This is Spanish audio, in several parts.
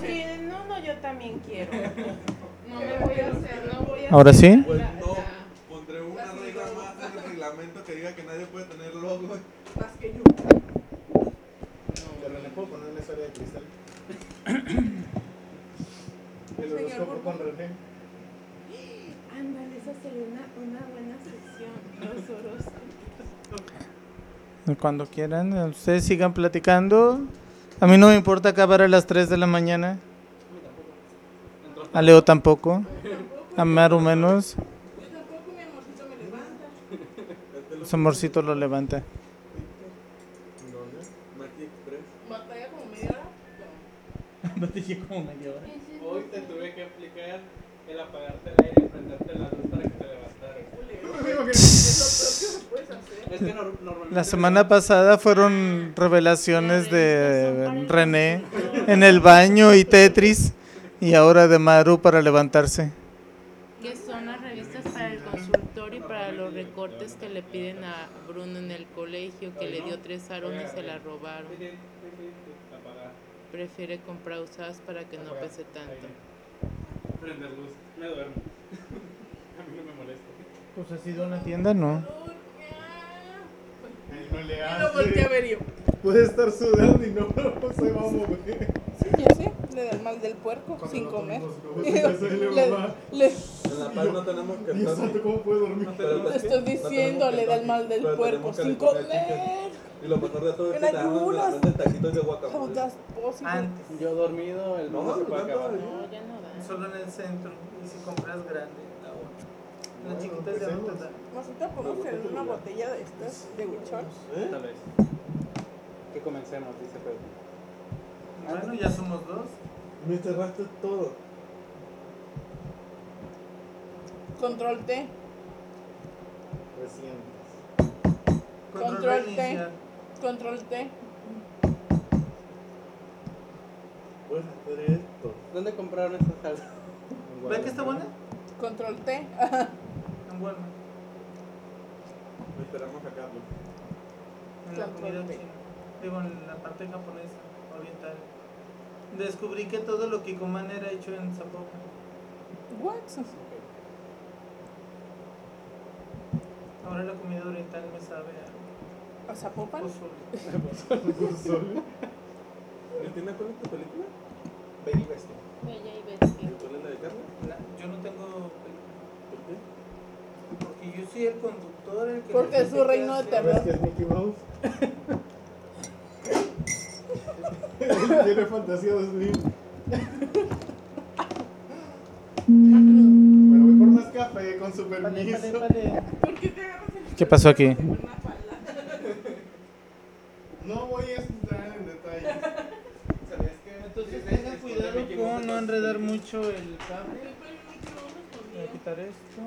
Quieren, no, no, yo también quiero. No me voy a hacer, no voy a ¿Ahora hacer sí? Pues la- no, pondré una regla más en el reglamento que diga que nadie puede tener logo. Más que yo. Pero le puedo poner la historia de cristal. El horóscopo con. René. Ándale, esa sería una, una buena sección. Los horóscopos. Cuando quieran, ustedes sigan platicando. A mí no me importa acabar a las 3 de la mañana. A Leo tampoco. A Maru menos. Yo tampoco, mi amorcito me levanta. Su amorcito lo levanta. Batalla como media hora. No te dije como media hora. Hoy te tuve que aplicar el apagarte el aire y prenderte la luz para que te levantaras. Es que normalmente. La semana pasada fueron revelaciones de René en el baño y Tetris. Y ahora de Maru para levantarse. Que son las revistas para el consultorio y para los recortes que le piden a Bruno en el colegio, que le dio tres arones y se la robaron. Prefiere comprar usadas para que no pese tanto. Prender luz. Me duermo. A mí no me molesta. Pues ha sido una tienda, ¿no? No le Y lo volteé a hace. ver yo. Puede estar sudando y no, no se va a mover. Sí, yo sé. Le da el mal del puerco Cuando sin no comer. tenemos de la Le, le- En la paz no tenemos que Dios santo, ¿cómo puedo dormir? Pero te estoy no diciendo, tenemos le da el mal del puerco sin comer. Chicken. Y lo mejor de todo es que te dan ayunas. venden taquitos de guacamole. Antes. Yo dormido, el No, no, puede no, acabar. no. No, ya no da. Solo en el centro. Y si compras grande. Las chiquitas de ahorita. Nosotros podemos tener una botella de estas de Huichol. ¿Eh? Tal vez. Que comencemos, dice Pedro. Bueno, ya somos dos. Me cerraste todo. Control T. Recientes. Control T. Control T. Puedes hacer esto. ¿Dónde compraron esta salsa? ¿Ven que está buena? Control T. En Walmart. Esperamos a Carlos. En la comida china. Digo, en la parte japonesa, oriental. Descubrí que todo lo que coman era hecho en Zapopan. What? Ahora la comida oriental me sabe a ¿A Zapopan? pozole. Pozole. ¿Cristina, cuál es tu película? Bella y bestia. Bella y bestia. ¿Cuál es la de Carlos? La- yo no tengo película. ¿Por qué? Porque yo soy el conductor, el que Porque es su qué reino de terror. ¿Ves que es Mickey Mouse? Él Tiene fantasía 2000. Bueno, voy por más café con su Vale, permiso. vale, vale. ¿Por qué te agarras el ¿Qué pasó aquí? No voy a entrar en detalle. ¿Sabías que? Entonces tengan cuidado con no enredar mucho el cable. Voy a quitar esto.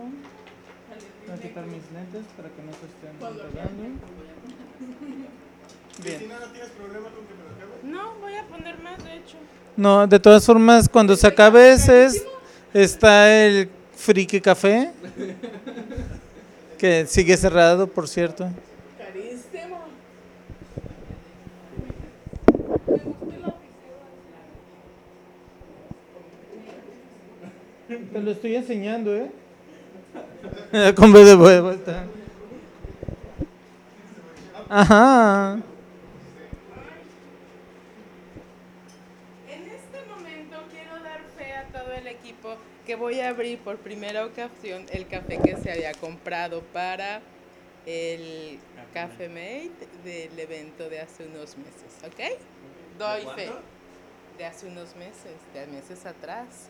Voy a quitar mis lentes para que no se estén enredando. Bien. ¿no tienes problema con que me lo acabes? No, voy a poner más, de hecho. No, de todas formas, cuando se acabe ese, es- está el friki café. Que sigue cerrado, por cierto. Carísimo. Te lo estoy enseñando, ¿eh? Con B de vuelta. Ajá. En este momento quiero dar fe a todo el equipo que voy a abrir por primera ocasión el café que se había comprado para el Café Mate del evento de hace unos meses, ¿ok? Doy fe. De hace unos meses, de meses atrás.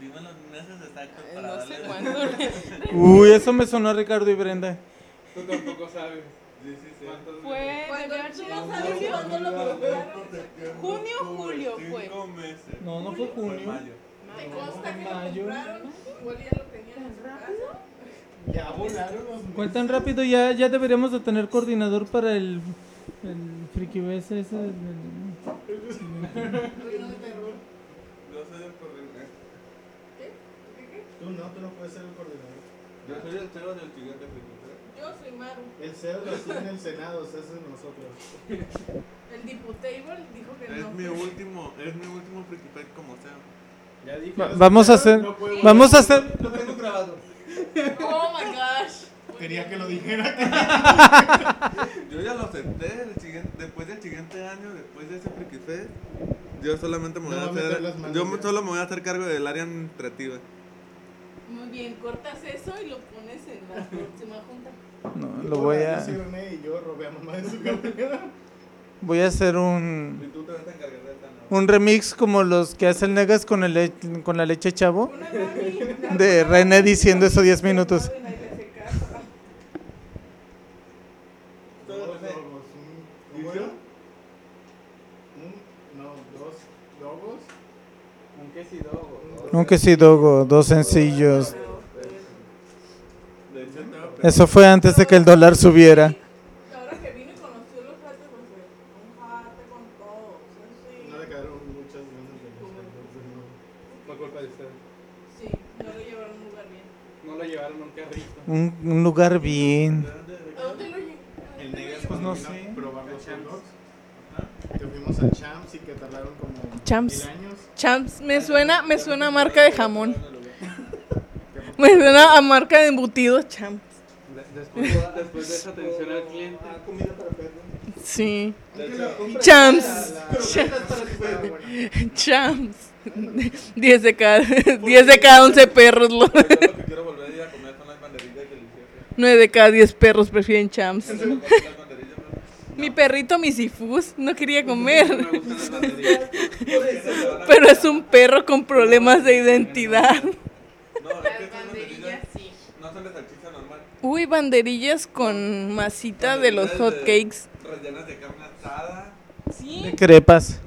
Dime los meses exactos Eh, para No sé darle- cuándo. Uy, eso me sonó a Ricardo y Brenda. Tú tampoco sabes. Sí, sí, sí. ¿Cuántos Fue, julio. cuándo lo compraron. Junio o julio fue. Cinco meses. No, no fue Fue junio. mayo. Me consta que lo Mayo. compraron. Igual ya lo tenían casa. Ya volaron los meses. Cuentan rápido, ya, ya deberíamos de tener coordinador para el, el friki ese. ese, el- Reino de terror. Yo soy el coordinador. Tú no, tú no puedes ser el coordinador. Yo soy el CEO del siguiente película. Yo soy Maru. El CEO lo hacía en el Senado, o sea, eso es nosotros. El Diputable dijo que Es no. mi último, es mi último Freaky Fight como sea. Ya dije. Va- vamos a hacer, No vamos a hacer, Lo tengo grabado. Oh my gosh. Quería que lo dijera. Yo ya lo acepté el siguiente, después del siguiente año, después de ese Freaky Fest, yo solamente me voy No a hacer, yo ya. solo me voy a hacer cargo del área administrativa. Muy bien, cortas eso y lo pones en la próxima junta. no, lo voy a, soy René y yo robé a mamá de su cartera. voy a hacer un, un remix como los que hace el Negas con, el con la leche chavo. De René diciendo eso 10 minutos. Ay, nadie le hace caso. Dos lobos, un- ¿Cómo era? Un, no, dos lobos. Un quesidogo. Un quesidogo, dos sencillos. Eso fue antes de que el dólar subiera. Pues un a un lugar bien. No lo llevaron a un carrito. Un, un lugar bien. ¿A dónde lo llevaron? El Pues cuando no sé. a probar los hot dogs. Que fuimos al Champs y que tardaron como Champs. mil años. Champs, me suena, me suena a marca de jamón. Me suena a marca de embutidos, Champs. De- Después, de- después de esa atención al cliente. comida para perros. Sí. Champs. Champs. 10 de cada 10 de cada 11 perros. Lo, yo lo que quiero volver a ir a comer son las banderillas deliciosas. 9 de cada 10 perros prefieren Champs. Yo no como las banderillas, pero- Mi perrito Misifus no quería comer, pero es un perro con problemas de identidad. Uy, banderillas con masita de los hot cakes. Rellenas de carne asada. Sí, De crepas.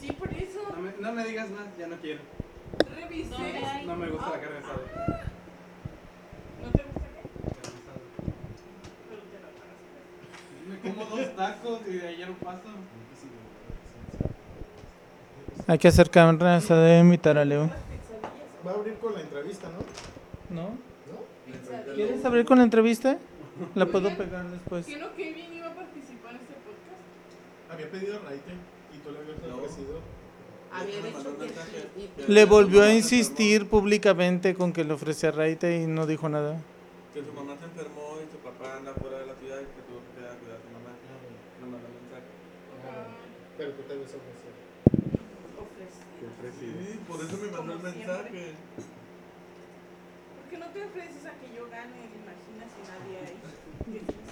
sí, por eso. No me, no me digas más, ya no quiero. Revisé. No me gusta la carne asada. ¿No te gusta qué? Carne asada. Pero te la pagas. Me como dos tacos y de ayer paso. Hay que hacer cámaras de invitar a Leo. Va a abrir con la entrevista, ¿no? ¿No? ¿No? ¿Quieres abrir con la entrevista? La puedo pegar después. ¿Que no Kevin iba a participar en este podcast? Había pedido Raite y tú le habías ofrecido. Que Le volvió a insistir públicamente con que le ofrecía raite y no dijo nada. Que su mamá se enfermó y su papá anda fuera de la ciudad y que tuvo que quedar a cuidar a su mamá. Me mandó un mensaje. Pero tú. Sí, por eso me mandó el mensaje. ¿Por qué no te ofreces a que yo gane? Imaginas si nadie hay.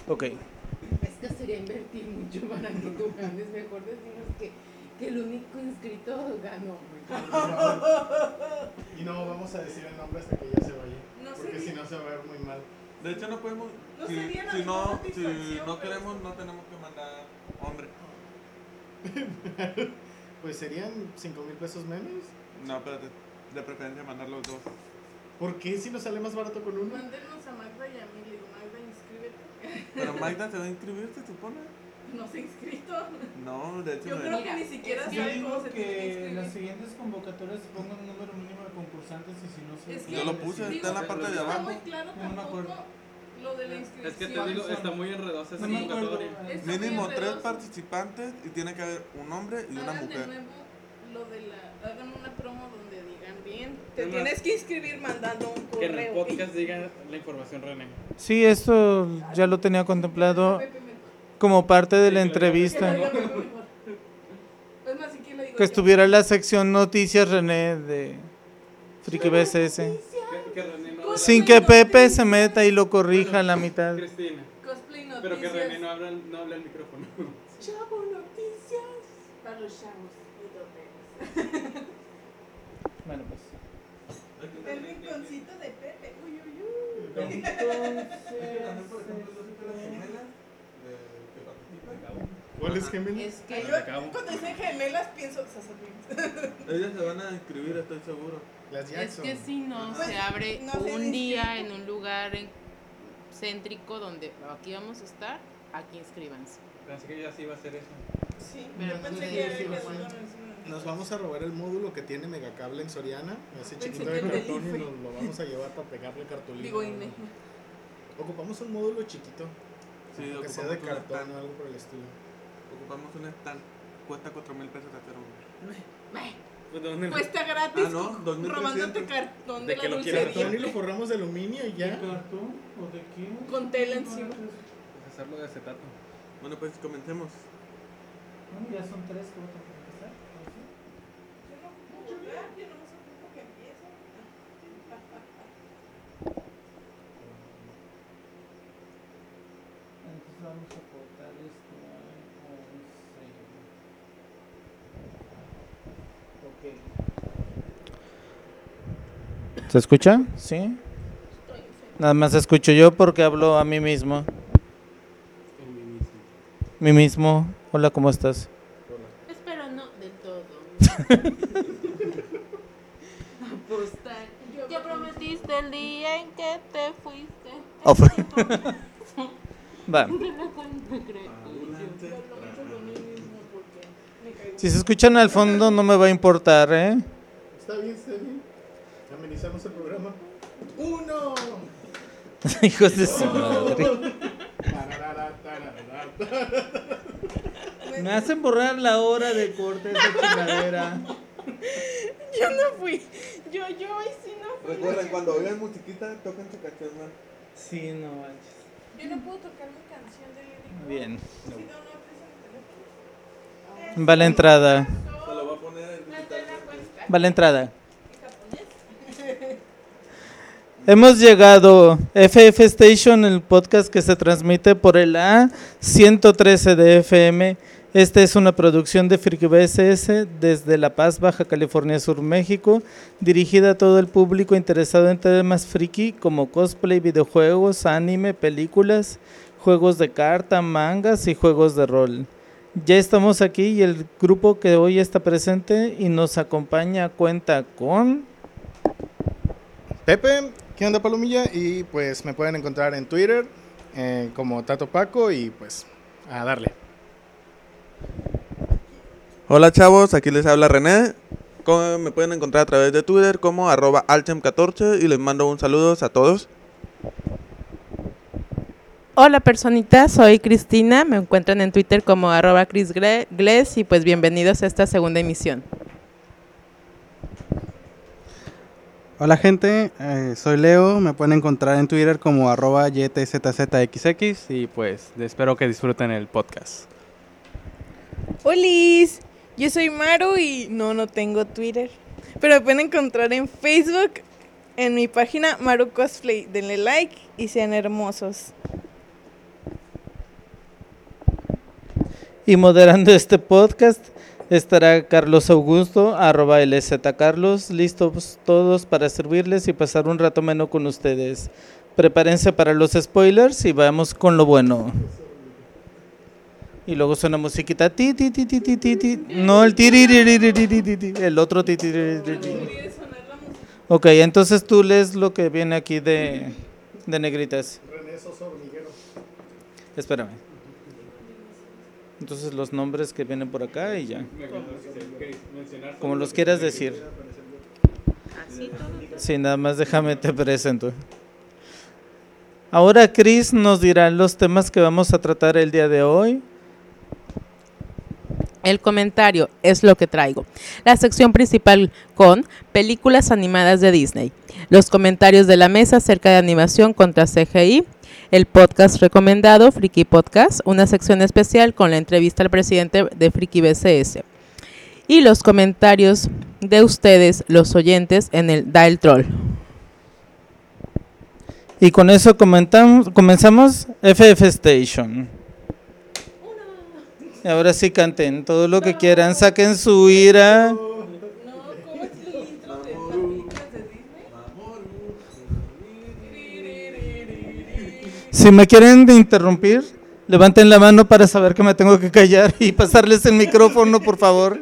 Ok. Es que sería invertir mucho para que tú ganes. Mejor decimos que, que el único inscrito ganó. Y no vamos a decir el nombre hasta que ya se vaya. No Porque si no se va a ver muy mal. De hecho, no podemos. No si, sería la si no, si satisfacción, no pero- queremos, no tenemos que mandar hombre. Pues serían 5 mil pesos menos. No, espérate. De preferencia mandar los dos. ¿Por qué si nos sale más barato con uno? Mándenos a Magda y a mí. Le digo, Magda, inscríbete. Pero Magda se va a inscribir, se supone. No se ha inscrito. No, de hecho, Yo me- creo que Mira, ni siquiera es- sabe cómo se tiene que inscribir. siguientes convocatorias se ponga un número mínimo de concursantes y si no Es que- yo lo puse, Digo, está en la parte de no Está abajo. muy claro No me acuerdo. Lo de la inscripción. Es que te digo, está muy enredosa esa convocatoria. Mínimo tres participantes y tiene que haber un hombre y una Hagan de mujer. nuevo lo de la. Hagan una promo donde digan bien. Te tienes que inscribir mandando un Que en el correo. podcast diga la información René. Sí, esto ya lo tenía contemplado como parte de la entrevista. Que estuviera la sección Noticias René de Friki BSS. Que, que René no habla- Sin que Pepe se meta y lo corrija a la mitad. Cristina. Cosplay noticias. Pero que René no habla, no habla el micrófono. Chavo noticias. Para los chavos. Bueno, pues. El rinconcito de Pepe. Uy, uy, uy. Por ejemplo, las gemelas eh, que participan, ¿Cuáles gemelas? Es que Yo cuando dicen gemelas pienso que ellas se van a inscribir, estoy seguro. Las Es Jackson. que si no Pues, se abre no un día en un lugar en- céntrico donde aquí vamos a estar, aquí inscríbanse. Pensé que ya sí iba a hacer eso. Sí, Pero yo pensé no que ser. no es- Nos vamos a robar el módulo que tiene Megacable en Soriana, ese Pensé chiquito de cartón y nos lo vamos a llevar para pegarle cartulina. Digo, INE. Ocupamos un módulo chiquito. Sí, que sea de cartón o algo por el estilo. Ocupamos un stand. Cuesta 4 mil pesos hacer uno. Pues, ¿dónde lo- Cuesta gratis Ah, no, 2300. robándote cartón de, De que la lo. Cartón y lo forramos de aluminio y ¿De ya. cartón o de qué? Con tela encima. Hacerlo de acetato. Bueno, pues comencemos. Bueno, ya son tres, ¿cómo tengo que empezar? Entonces vamos a cortar esto a 11. Ok. ¿Se escucha? Sí. Nada más escucho yo porque hablo a mí mismo. Mí mismo. Hola, ¿cómo estás? Espero no del todo. Apostar. ¿Qué prometiste el día en que te fuiste? Oh, fue- Va. Si se escuchan al fondo no me va a importar, ¿eh? Está bien, está bien. Amenizamos el programa. ¡Uno! Hijos de su madre. Me hacen borrar la hora de corte de esa chingadera. Yo no fui. Yo, yo hoy sí no fui. Recuerden, cuando oigan musiquita, toquen su canción más. Sí, no manches. Yo no puedo tocar mi canción de Lady Bien. Si no, no aprecio mi teléfono. Va la entrada. Se lo va a poner digital. Va la entrada. Hemos llegado FF Station, el podcast que se transmite por el A113 de FM. Esta es una producción de Friki BSS desde La Paz, Baja California Sur, México, dirigida a todo el público interesado en temas friki como cosplay, videojuegos, anime, películas, juegos de carta, mangas y juegos de rol. Ya estamos aquí y el grupo que hoy está presente y nos acompaña cuenta con... Pepe, ¿qué onda Palomilla? Y pues me pueden encontrar en Twitter eh, como Tato Paco y pues a darle. Hola chavos, aquí les habla René. Me pueden encontrar a través de Twitter como arroba alchem14 y les mando un saludo a todos. Hola personitas, soy Cristina, me encuentran en Twitter como arroba chrisgles y pues bienvenidos a esta segunda emisión. Hola gente, eh, soy Leo, me pueden encontrar en Twitter como arroba YTZZXX y pues espero que disfruten el podcast. Olis, yo soy Maru y no, no tengo Twitter. Pero me pueden encontrar en Facebook, en mi página Maru Cosplay. Denle like y sean hermosos. Y moderando este podcast Estará Carlos Augusto, arroba Carlos, listos todos para servirles y pasar un rato menos con ustedes. Prepárense para los spoilers y vamos con lo bueno. Y luego suena musiquita ti ti ti ti ti ti ti no el ti el otro ti ti ti ti. Ok, entonces tú lees lo que viene aquí de de negritas. Espérame. Entonces los nombres que vienen por acá y ya. Mencionar Como los quieras decir. Sí, nada más déjame te presento. Ahora Chris nos dirá los temas que vamos a tratar el día de hoy. El comentario es lo que traigo. La sección principal con películas animadas de Disney. Los comentarios de la mesa acerca de animación contra CGI. El podcast recomendado, Friki Podcast. Una sección especial con la entrevista al presidente de Friki BCS. Y los comentarios de ustedes, los oyentes, en el Dial Troll. Y con eso comenzamos FF Station. Y ahora sí canten todo lo que quieran, saquen su ira. Si me quieren interrumpir, levanten la mano para saber que me tengo que callar y pasarles el micrófono, por favor.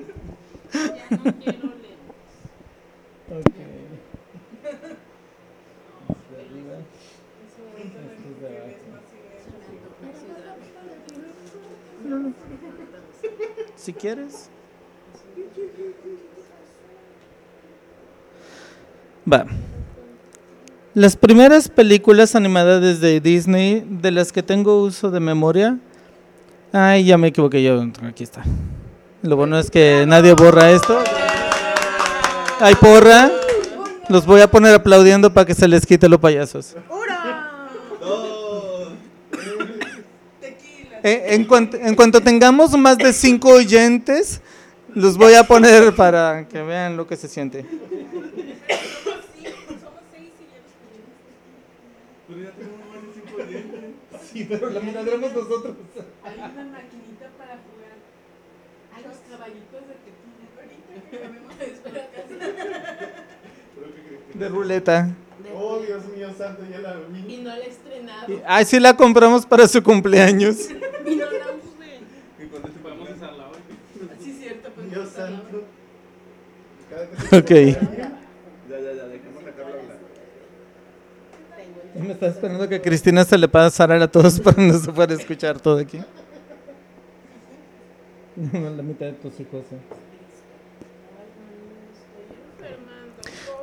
Si quieres. Va. Las primeras películas animadas de Disney de las que tengo uso de memoria. Ay, ya me equivoqué yo. Aquí está. Lo bueno es que nadie borra esto. Hay porra. Los voy a poner aplaudiendo para que se les quite los payasos. Eh, En, cuanto, en cuanto tengamos más de cinco oyentes, los voy a poner para que vean lo que se siente. Sí, pero la miraremos nosotros. Hay una maquinita para jugar a los caballitos de tequila. Ahorita que acabemos de esperar De ruleta. Oh, Dios mío santo, ya la Y vi. no la he estrenado. Y- Ay, sí la compramos para su cumpleaños. Y no la usé. Podemos usarla hoy. Sí, cierto. Pues Dios santo. Cada que se Ok. Ya, ya, ya, dejemos a Carla hablar. Me está esperando que Cristina se le pasara a todos para no se pueda escuchar todo aquí.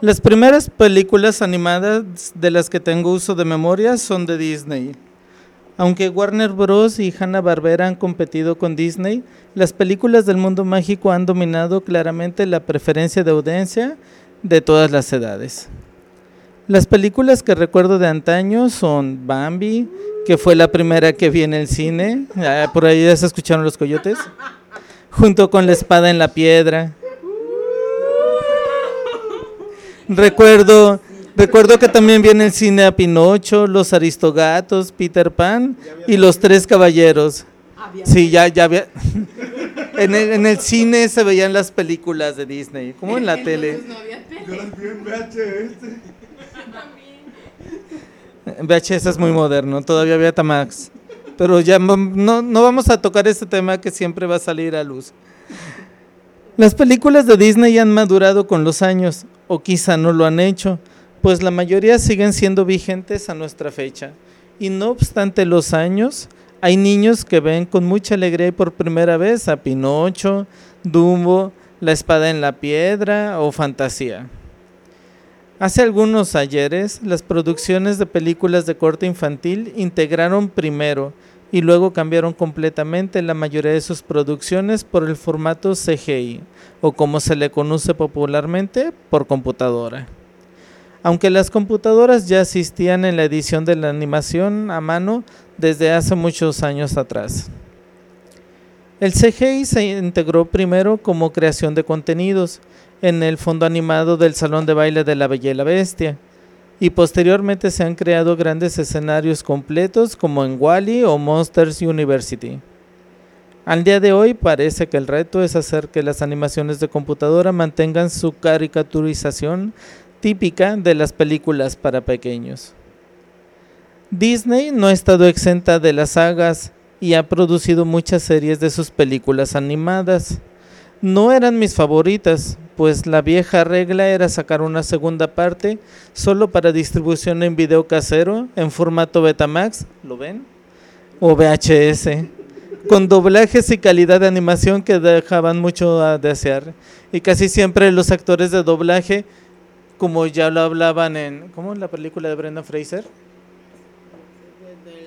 Las primeras películas animadas de las que tengo uso de memoria son de Disney. Aunque Warner Bros. y Hanna-Barbera han competido con Disney, las películas del mundo mágico han dominado claramente la preferencia de audiencia de todas las edades. Las películas que recuerdo de antaño son Bambi, que fue la primera que vi en el cine, ah, por ahí ya se escucharon los coyotes, junto con La espada en la piedra. Recuerdo, recuerdo que también vi en el cine a Pinocho, Los Aristogatos, Peter Pan y Los Tres Caballeros. Sí, ya, ya había. En el, en el cine se veían las películas de Disney, como en la tele. No había tele. Yo las vi en VHS. VHS es muy moderno, todavía había Tamax. Pero ya no, no vamos a tocar este tema que siempre va a salir a luz. Las películas de Disney han madurado con los años, o quizá no lo han hecho, pues la mayoría siguen siendo vigentes a nuestra fecha. Y no obstante los años, hay niños que ven con mucha alegría y por primera vez a Pinocho, Dumbo, La espada en la piedra o Fantasía. Hace algunos ayeres, las producciones de películas de corte infantil integraron primero y luego cambiaron completamente la mayoría de sus producciones por el formato CGI, o como se le conoce popularmente, por computadora. Aunque las computadoras ya existían en la edición de la animación a mano desde hace muchos años atrás. El CGI se integró primero como creación de contenidos en el fondo animado del Salón de Baile de la Bella y la Bestia, y posteriormente se han creado grandes escenarios completos como en Wally o Monsters University. Al día de hoy parece que el reto es hacer que las animaciones de computadora mantengan su caricaturización típica de las películas para pequeños. Disney no ha estado exenta de las sagas y ha producido muchas series de sus películas animadas. No eran mis favoritas, pues la vieja regla era sacar una segunda parte solo para distribución en video casero en formato Betamax, ¿lo ven? O VHS, con doblajes y calidad de animación que dejaban mucho a desear. Y casi siempre los actores de doblaje, como ya lo hablaban en, ¿cómo en la película de Brenda Fraser?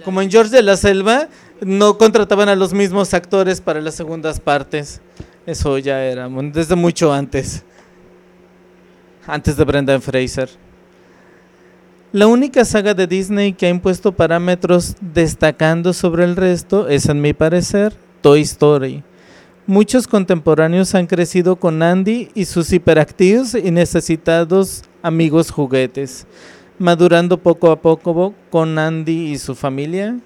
Como en George de la Selva, no contrataban a los mismos actores para las segundas partes. Eso ya era desde mucho antes. Antes de Brendan Fraser. La única saga de Disney que ha impuesto parámetros destacando sobre el resto es, en mi parecer, Toy Story. Muchos contemporáneos han crecido con Andy y sus hiperactivos y necesitados amigos juguetes, madurando poco a poco con Andy y su familia.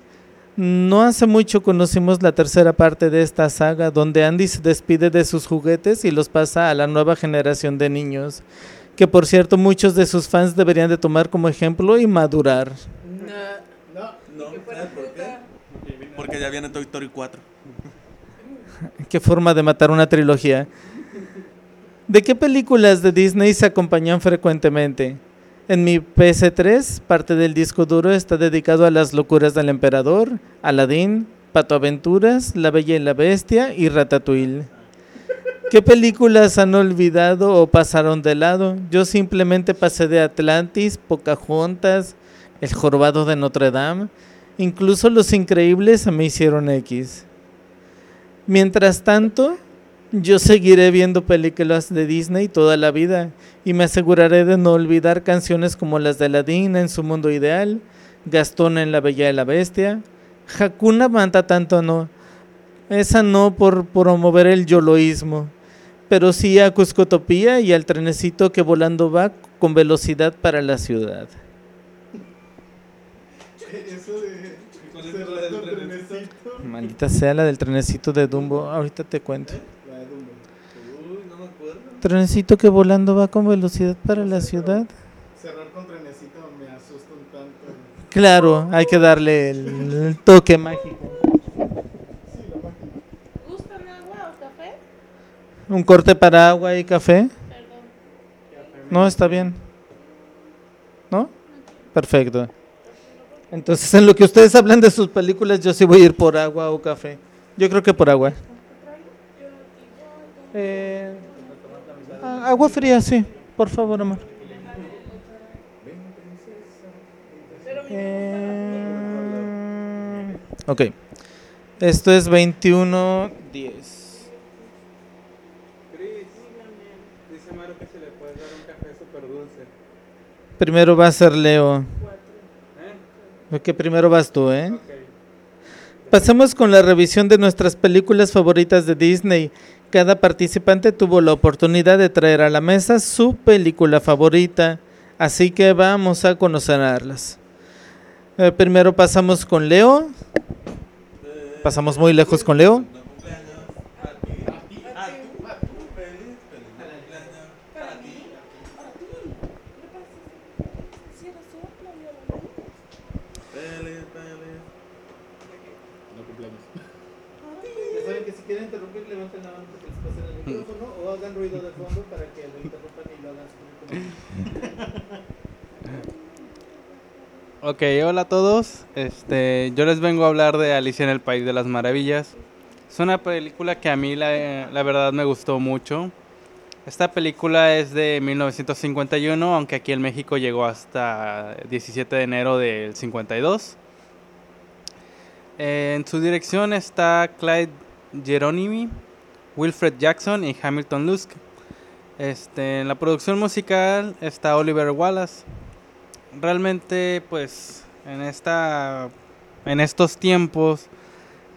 No hace mucho conocimos la tercera parte de esta saga, donde Andy se despide de sus juguetes y los pasa a la nueva generación de niños, que por cierto muchos de sus fans deberían de tomar como ejemplo y madurar. No. No, ¿sabes por qué? Porque ya viene Toy Story 4. Qué forma de matar una trilogía. ¿De qué películas de Disney se acompañan frecuentemente? En mi PS3, parte del disco duro está dedicado a las locuras del emperador, Aladdin, Pato Aventuras, La Bella y la Bestia y Ratatouille. ¿Qué películas han olvidado o pasaron de lado? Yo simplemente pasé de Atlantis, Pocahontas, El Jorobado de Notre Dame, incluso Los Increíbles me hicieron X. Mientras tanto, yo seguiré viendo películas de Disney toda la vida y me aseguraré de no olvidar canciones como las de Aladdin en su mundo ideal, Gastón en La Bella y la Bestia, Hakuna Manta tanto no, esa no por promover el yoloísmo, pero sí a Cuscotopía y al trenecito que volando va con velocidad para la ciudad. ¿Cuál es la del trenecito? Maldita sea la del trenecito de Dumbo, ahorita te cuento. Uy, no me acuerdo. Trenecito que volando va con velocidad para la ciudad. Cerrar con trenecito me asusta un tanto. Claro, hay que darle el, el toque mágico. ¿Gustan agua o café? Un corte para agua y café. Perdón. No, está bien. ¿No? Perfecto. Entonces, en lo que ustedes hablan de sus películas, yo sí voy a ir por agua o café. Yo creo que por agua. Eh, agua fría, sí. Por favor, amor. Eh, ok. Esto es 21.10. Chris, dice Maru que se le puede dar un café súper dulce. Primero va a ser Leo. ¿Eh? Que primero vas tú, ¿eh? Ok. Pasemos con la revisión de nuestras películas favoritas de Disney. Cada participante tuvo la oportunidad de traer a la mesa su película favorita, así que vamos a conocerlas. Eh, primero pasamos con Leo. Pasamos muy lejos con Leo. No cumpleaños. A ti. A ti. A tú. A tú. Feliz. Feliz cumpleaños. Para ti. Feliz, feliz. No cumpleaños. Ya saben que si quieren interrumpir, levanten la mano porque les pasen el micrófono o hagan ruido de fondo para que lo interrumpan y lo hagan Ok, hola a todos. Este, yo les vengo a hablar de Alicia en el País de las Maravillas. Es una película que a mí la, la verdad me gustó mucho. Esta película es de 1951, aunque aquí en México llegó hasta 17 de enero del 52. Eh, en su dirección está Clyde Geronimi, Wilfred Jackson y Hamilton Lusk. Este, en la producción musical está Oliver Wallace realmente pues en esta en estos tiempos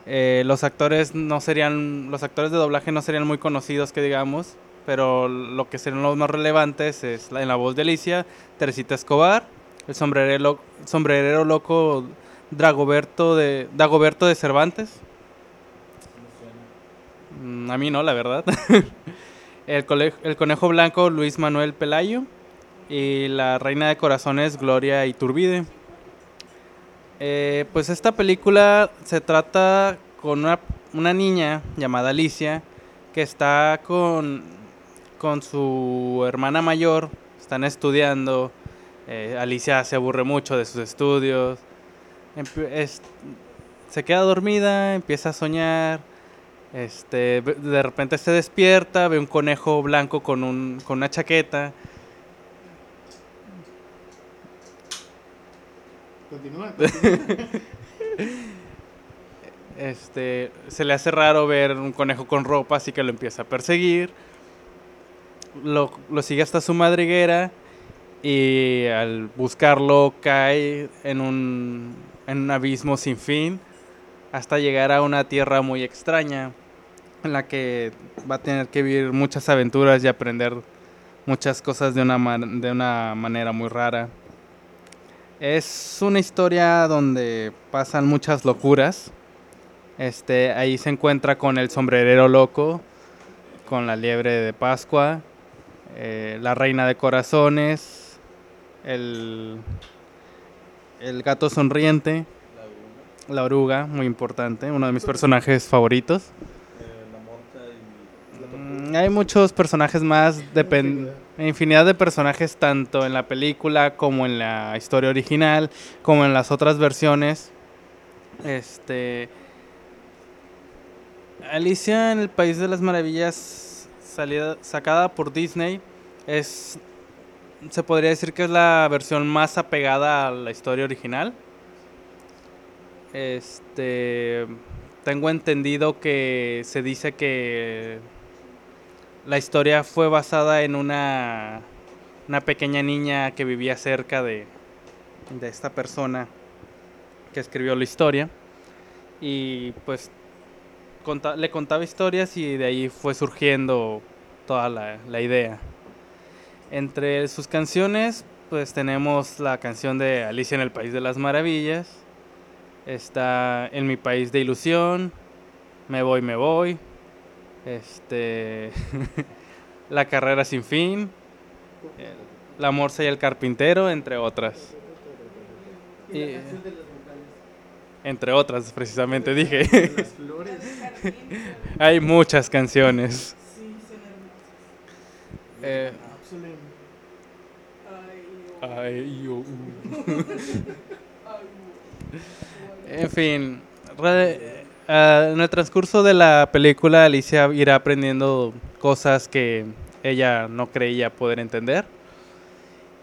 eh, los actores no serían los actores de doblaje no serían muy conocidos que digamos pero lo que serían los más relevantes es la, en la voz de Alicia Teresita Escobar el sombrerero sombrerero loco Dragoberto de Dagoberto de Cervantes a mí no la verdad. El, conejo blanco Luis Manuel Pelayo. Y la reina de corazones Gloria Iturbide. Eh, pues esta película se trata con una, niña llamada Alicia que está con, con su hermana mayor, están estudiando, eh, Alicia se aburre mucho de sus estudios, se queda dormida, empieza a soñar, este, de repente se despierta, ve un conejo blanco con, un, con una chaqueta, Continúa. Este, se le hace raro ver un conejo con ropa, así que lo empieza a perseguir. Lo, lo sigue hasta su madriguera y al buscarlo cae en un, en un abismo sin fin hasta llegar a una tierra muy extraña en la que va a tener que vivir muchas aventuras y aprender muchas cosas de una, de una manera muy rara. Es una historia donde pasan muchas locuras. Este, ahí se encuentra con el sombrerero loco, con la liebre de Pascua, eh, la reina de corazones, el, el gato sonriente, la oruga, muy importante, uno de mis personajes favoritos. Eh, la morsa y. Mm, Hay muchos personajes más, infinidad de personajes tanto en la película como en la historia original, como en las otras versiones. Este Alicia en el País de las Maravillas salida, sacada por Disney. Es, se podría decir que es la versión más apegada a la historia original. Este, tengo entendido que se dice que la historia fue basada en una, una pequeña niña que vivía cerca de, de esta persona que escribió la historia. Y pues le contaba historias y de ahí fue surgiendo toda la, la idea. Entre sus canciones, pues tenemos la canción de Alicia en el País de las Maravillas, está En mi País de Ilusión, Me Voy, Me Voy, este, La Carrera Sin Fin, La Morsa y el Carpintero, entre otras. Y- entre otras, precisamente dije. Hay muchas canciones. Eh, ay, yo, en fin, re- ah, en el transcurso de la película Alicia irá aprendiendo cosas que ella no creía poder entender.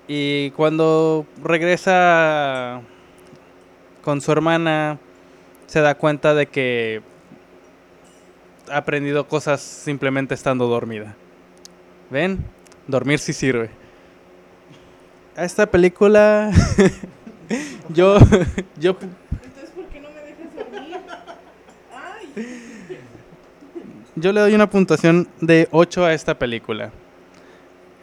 Y cuando regresa con su hermana, se da cuenta de que ha aprendido cosas simplemente estando dormida. ¿Ven? Dormir sí sirve. A esta película yo yo Entonces, ¿por qué no me dejas dormir? Ay. Yo le doy una puntuación de 8 a esta película.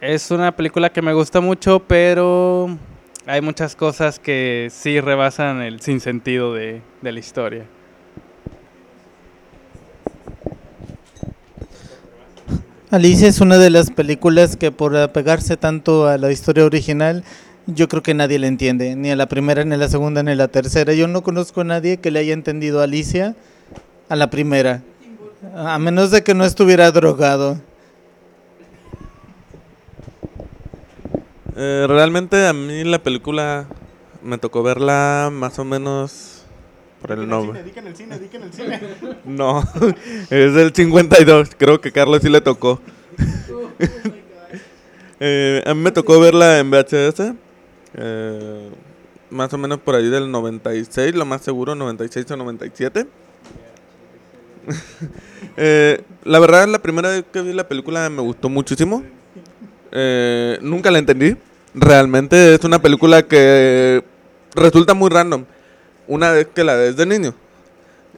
Es una película que me gusta mucho, pero hay muchas cosas que sí rebasan el sinsentido de, de la historia. Alicia es una de las películas que por apegarse tanto a la historia original, yo creo que nadie le entiende, ni a la primera, ni a la segunda, ni a la tercera. Yo no conozco a nadie que le haya entendido a Alicia a la primera, a menos de que no estuviera drogado. Eh, realmente a mí la película me tocó verla más o menos por el nombre. En el cine, di que en el cine. No, es del 52. Creo que a Carlos sí le tocó. Eh, a mí me tocó verla en VHS. eh, más o menos por ahí del 96, lo más seguro, 96 o 97. Eh, la verdad, la primera vez que vi la película me gustó muchísimo. Eh, nunca la entendí. Realmente es una película que resulta muy random. Una vez que la ves de niño.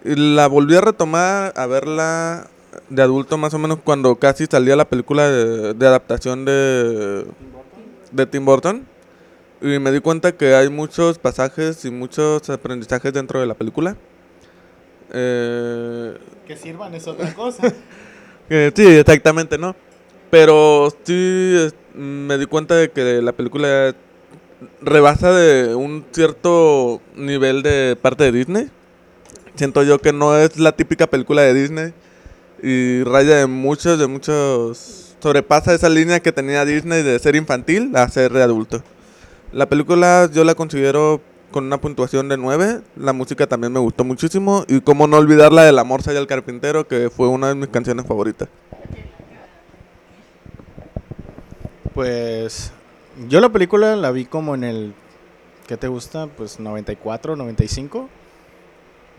La volví a retomar a verla de adulto más o menos cuando casi salía la película de, de adaptación de, de Tim Burton. Y me di cuenta que hay muchos pasajes y muchos aprendizajes dentro de la película. Eh, Que sirvan es otra cosa. sí, exactamente, ¿no? Pero sí me di cuenta de que la película rebasa de un cierto nivel de parte de Disney. Siento yo que no es la típica película de Disney y raya de muchos, de muchos... Sobrepasa esa línea que tenía Disney de ser infantil a ser de adulto. La película yo la considero con una puntuación de 9. La música también me gustó muchísimo. Y cómo no olvidar la de La Morsa y el Carpintero, que fue una de mis canciones favoritas. Pues yo la película la vi como en el, ¿qué te gusta? Pues 94, 95.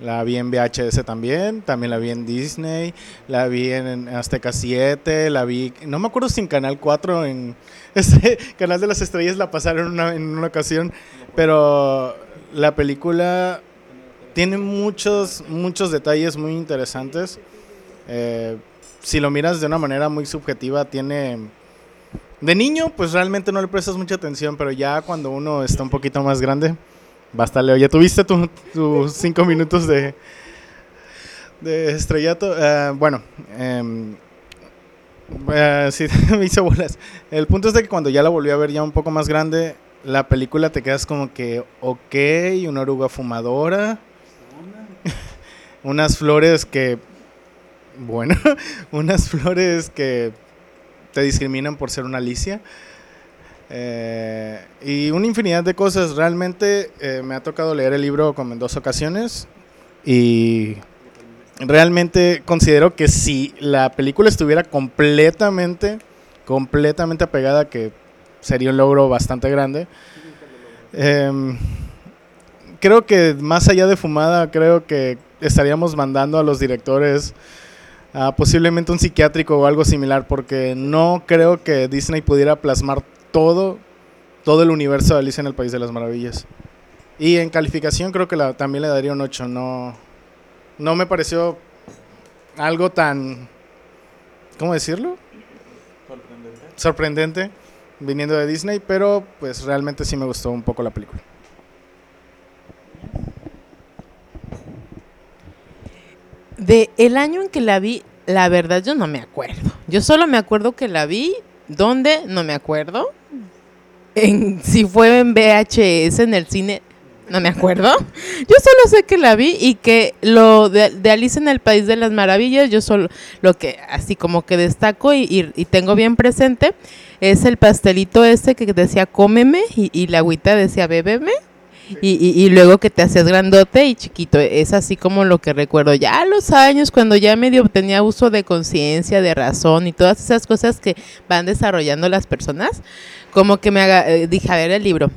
La vi en VHS también, también la vi en Disney, la vi en Azteca 7, la vi, no me acuerdo si en Canal 4, en este Canal de las Estrellas la pasaron en una ocasión, pero la película tiene muchos, muchos detalles muy interesantes. Eh, si lo miras de una manera muy subjetiva, tiene... De niño, pues realmente no le prestas mucha atención, pero ya cuando uno está un poquito más grande, basta, Leo. Ya tuviste tu- tus cinco minutos de, de estrellato. Eh, bueno, em, eh, sí, me hizo bolas. El punto es de que cuando ya la volví a ver ya un poco más grande, la película te quedas como que, ok, una oruga fumadora, unas flores que, bueno, unas flores que te discriminan por ser una Alicia. Eh, y una infinidad de cosas. Realmente eh, me ha tocado leer el libro como en dos ocasiones. Y realmente considero que si la película estuviera completamente, completamente apegada, que sería un logro bastante grande, em, creo que más allá de fumada, creo que estaríamos mandando a los directores a posiblemente un psiquiátrico o algo similar, porque no creo que Disney pudiera plasmar todo, todo el universo de Alicia en el País de las Maravillas. Y en calificación creo que la- también le daría un 8, no, no me pareció algo tan, ¿cómo decirlo? Sorprendente viniendo de Disney, pero pues realmente sí me gustó un poco la película. De el año en que la vi, la verdad yo no me acuerdo. Yo solo me acuerdo que la vi. ¿Dónde? No me acuerdo. En, si fue en VHS, en el cine, no me acuerdo. Yo solo sé que la vi y que lo de, de Alice en el País de las Maravillas, yo solo lo que así como que destaco y, tengo bien presente es el pastelito ese que decía cómeme y, la agüita decía bébeme. Y, y, luego que te hacías grandote y chiquito, es así como lo que recuerdo. Ya a los años, cuando ya medio tenía uso de conciencia, de razón y todas esas cosas que van desarrollando las personas, como que me haga, eh, dije, a ver el libro.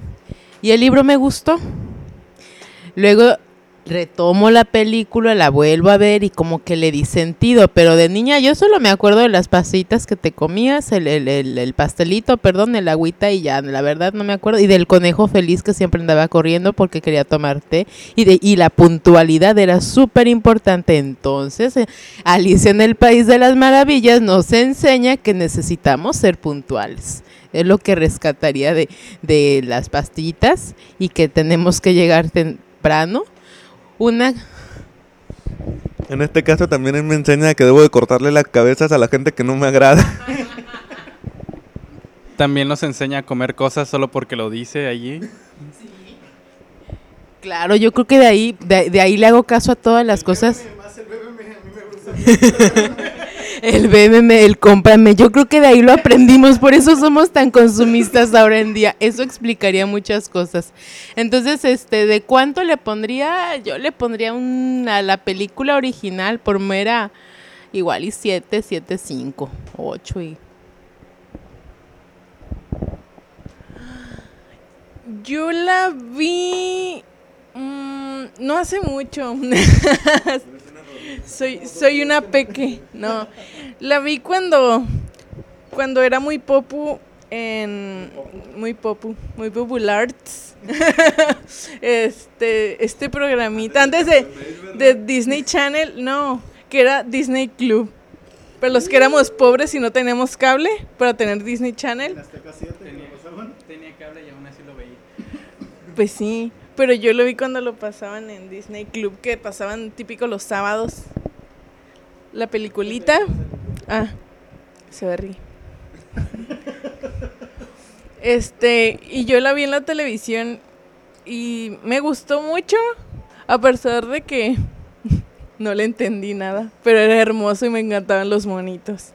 Y el libro me gustó. Luego retomo la película, la vuelvo a ver y como que le di sentido, pero de niña yo solo me acuerdo de las pasitas que te comías, el, el, el- el pastelito, perdón, el agüita y ya, la verdad no me acuerdo, y del conejo feliz que siempre andaba corriendo porque quería tomar té, y, de, y la puntualidad era súper importante, entonces eh, Alicia en el País de las Maravillas nos enseña que necesitamos ser puntuales. Es lo que rescataría de, de las pastillitas y que tenemos que llegar temprano. Una En este caso también él me enseña que debo de cortarle las cabezas a la gente que no me agrada. También nos enseña a comer cosas solo porque lo dice allí. Claro, yo creo que de ahí, de, de ahí le hago caso a todas las cosas. El BMM, el cómprame, yo creo que de ahí lo aprendimos, por eso somos tan consumistas ahora en día. Eso explicaría muchas cosas. Entonces, este, ¿de cuánto le pondría? Yo le pondría un, a la película original por mera igual y 7, 7, 5, 8 y Yo la vi mm, no hace mucho. soy, soy una peque. No. La vi cuando, cuando era muy popu en muy popu, muy popular. este, este programita. Antes de, de Disney Channel, no, que era Disney Club. Pero los que éramos pobres y no teníamos cable para tener Disney Channel. Tenía cable y aún así lo veía. Pues sí, pero yo lo vi cuando lo pasaban en Disney Club, que pasaban típico los sábados. La peliculita. Ah, se ve rí. Este, y yo la vi en la televisión y me gustó mucho, a pesar de que no le entendí nada, pero era hermoso y me encantaban los monitos.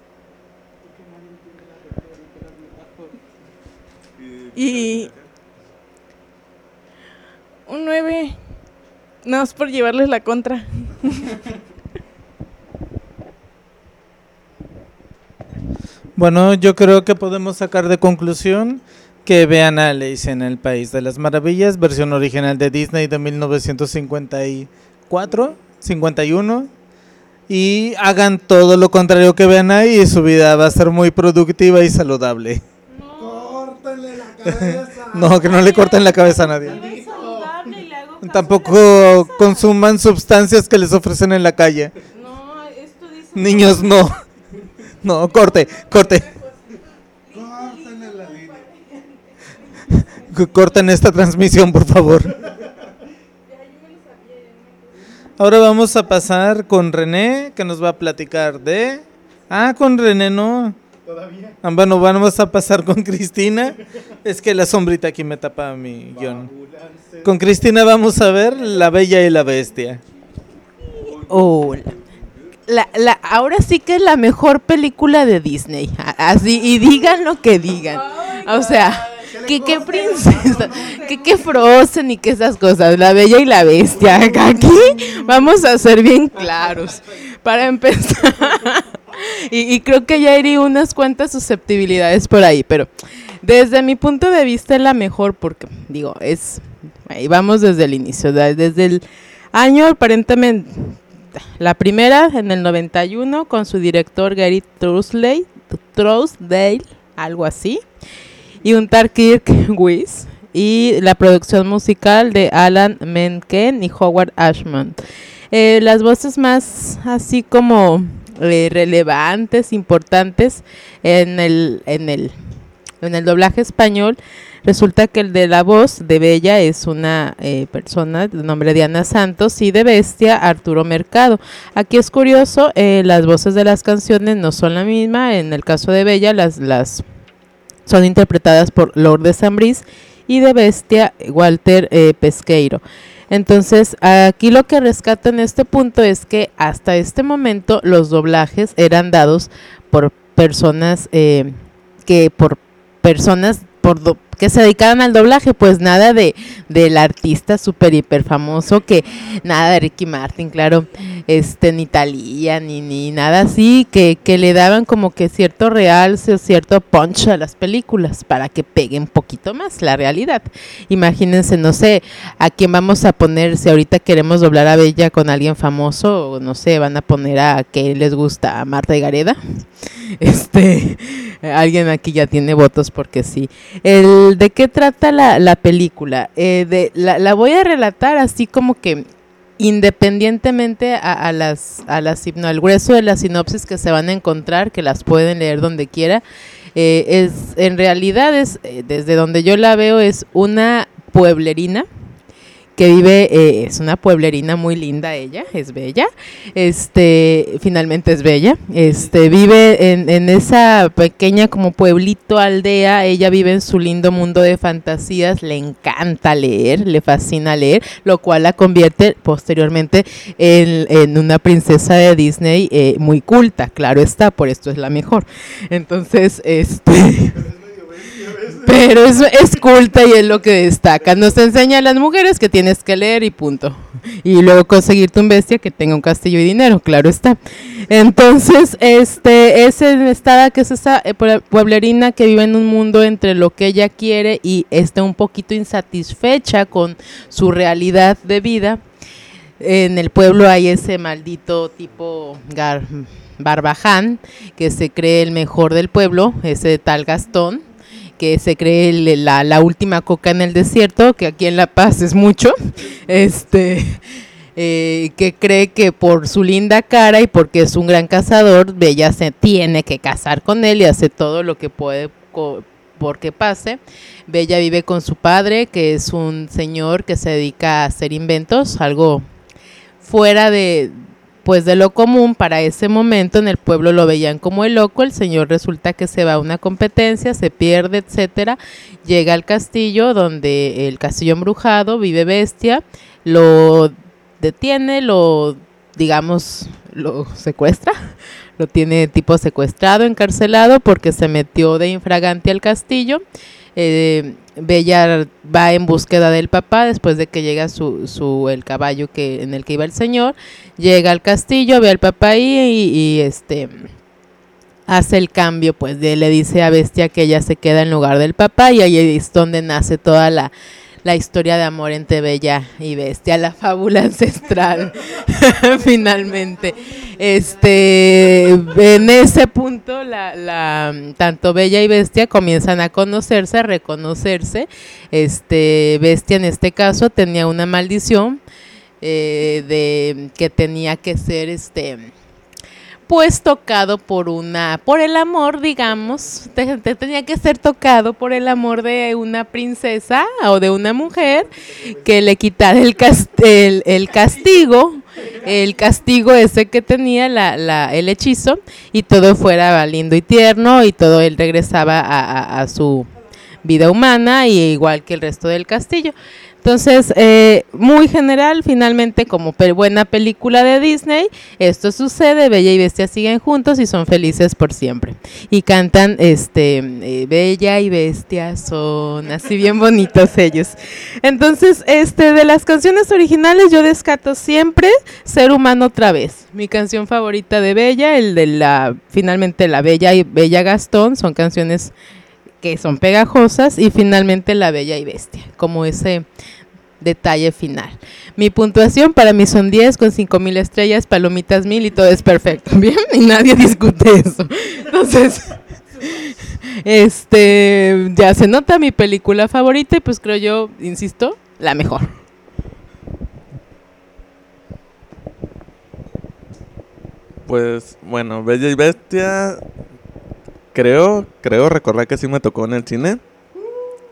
Y un 9. No, es por llevarles la contra. Bueno, yo creo que podemos sacar de conclusión que vean a Alice en el País de las Maravillas, versión original de Disney de 1954, 51, y hagan todo lo contrario que vean ahí y su vida va a ser muy productiva y saludable. No, que no le corten la cabeza a nadie. Tampoco consuman sustancias que les ofrecen en la calle. No, esto dice Niños, no. No, corte, corte. Corten esta transmisión, por favor. Ahora vamos a pasar con René, que nos va a platicar de... Ah, con René no. Todavía. bueno, vamos a pasar con Cristina. Es que la sombrita aquí me tapa mi guion. Con Cristina vamos a ver La Bella y la Bestia. Hola. La, la, ahora sí que es la mejor película de Disney. Así, y digan lo que digan. O sea, que qué princesa, que qué Frozen y que esas cosas, la bella y la bestia. Aquí vamos a ser bien claros. Para empezar, y, creo que ya hay unas cuantas susceptibilidades por ahí, pero desde mi punto de vista es la mejor porque, digo, es, ahí vamos desde el inicio, desde el año aparentemente, la primera en el 91 con su director Gary Trusley, Trousdale, algo así, y un Tarkirk Weiss, y la producción musical de Alan Menken y Howard Ashman. Eh, las voces más así como eh, relevantes, importantes en el, en el en el doblaje español resulta que el de la voz de Bella es una eh, persona de nombre Diana Santos y de Bestia Arturo Mercado. Aquí es curioso, eh, las voces de las canciones no son la misma. En el caso de Bella, las, las son interpretadas por Lourdes Zambris y de Bestia Walter eh, Pesqueiro. Entonces, aquí lo que rescato en este punto es que hasta este momento los doblajes eran dados por personas eh, que por personas por que se dedicaban al doblaje, pues nada de del artista súper hiper famoso, que nada de Ricky Martin, claro, este, ni Thalía, ni, ni nada así, que, que le daban como que cierto realce o cierto punch a las películas para que pegue un poquito más la realidad. Imagínense, no sé, a quién vamos a poner, si ahorita queremos doblar a Bella con alguien famoso, o no sé, van a poner a que les gusta, a Marta y Gareda. Este, alguien aquí ya tiene votos porque sí. El, ¿De qué trata la, la película? Eh, de, la, la voy a relatar así como que independientemente a, las, a las, hipno- al grueso de las sinopsis que se van a encontrar, que las pueden leer donde quiera, eh, es, en realidad es, eh, desde donde yo la veo, es una pueblerina que vive, eh, es una pueblerina muy linda ella, es bella, este, finalmente es bella, este, vive en, en esa pequeña como pueblito aldea, ella vive en su lindo mundo de fantasías, le encanta leer, le fascina leer, lo cual la convierte posteriormente en, en una princesa de Disney eh, muy culta, claro está, por esto es la mejor. Entonces, este... Pero es, es culta y es lo que destaca. Nos enseña a las mujeres que tienes que leer y punto. Y luego conseguirte un bestia que tenga un castillo y dinero, claro está. Entonces, este es en esta que es esa eh, pue- pueblerina que vive en un mundo entre lo que ella quiere y está un poquito insatisfecha con su realidad de vida. En el pueblo hay ese maldito tipo gar- barbaján que se cree el mejor del pueblo, ese tal Gastón que se cree la, la última coca en el desierto, que aquí en La Paz es mucho, este, eh, que cree que por su linda cara y porque es un gran cazador, Bella se tiene que casar con él y hace todo lo que puede porque pase. Bella vive con su padre, que es un señor que se dedica a hacer inventos, algo fuera de pues de lo común para ese momento en el pueblo lo veían como el loco, el señor resulta que se va a una competencia, se pierde, etcétera, llega al castillo donde el castillo embrujado vive bestia, lo detiene, lo digamos, lo secuestra, lo tiene tipo secuestrado, encarcelado porque se metió de infragante al castillo. Eh, Bella va en búsqueda del papá después de que llega su, su el caballo que en el que iba el señor llega al castillo ve al papá ahí y, y, este hace el cambio pues de, le dice a Bestia que ella se queda en lugar del papá y ahí es donde nace toda la la historia de amor entre Bella y Bestia, la fábula ancestral, finalmente. Este, en ese punto, la, la, tanto Bella y Bestia comienzan a conocerse, a reconocerse. Este, Bestia en este caso tenía una maldición eh, de que tenía que ser este pues tocado por una, por el amor, digamos, te- te tenía que ser tocado por el amor de una princesa o de una mujer que le quitara el, el, castigo, el castigo ese que tenía la, la, el hechizo y todo fuera lindo y tierno y todo él regresaba a- a su vida humana y igual que el resto del castillo. Entonces, eh, muy general, finalmente, como buena película de Disney, esto sucede, Bella y Bestia siguen juntos y son felices por siempre. Y cantan, este, eh, Bella y Bestia son así bien bonitos ellos. Entonces, este, de las canciones originales yo descato siempre Ser Humano otra vez. Mi canción favorita de Bella, el de la, finalmente la Bella y Bella Gastón, son canciones que son pegajosas y finalmente la Bella y Bestia, como ese detalle final. Mi puntuación para mí son 10 con 5000 estrellas, palomitas 1000 y todo es perfecto, ¿bien? Y nadie discute eso. Entonces, este, ya se nota mi película favorita y pues creo yo, insisto, la mejor. Pues bueno, Bella y Bestia. Creo, creo recordar que sí me tocó en el cine.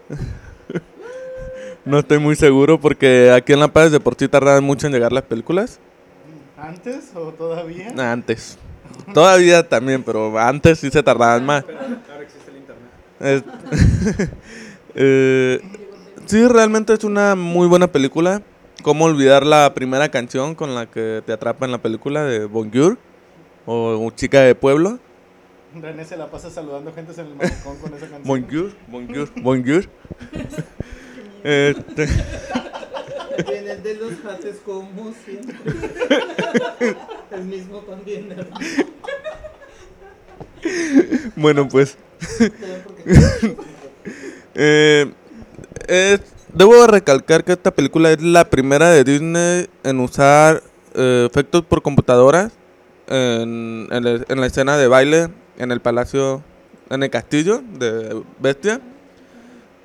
no estoy muy seguro porque aquí en La Paz de por sí tardaban mucho en llegar las películas. ¿Antes o todavía? Antes. Todavía también, pero antes sí se tardaban más. Ahora existe el internet. Eh, sí, realmente es una muy buena película. ¿Cómo olvidar la primera canción con la que te atrapa en la película de Bonjour? O Chica de Pueblo. René se la pasa saludando gente en el balcón con esa canción. Bonjour, bonjour, bonjour. Este, Viene el de los haces como siempre. el mismo también. bueno, pues. Eh, es- debo recalcar que esta película es la primera de Disney en usar eh, efectos por computadoras en, en la- en la escena de baile en el palacio, en el castillo de Bestia.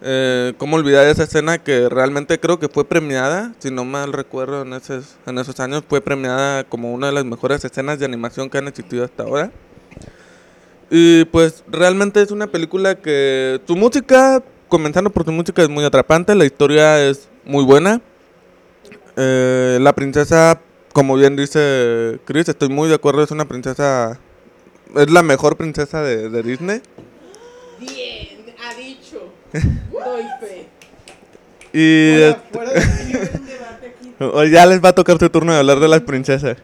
Eh, ¿Cómo olvidar esa escena que realmente creo que fue premiada, si no mal recuerdo en esos, en esos años, fue premiada como una de las mejores escenas de animación que han existido hasta ahora? Y pues realmente es una película que su música, comenzando por su música, es muy atrapante, la historia es muy buena. Eh, la princesa, como bien dice Chris, estoy muy de acuerdo, es una princesa, es la mejor princesa de, de Disney. Bien, ha dicho. Doy fe. Y Hoy ya les va a tocar su turno de hablar de las princesas.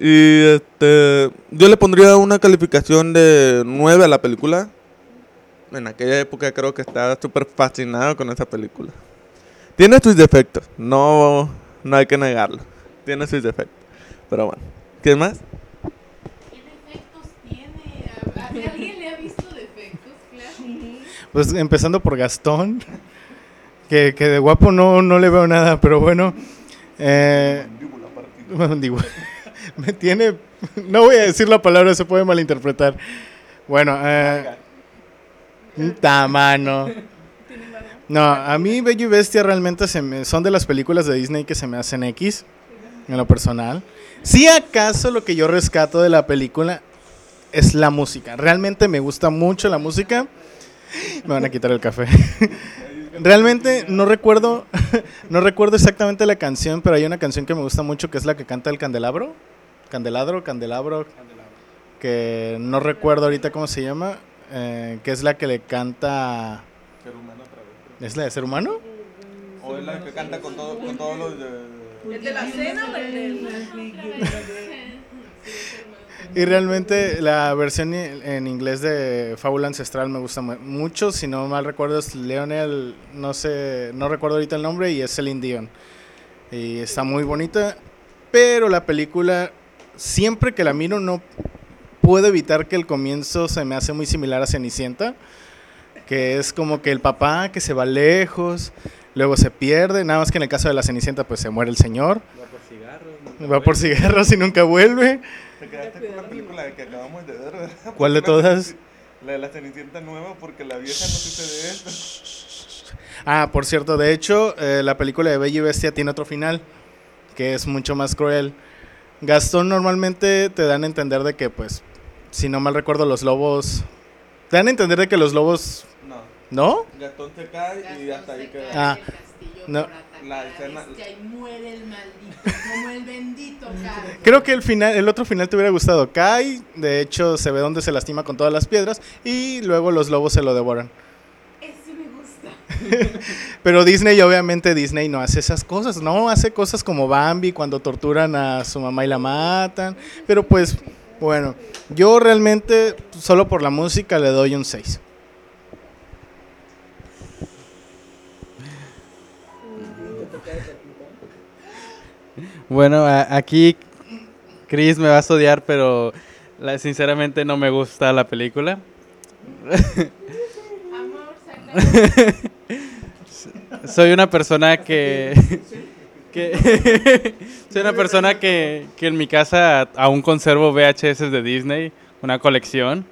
Y este, yo le pondría una calificación de 9 a la película. En aquella época creo que estaba súper fascinado con esa película. Tiene sus defectos, no, no hay que negarlo. Tiene sus defectos. Pero bueno, ¿qué más? ¿Qué defectos tiene? ¿A- a- ¿Alguien le ha visto defectos? Claro. Pues empezando por Gastón, que, que de guapo no, no le veo nada, pero bueno. Eh, me tiene... No voy a decir la palabra, se puede malinterpretar. Bueno, eh, tamano. No, a mí Bello y Bestia realmente se me- son de las películas de Disney que se me hacen X, en lo personal. Si acaso lo que yo rescato de la película es la música. Realmente me gusta mucho la música. Me van a quitar el café. Realmente no recuerdo, no recuerdo exactamente la canción, pero hay una canción que me gusta mucho que es la que canta el candelabro. Candelabro, candelabro. Que no recuerdo ahorita cómo se llama. eh, que es la que le canta. ¿Es la de ser humano? O es la que canta con, todos los... ¿El de la cena o el del.? Y realmente la versión en inglés de Fábula Ancestral me gusta mu- mucho. Si no mal recuerdo es Leonel, no sé, no recuerdo ahorita el nombre y es Celine Dion. Y está muy bonita, pero la película siempre que la miro no puedo evitar que el comienzo se me hace muy similar a Cenicienta, que es como que el papá que se va lejos, luego se pierde, nada más que en el caso de la Cenicienta pues se muere el señor, Va por cigarros. va por cigarros y nunca vuelve. Te quedaste con la película que acabamos de ver, ¿verdad? ¿Cuál de todas? La de la Cenicienta nueva, porque la vieja no sucede esto. Ah, por cierto, de hecho, eh, la película de Bella y Bestia tiene otro final, que es mucho más cruel. Gastón normalmente te dan a entender de que, pues, si no mal recuerdo, los lobos... Te dan a entender de que los lobos... No, ¿No? Gastón se cae y hasta ahí queda. Ah, no. La escena- y muere el maldito, como el bendito Carlos. Creo que el final, el otro final te hubiera gustado. Cae, de hecho, se ve donde se lastima con todas las piedras y luego los lobos se lo devoran. Ese me gusta. Pero Disney, obviamente, Disney no hace esas cosas, ¿no? Hace cosas como Bambi cuando torturan a su mamá y la matan. Pero pues, bueno, yo realmente, solo por la música, le doy un 6. Bueno, aquí Chris me vas a odiar, pero la- sinceramente no me gusta la película. Soy una persona que... que soy una persona que, que en mi casa aún conservo VHS de Disney, una colección.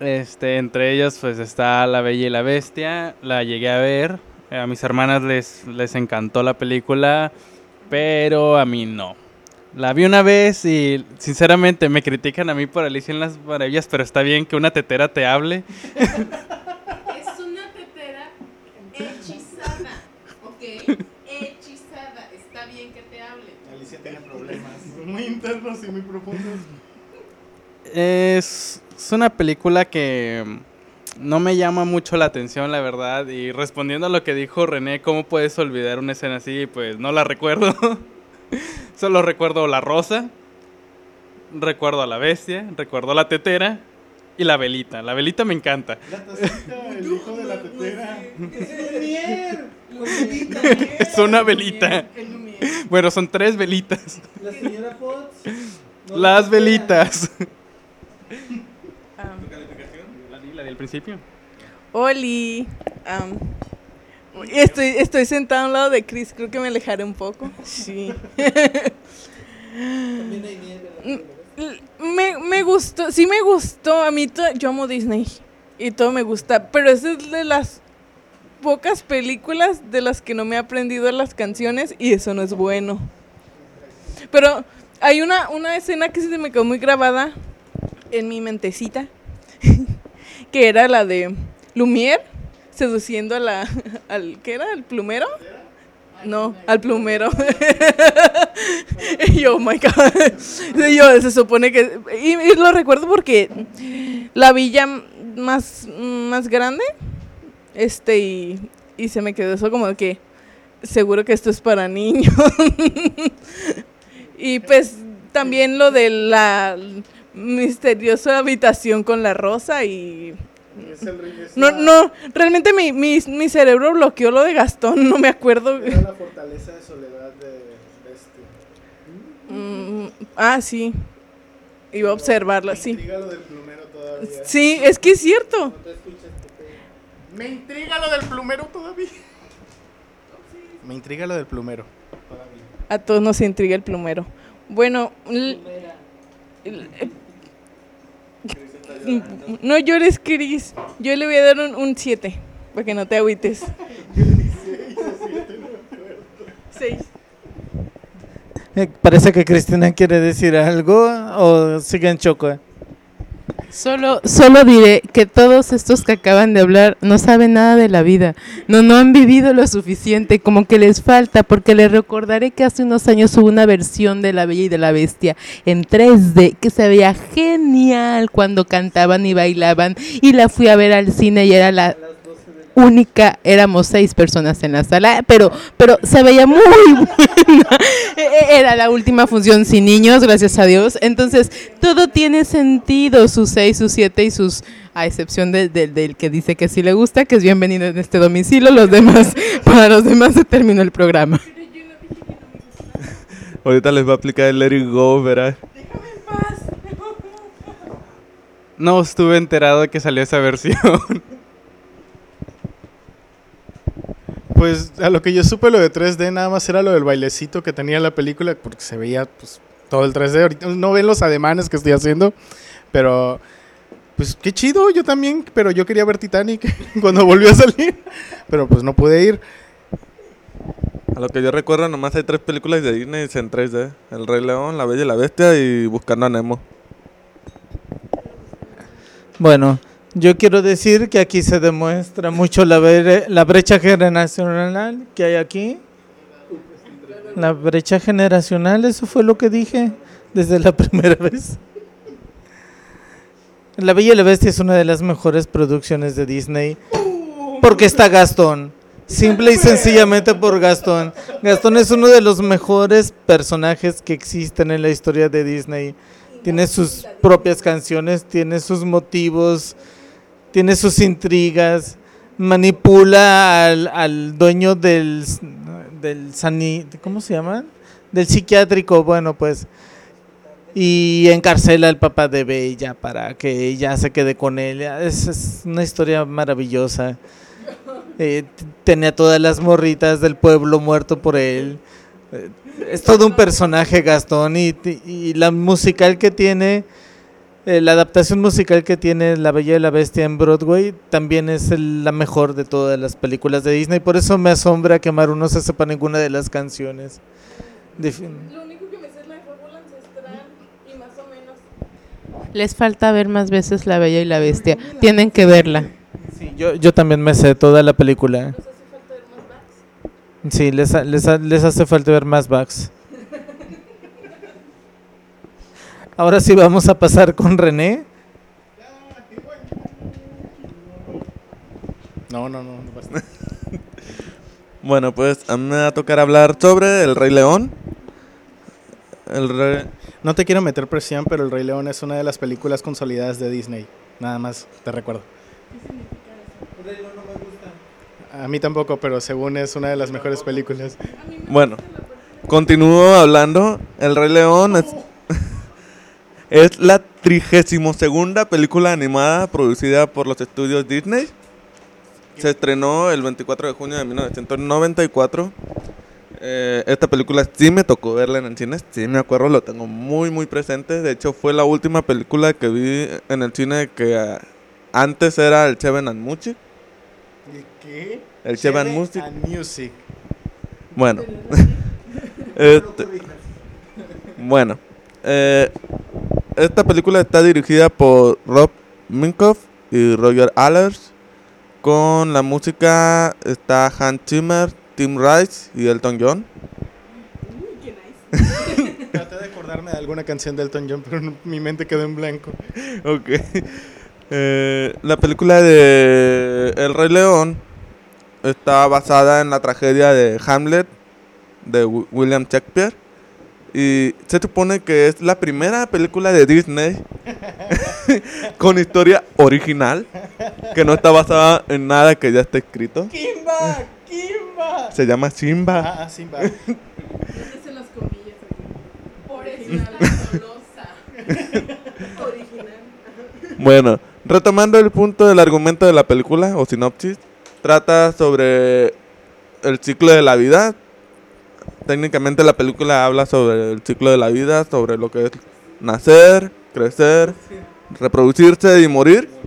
Este, entre ellos pues está La Bella y la Bestia, la llegué a ver, a mis hermanas les, les encantó la película, pero a mí no. La vi una vez y sinceramente me critican a mí por Alicia en las Maravillas, pero está bien que una tetera te hable. Es una tetera hechizada, ¿ok? Hechizada. Está bien que te hable. Alicia tiene problemas muy internos y muy profundos. Es, es una película que no me llama mucho la atención, la verdad. Y respondiendo a lo que dijo René, ¿cómo puedes olvidar una escena así? Pues no la recuerdo. Solo recuerdo la rosa, recuerdo a la bestia, recuerdo a la tetera y la velita. La velita me encanta. La tacita, el hijo de la tetera. Es una velita. Bueno, son tres velitas. La señora Potts. Las velitas. Del principio. Oli. estoy, estoy sentado a un lado de Chris, creo que me alejaré un poco. Sí. L- me, me gustó, sí me gustó. A mí yo amo Disney y todo me gusta, pero esa es de las pocas películas de las que no me he aprendido las canciones y eso no es bueno. Pero hay una, una escena que se me quedó muy grabada en mi mentecita, que era la de Lumière seduciendo a la, al, ¿qué era? ¿Al plumero? No, al plumero. y yo, oh my God. Y yo, se supone que. Y, y lo recuerdo porque la villa más, más grande. Este, y, y se me quedó eso como que. Seguro que esto es para niños. y pues también lo de la misteriosa habitación con la rosa y Es el rey- es no, la- no, realmente mi, mi, mi cerebro bloqueó lo de Gastón, no me acuerdo. Era la fortaleza de soledad de, de este. Mm, ah, sí. Iba a observarla, sí. Intriga lo del plumero todavía. Sí, es que es cierto. Me intriga lo del plumero todavía. Me intriga lo del plumero. A todos nos intriga el plumero. Bueno, no llores, Cris. Yo le voy a dar un 7, para que no te agüites. Seis. Eh, Parece que Cristina quiere decir algo o sigue en choco. Solo, solo diré que todos estos que acaban de hablar no saben nada de la vida, no, no han vivido lo suficiente, como que les falta, porque les recordaré que hace unos años hubo una versión de La Bella y de la Bestia en 3D que se veía genial cuando cantaban y bailaban y la fui a ver al cine y era la única, éramos seis personas en la sala, pero, pero se veía muy buena. E- e- Era la última función sin niños, gracias a Dios. Entonces, todo tiene sentido, sus seis, sus siete y sus, a excepción de- de- del que dice que sí le gusta, que es bienvenido en este domicilio, los demás, para los demás se terminó el programa. Ahorita les va a aplicar el Let It Go, verás. No estuve enterado de que salió esa versión. Pues a lo que yo supe lo de 3D nada más era lo del bailecito que tenía la película porque se veía pues todo el 3D. Ahorita no ven los ademanes que estoy haciendo, pero pues qué chido, yo también, pero yo quería ver Titanic cuando volvió a salir, pero pues no pude ir. A lo que yo recuerdo, nomás hay tres películas de Disney en 3D. El Rey León, La Bella y la Bestia y Buscando a Nemo. Bueno, yo quiero decir que aquí se demuestra mucho la, la brecha generacional que hay aquí. La brecha generacional, eso fue lo que dije desde la primera vez. La Bella y la Bestia es una de las mejores producciones de Disney. Porque está Gastón. Simple y sencillamente por Gastón. Gastón es uno de los mejores personajes que existen en la historia de Disney. Tiene sus propias canciones, tiene sus motivos, tiene sus intrigas, manipula al, al dueño del, del sani- ¿cómo se llama? Del psiquiátrico, bueno, pues y encarcela al papá de Bella para que ella se quede con él. Es, una historia maravillosa. Eh, tenía todas las morritas del pueblo muerto por él. Eh, es todo un personaje Gastón y, y la musical que tiene, eh, la adaptación musical que tiene La Bella y la Bestia en Broadway también es el- la mejor de todas las películas de Disney. Por eso me asombra que Maru no se sepa ninguna de las canciones. Lo único que me sé es la de fábula ancestral y más o menos. Les falta ver más veces La Bella y la Bestia. Tienen que verla. Sí, yo, yo también me sé toda la película. Nos hace falta ver más backs. Sí, les, les, ha- les hace falta ver más bugs. Ahora sí vamos a pasar con René. No, no, no. no basta. Bueno, pues a mí me va a tocar hablar sobre El Rey León. El Rey... No te quiero meter presión, pero El Rey León es una de las películas consolidadas de Disney. Nada más, te recuerdo. A mí tampoco, pero según es una de las mejores películas. Bueno, continúo hablando. El Rey León es, es la trigésimo segunda película animada producida por los estudios Disney. Se estrenó el 24 de junio de 1994. Eh, esta película sí me tocó verla en el cine, sí me acuerdo, lo tengo muy muy presente. De hecho fue la última película que vi en el cine que ah, antes era el Cheven and Music. ¿Qué? El Cheven Music. Music. Bueno. Este, bueno. eh, esta película está dirigida por Rob Minkoff y Roger Allers. Con la música está Hans Zimmer, Tim Rice y Elton John. Traté de acordarme de alguna canción de Elton John, pero no- mi mente quedó en blanco. Ok. Eh, la película de El Rey León está basada en la tragedia de Hamlet de Wi- William Shakespeare. Y se supone que es la primera película de Disney con historia original, que no está basada en nada que ya está escrito. ¡Kimba! ¡Kimba! Se llama Simba. Ah, ah, Simba. Las comillas aquí. Original, Original. Bueno, retomando el punto del argumento de la película o sinopsis, trata sobre el ciclo de la vida. Técnicamente la película habla sobre el ciclo de la vida, sobre lo que es nacer, crecer, reproducirse y morir.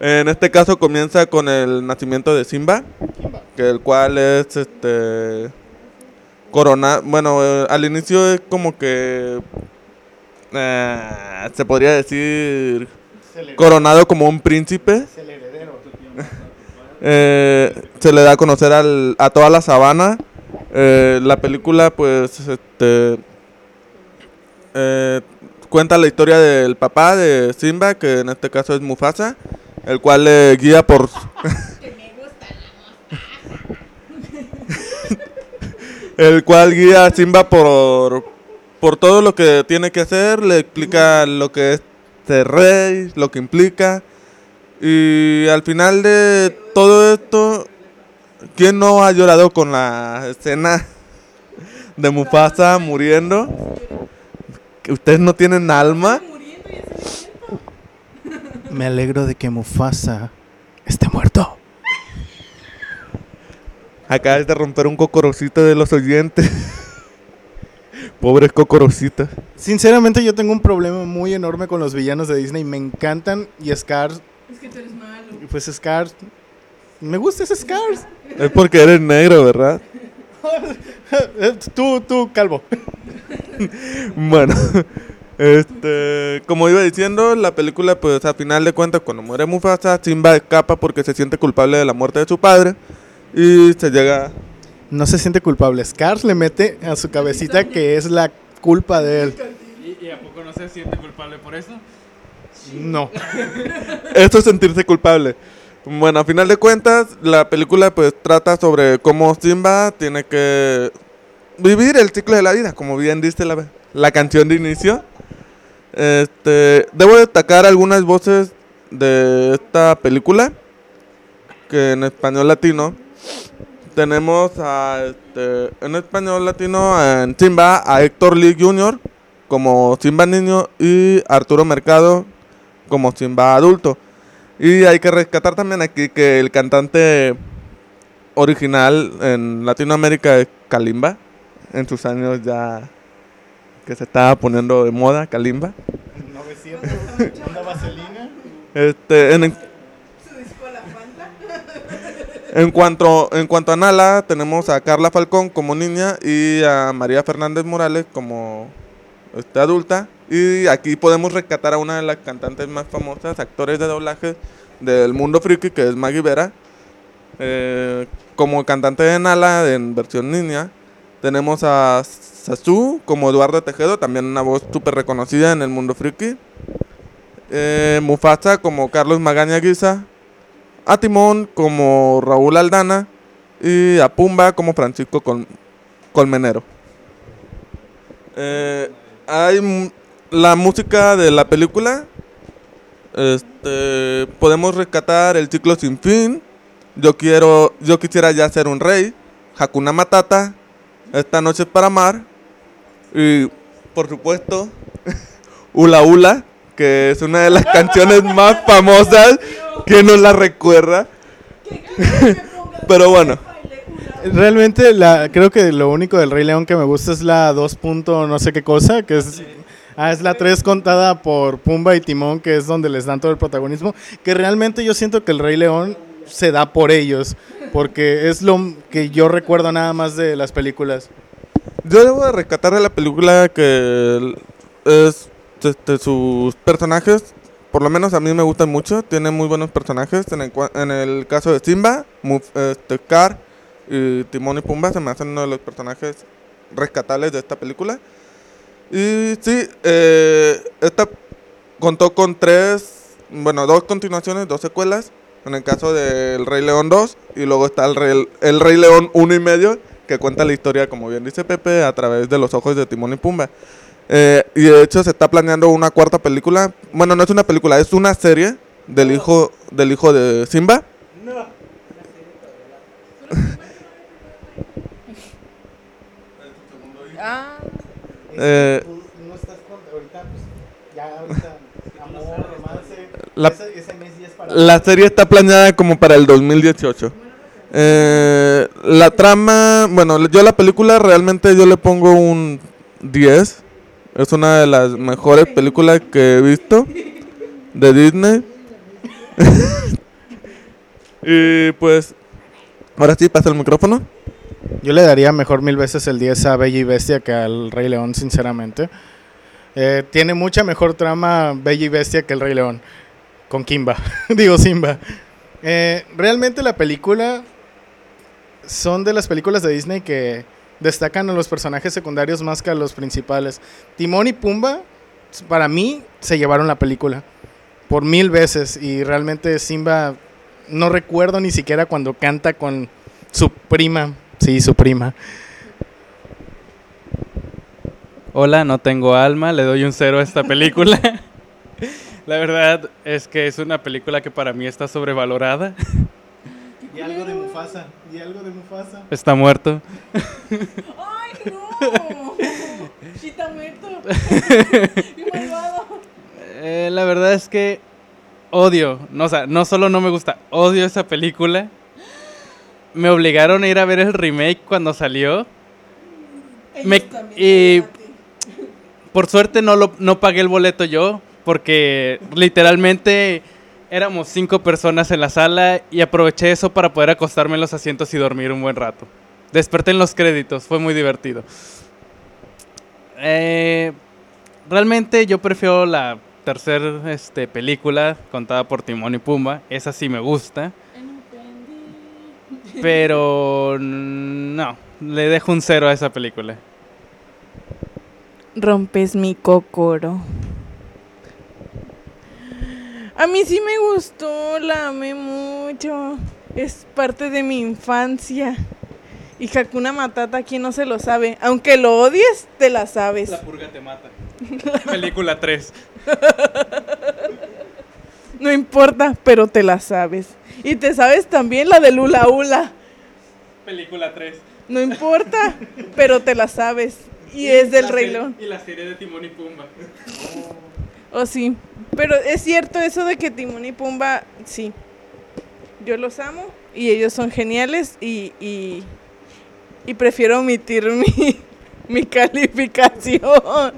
En este caso comienza con el nacimiento de Simba, que el cual es este corona, bueno, eh, al inicio es como que eh, se podría decir coronado como un príncipe. Eh, se le da a conocer al- a toda la sabana. Eh, la película, pues, este, eh, cuenta la historia del papá de Simba, que en este caso es Mufasa, el cual le guía por... el cual guía a Simba por, por todo lo que tiene que hacer, le explica lo que es ser rey, lo que implica. Y al final de todo esto, ¿quién no ha llorado con la escena de Mufasa muriendo? ¿Que ¿Ustedes no tienen alma? Me alegro de que Mufasa esté muerto. Acabas de romper un cocorocito de los oyentes. Pobres cocorocitos. Sinceramente yo tengo un problema muy enorme con los villanos de Disney. Me encantan y Scar, Es que tú eres malo. pues Scar, me gusta ese Scar. Es porque eres negro, ¿verdad? tú, tú, calvo. Bueno, este, como iba diciendo, la película, pues a final de cuentas, cuando muere Mufasa, Simba escapa porque se siente culpable de la muerte de su padre y se llega. No se siente culpable. Scar le mete a su cabecita que es la culpa de él. ¿Y, y a poco no se siente culpable por eso? No. Esto es sentirse culpable. Bueno, a final de cuentas, la película pues trata sobre cómo Simba tiene que vivir el ciclo de la vida, como bien dice la, la canción de inicio. Este, debo destacar algunas voces de esta película, que en español latino tenemos a, este, en español latino en Simba a Héctor Lee Jr. como Simba niño y Arturo Mercado como Simba adulto. Y hay que rescatar también aquí que el cantante original en Latinoamérica es Kalimba, en sus años ya que se estaba poniendo de moda Kalimba. 900, una vaselina. Este, en, en cuanto, en cuanto a Nala, tenemos a Carla Falcón como niña y a María Fernández Morales como este, adulta. Y aquí podemos rescatar a una de las cantantes más famosas, actores de doblaje del mundo friki, que es Maggie Vera. Eh, como cantante de Nala en versión niña. Tenemos a Sasu como Eduardo Tejedo, también una voz súper reconocida en el mundo friki. Eh, Mufasa como Carlos Magaña Guisa. A Timón como Raúl Aldana. Y a Pumba como Francisco Col- Colmenero. Eh, hay la música de la película. Este, podemos rescatar el ciclo sin fin. Yo quiero, yo quisiera ya ser un rey. Hakuna Matata. Esta noche para amar. Y por supuesto, Ula Ula, que es una de las canciones más famosas que nos la recuerda. Pero bueno, Realmente la, creo que lo único del Rey León que me gusta es la 2. punto no sé qué cosa, que es... Ah, es la 3 contada por Pumba y Timón, que es donde les dan todo el protagonismo. Que realmente yo siento que el Rey León se da por ellos, porque es lo que yo recuerdo nada más de las películas. yo debo de rescatar de la película que es sus personajes, por lo menos a mí me gustan mucho, tienen muy buenos personajes. En el, en el caso de Simba, Muf- este, y Timón y Pumba se me hacen uno de los personajes rescatables de esta película. Y sí, eh, esta contó con tres, bueno, dos continuaciones, dos secuelas. En el caso del Rey León 2 y luego está el Rey, el Rey León 1 y medio que cuenta la historia, como bien dice Pepe, a través de los ojos de Timón y Pumba. Eh, y de hecho se está planeando una cuarta película. Bueno, no es una película, es una serie del hijo del hijo de Simba. Ah, Eh, no estás ahorita, pues, ya ahorita, amor, romance, La- ese, ese mes ya es para... La serie está planeada como para el 2018. Eh, la trama, bueno, yo la película realmente yo le pongo un 10. Es una de las mejores películas que he visto de Disney. y pues, ahora sí, pasa el micrófono. Yo le daría mejor mil veces el 10 a Bella y Bestia que al Rey León, sinceramente. Eh, tiene mucha mejor trama Bella y Bestia que el Rey León. Con Kimba. Digo Simba. Eh, realmente la película son de las películas de Disney que destacan a los personajes secundarios más que a los principales. Timón y Pumba, para mí, se llevaron la película. Por mil veces. Y realmente Simba, no recuerdo ni siquiera cuando canta con su prima. Sí, su prima. Hola, no tengo alma, le doy un cero a esta película. La verdad es que es una película que para mí está sobrevalorada. Y algo de Mufasa. Y algo de Mufasa. Está muerto. ¡Ay, no! ¡Chita muerto! ¡Qué malvado! Eh, la verdad es que odio, no, o sea, no solo no me gusta, odio esa película. Me obligaron a ir a ver el remake cuando salió. Me- y-. Por suerte no, lo, no pagué el boleto yo, porque literalmente éramos cinco personas en la sala y aproveché eso para poder acostarme en los asientos y dormir un buen rato. Desperté en los créditos, fue muy divertido. Eh, realmente yo prefiero la tercera este, película contada por Timón y Pumba, esa sí me gusta, pero no, le dejo un cero a esa película. Rompes mi cocoro. A mí sí me gustó, la amé mucho. Es parte de mi infancia. Y Hakuna Matata, ¿quién no se lo sabe? Aunque lo odies, te la sabes. La purga te mata. Película 3. No importa, pero te la sabes. Y te sabes también la de Lula Ula. Película 3. No importa, pero te la sabes. Y es del Rey León. Y la serie de Timón y Pumba. Oh, sí. Pero es cierto eso de que Timón y Pumba, sí. Yo los amo y ellos son geniales y, y, y prefiero omitir mi, mi calificación.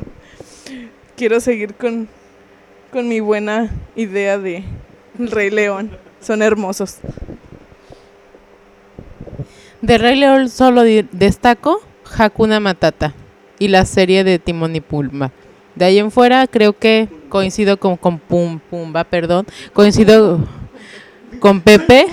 Quiero seguir con, con mi buena idea de El Rey León. Son hermosos. De Rey León solo destaco Hakuna Matata y la serie de Timón y Pumba. De ahí en fuera creo que coincido con, con Pum, Pumba, perdón. Coincido con Pepe.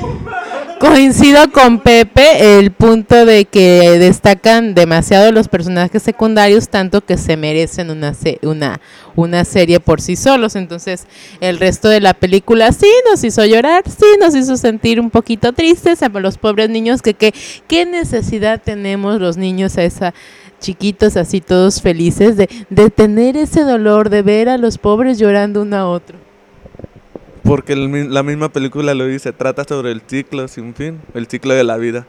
Coincido con Pepe el punto de que destacan demasiado los personajes secundarios, tanto que se merecen una, se- una, una serie por sí solos. Entonces, el resto de la película sí nos hizo llorar, sí nos hizo sentir un poquito tristes a los pobres niños, que, que qué necesidad tenemos los niños a esa chiquitos así todos felices de, de tener ese dolor, de ver a los pobres llorando uno a otro. Porque el la misma película lo dice, trata sobre el ciclo sin fin, el ciclo de la vida.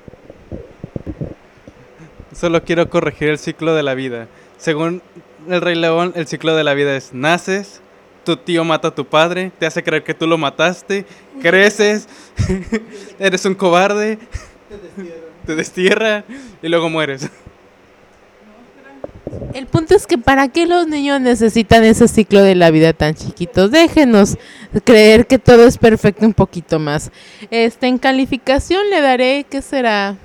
Solo quiero corregir el ciclo de la vida. Según el Rey León, el ciclo de la vida es naces, tu tío mata a tu padre, te hace creer que tú lo mataste, creces, eres un cobarde, te destierra y luego mueres. El punto es que para qué los niños necesitan ese ciclo de la vida tan chiquitos. Déjenos creer que todo es perfecto un poquito más. Este en calificación le daré ¿qué será?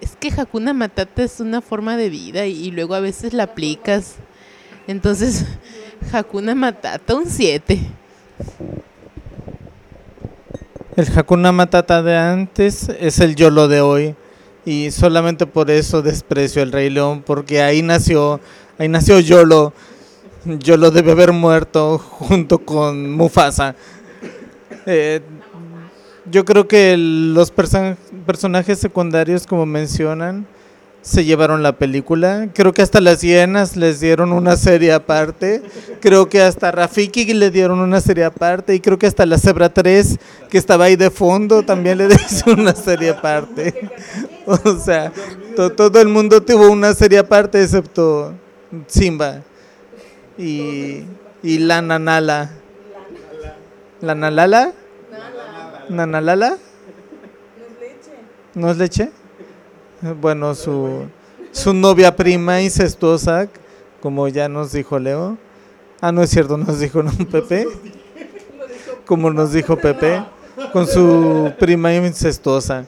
Es que Hakuna Matata es una forma de vida y, y luego a veces la aplicas. Entonces, Hakuna Matata un 7. El Hakuna Matata de antes es el YOLO de hoy. Y solamente por eso desprecio el Rey León, porque ahí nació, ahí nació YOLO. YOLO debe haber muerto junto con Mufasa. Eh, yo creo que los perso- personajes secundarios, como mencionan, se llevaron la película. Creo que hasta las hienas les dieron una serie aparte. Creo que hasta Rafiki le dieron una serie aparte. Y creo que hasta la Zebra 3, que estaba ahí de fondo, también le dieron una serie aparte. O sea, to- todo el mundo tuvo una serie aparte excepto Simba y, y la Nanala. ¿La Nalala? ¿Nanalala? ¿No es leche? Bueno, su, su novia prima incestuosa, como ya nos dijo Leo. Ah, no es cierto, nos dijo ¿no, Pepe. Como nos dijo Pepe, con su prima incestuosa.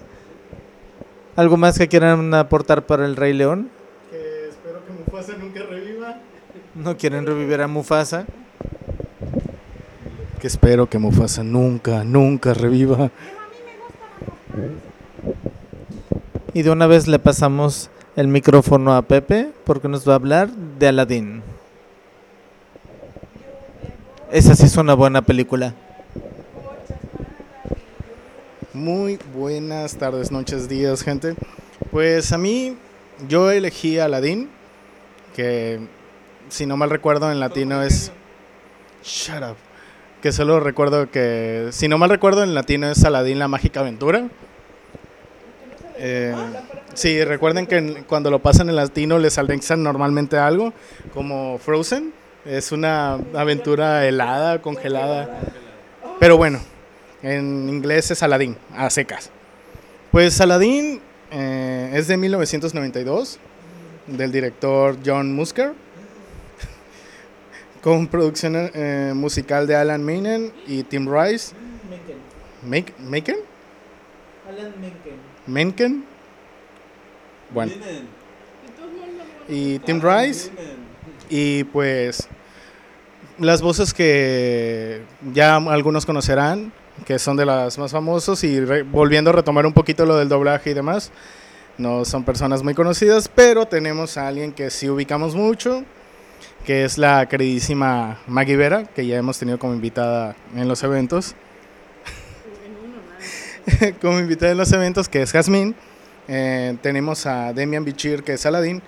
¿Algo más que quieran aportar para el Rey León? Que espero que Mufasa nunca reviva. ¿No quieren revivir a Mufasa? Que espero que Mufasa nunca, nunca reviva. Y de una vez le pasamos el micrófono a Pepe porque nos va a hablar de Aladdin. Esa sí es una buena película. Muy buenas tardes, noches, días, gente. Pues a mí, yo elegí Aladdin, que si no mal recuerdo en latino es... Shut up. Que solo recuerdo que, si no mal recuerdo en latino es Aladdin la mágica aventura. Eh, sí, recuerden que cuando lo pasan en latino les anexan normalmente algo, como Frozen. Es una aventura helada, congelada. Pero bueno, en inglés es Aladdin, a secas. Pues Aladdin eh, es de 1992, del director John Musker, con producción eh, musical de Alan Menken y Tim Rice. Make- ¿Menken? Menken. Bueno. Y Tim Rice. Y pues las voces que ya algunos conocerán, que son de las más famosos y volviendo a retomar un poquito lo del doblaje y demás, no son personas muy conocidas, pero tenemos a alguien que sí ubicamos mucho, que es la queridísima Maggie Vera, que ya hemos tenido como invitada en los eventos. como invitada en los eventos, que es Jasmine. Eh, tenemos a Demian Bichir, que es Aladdin.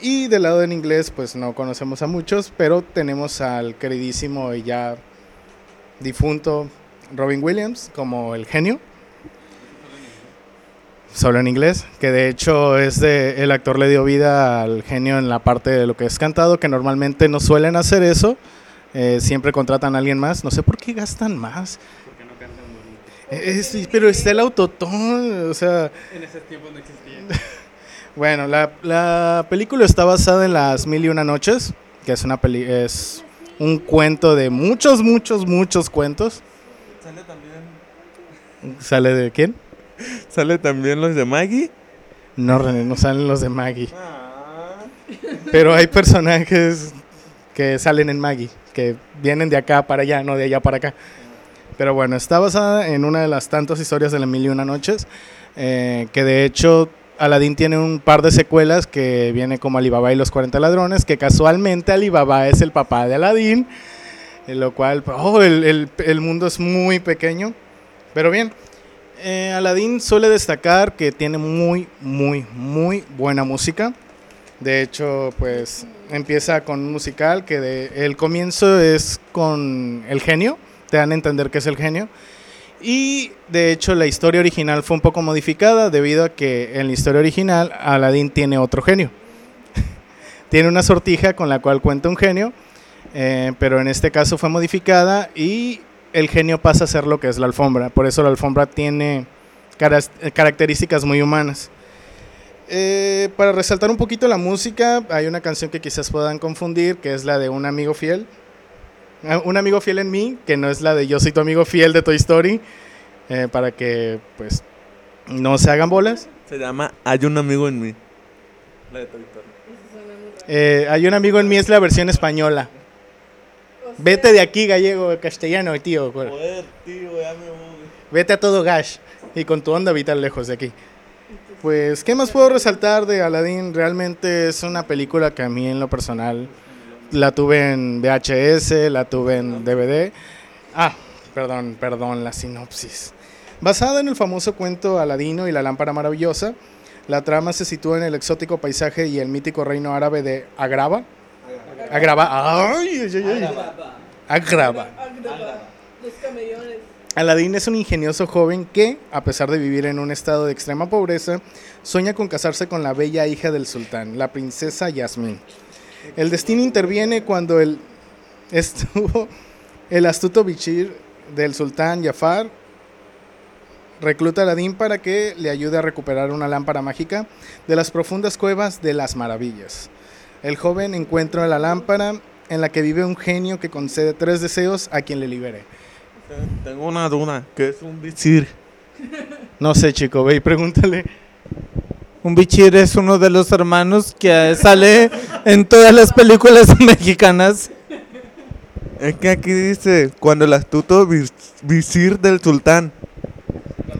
Y del lado en inglés, pues no conocemos a muchos, pero tenemos al queridísimo y ya difunto Robin Williams como el genio. Solo en inglés, que de hecho es de el actor le dio vida al genio en la parte de lo que es cantado, que normalmente no suelen hacer eso. Eh, siempre contratan a alguien más. No sé por qué gastan más. Porque no cantan bonito. Eh, sí, pero está el autotón, o sea, En ese tiempo no existía. Bueno, la, la película está basada en las Mil y Una Noches, que es una peli es un cuento de muchos, muchos, muchos cuentos. Sale también. ¿Sale de quién? Sale también los de Maggie. No, René, no salen los de Maggie. Pero hay personajes que salen en Maggie, que vienen de acá para allá, no de allá para acá. Pero bueno, está basada en una de las tantas historias de la Mil y Una Noches, eh, que de hecho Aladdin tiene un par de secuelas que viene como Alibaba y los 40 ladrones, que casualmente Alibaba es el papá de Aladdin, en lo cual, oh, el, el- el mundo es muy pequeño. Pero bien, eh, Aladdin suele destacar que tiene muy, muy, muy buena música. De hecho, pues empieza con un musical que el comienzo es con el genio, te dan a entender que es el genio. Y de hecho la historia original fue un poco modificada debido a que en la historia original Aladdin tiene otro genio. tiene una sortija con la cual cuenta un genio, eh, pero en este caso fue modificada y el genio pasa a ser lo que es la alfombra. Por eso la alfombra tiene caras- eh, características muy humanas. Eh, para resaltar un poquito la música, hay una canción que quizás puedan confundir, que es la de Un amigo fiel. Ah, Un amigo fiel en mí, que no es la de Yo soy tu amigo fiel de Toy Story, eh, para que pues no se hagan bolas. Se llama Hay un amigo en mí. La de Toy Story. Eh, hay un amigo en mí, es la versión española. Vete de aquí, gallego, castellano, tío. Joder, tío, ya me voy. Vete a todo gash y con tu onda vital lejos de aquí. Pues, ¿qué más puedo resaltar de Aladdin? Realmente es una película que a mí en lo personal la tuve en VHS, la tuve en DVD. Ah, perdón, perdón, la sinopsis. Basada en el famoso cuento Aladino y la lámpara maravillosa, la trama se sitúa en el exótico paisaje y el mítico reino árabe de Agrava. Agrava. Ay, ay. Agrava. Aladín es un ingenioso joven que, a pesar de vivir en un estado de extrema pobreza, sueña con casarse con la bella hija del sultán, la princesa Yasmín. El destino interviene cuando el, estuvo, el astuto bichir del sultán Jafar recluta a Aladín para que le ayude a recuperar una lámpara mágica de las profundas cuevas de las maravillas. El joven encuentra la lámpara en la que vive un genio que concede tres deseos a quien le libere. Tengo una duda. ¿Qué es un visir? No sé, chico, ve y pregúntale. Un bichir es uno de los hermanos que sale en todas las películas mexicanas. Es que aquí dice, cuando el astuto vis- visir del sultán.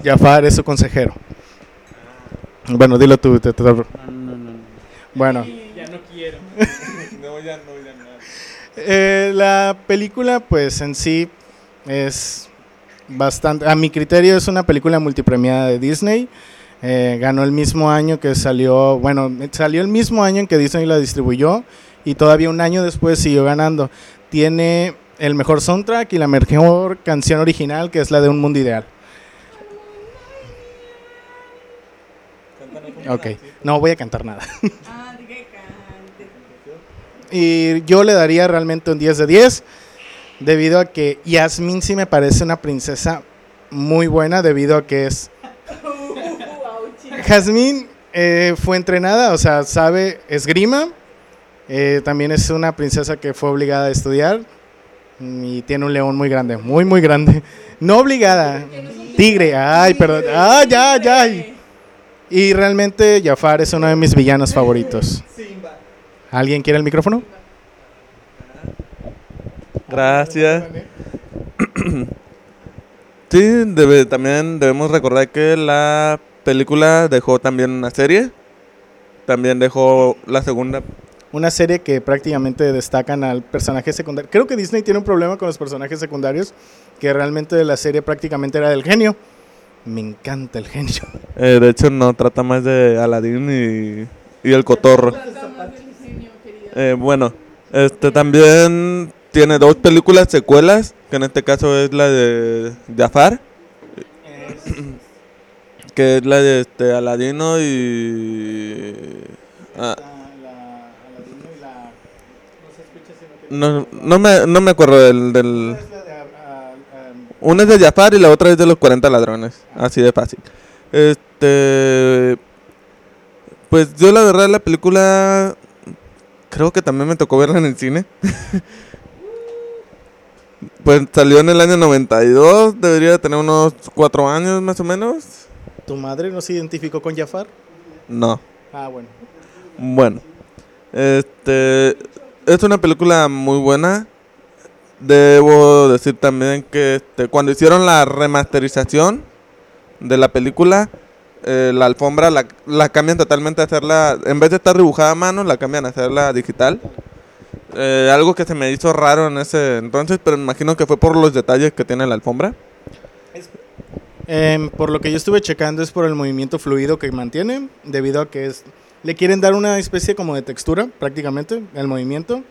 Jafar es su consejero. Bueno, dilo tú. te- no, no, no. Bueno, Ya no quiero. No, ya no, ya no. eh, la película, pues en sí, es bastante. A mi criterio, es una película multipremiada de Disney. Eh, ganó el mismo año que salió. Bueno, salió el mismo año en que Disney la distribuyó. Y todavía un año después siguió ganando. Tiene el mejor soundtrack y la mejor canción original, que es la de Un Mundo Ideal. Ok, no voy a cantar nada. Y yo le daría realmente un 10 de 10, debido a que Yasmín sí me parece una princesa muy buena, debido a que es... Jasmine eh, fue entrenada, o sea, sabe esgrima, eh, también es una princesa que fue obligada a estudiar mm, y tiene un león muy grande, muy, muy grande. No obligada, tigre, ay, perdón, ah, ya, ya. Y realmente Jafar es uno de mis villanos favoritos. ¿Alguien quiere el micrófono? Gracias. Sí, debe- también debemos recordar que la película dejó también una serie. También dejó la segunda una serie que prácticamente destacan al personaje secundario. Creo que Disney tiene un problema con los personajes secundarios, que realmente la serie prácticamente era del genio. Me encanta el genio. Eh, de hecho, no, trata más de Aladdin y, y el cotorro. Eh, bueno, este también tiene dos películas secuelas, que en este caso es la de Jafar, que es la de este, Aladino y... ah, no, no, me, no me acuerdo del... del una es de Jafar y la otra es de los 40 ladrones, así de fácil. Este... Pues yo la verdad la película creo que también me tocó verla en el cine. pues salió en el año 92, debería de tener unos cuatro años más o menos. ¿Tu madre no se identificó con Jafar? No. Ah, bueno. Bueno, este es una película muy buena. Debo decir también que este, cuando hicieron la remasterización de la película, eh, la alfombra la, la cambian totalmente a hacerla, en vez de estar dibujada a mano, la cambian a hacerla digital. Eh, algo que se me hizo raro en ese entonces, pero me imagino que fue por los detalles que tiene la alfombra. Em, por lo que yo estuve checando es por el movimiento fluido que mantiene, debido a que es, le quieren dar una especie como de textura prácticamente, el movimiento.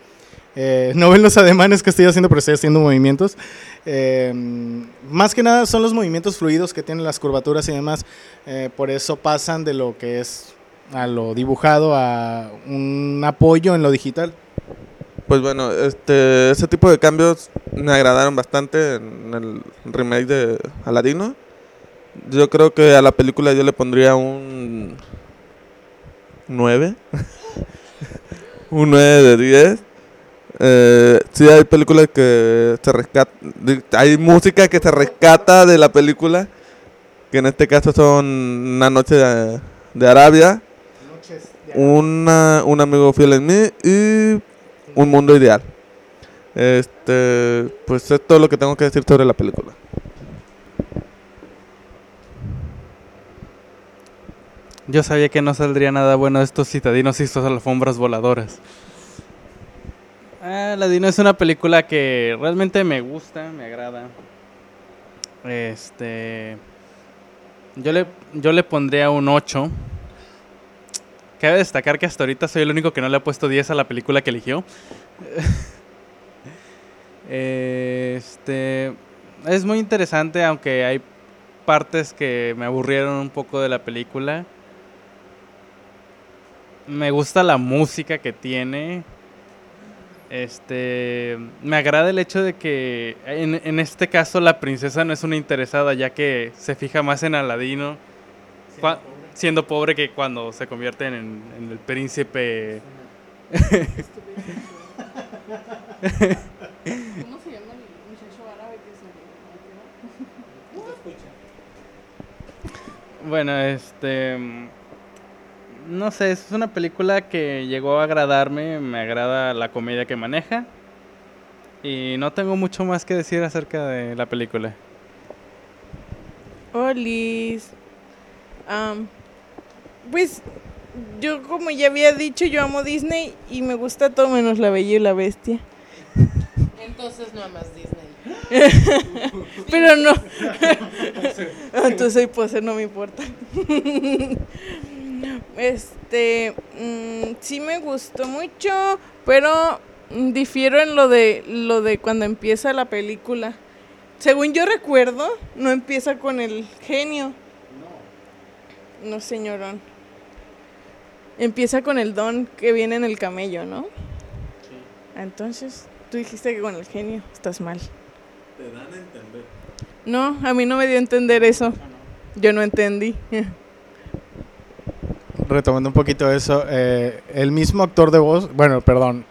Eh, no ven los ademanes que estoy haciendo, pero estoy haciendo movimientos. Em, más que nada son los movimientos fluidos que tienen las curvaturas y demás. Eh, por eso pasan de lo que es a lo dibujado a un apoyo en lo digital. Pues bueno, este, ese tipo de cambios me agradaron bastante en el remake de Aladino. Yo creo que a la película yo le pondría un 9. un 9 de 10. Eh, sí hay películas que se rescata, hay música que se rescata de la película, que en este caso son Una noche de, Arabia, una, un amigo fiel en mí y un mundo ideal. Este, pues es todo lo que tengo que decir sobre la película. Yo sabía que no saldría nada bueno de estos citadinos y estas alfombras voladoras. Ah, Ladino es una película que realmente me gusta, me agrada. Este. Yo le, yo le pondría un 8. Cabe destacar que hasta ahorita soy el único que no le ha puesto 10 a la película que eligió. este. Es muy interesante, aunque hay partes que me aburrieron un poco de la película. Me gusta la música que tiene. Este, me agrada el hecho de que en, en, este caso la princesa no es una interesada, ya que se fija más en Aladino, siendo, pobre. siendo pobre. que cuando se convierte en, en el príncipe. ¿Cómo se llama el muchacho árabe que se Bueno, este no sé, es una película que llegó a agradarme, me agrada la comedia que maneja y no tengo mucho más que decir acerca de la película. Olis. Um, pues yo como ya había dicho, yo amo Disney y me gusta todo menos La Bella y la Bestia. Entonces no amas Disney. Pero no. Entonces soy pose, no me importa. Este, mmm, sí me gustó mucho, pero difiero en lo de lo de cuando empieza la película. Según yo recuerdo, no empieza con el genio. No. No, señorón. Empieza con el don que viene en el camello, ¿no? Sí. Entonces, tú dijiste que con el genio estás mal. Te dan a entender. No, a mí no me dio a entender eso. Yo no entendí. retomando un poquito eso, eh, el mismo actor de voz, bueno, perdón,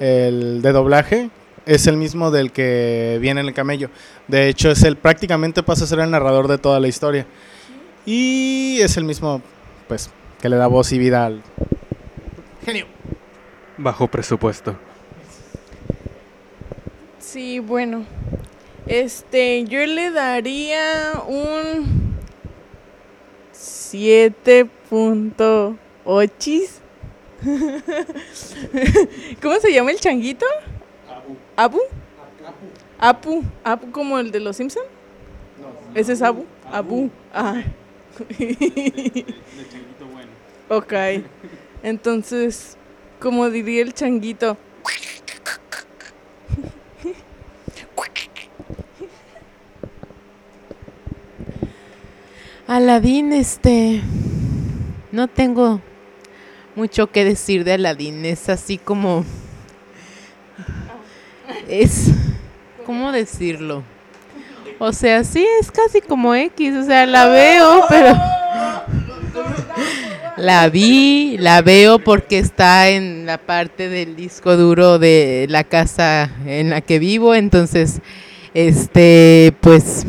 el de doblaje es el mismo del que viene en el camello. De hecho, es el prácticamente pasa a ser el narrador de toda la historia. Y es el mismo, pues, que le da voz y vida al genio. Bajo presupuesto. Sí, bueno. Este, yo le daría un 7.8. ¿Cómo se llama el changuito? Abu. Apu. Apu, como el de los Simpson. Ese es Abu. Abu. Ah. ok. Entonces, como diría el changuito. Aladín, este. No tengo mucho que decir de Aladín. Es así como. Es. ¿Cómo decirlo? O sea, sí, es casi como X. O sea, la veo, pero. La vi, la veo porque está en la parte del disco duro de la casa en la que vivo. Entonces, este, pues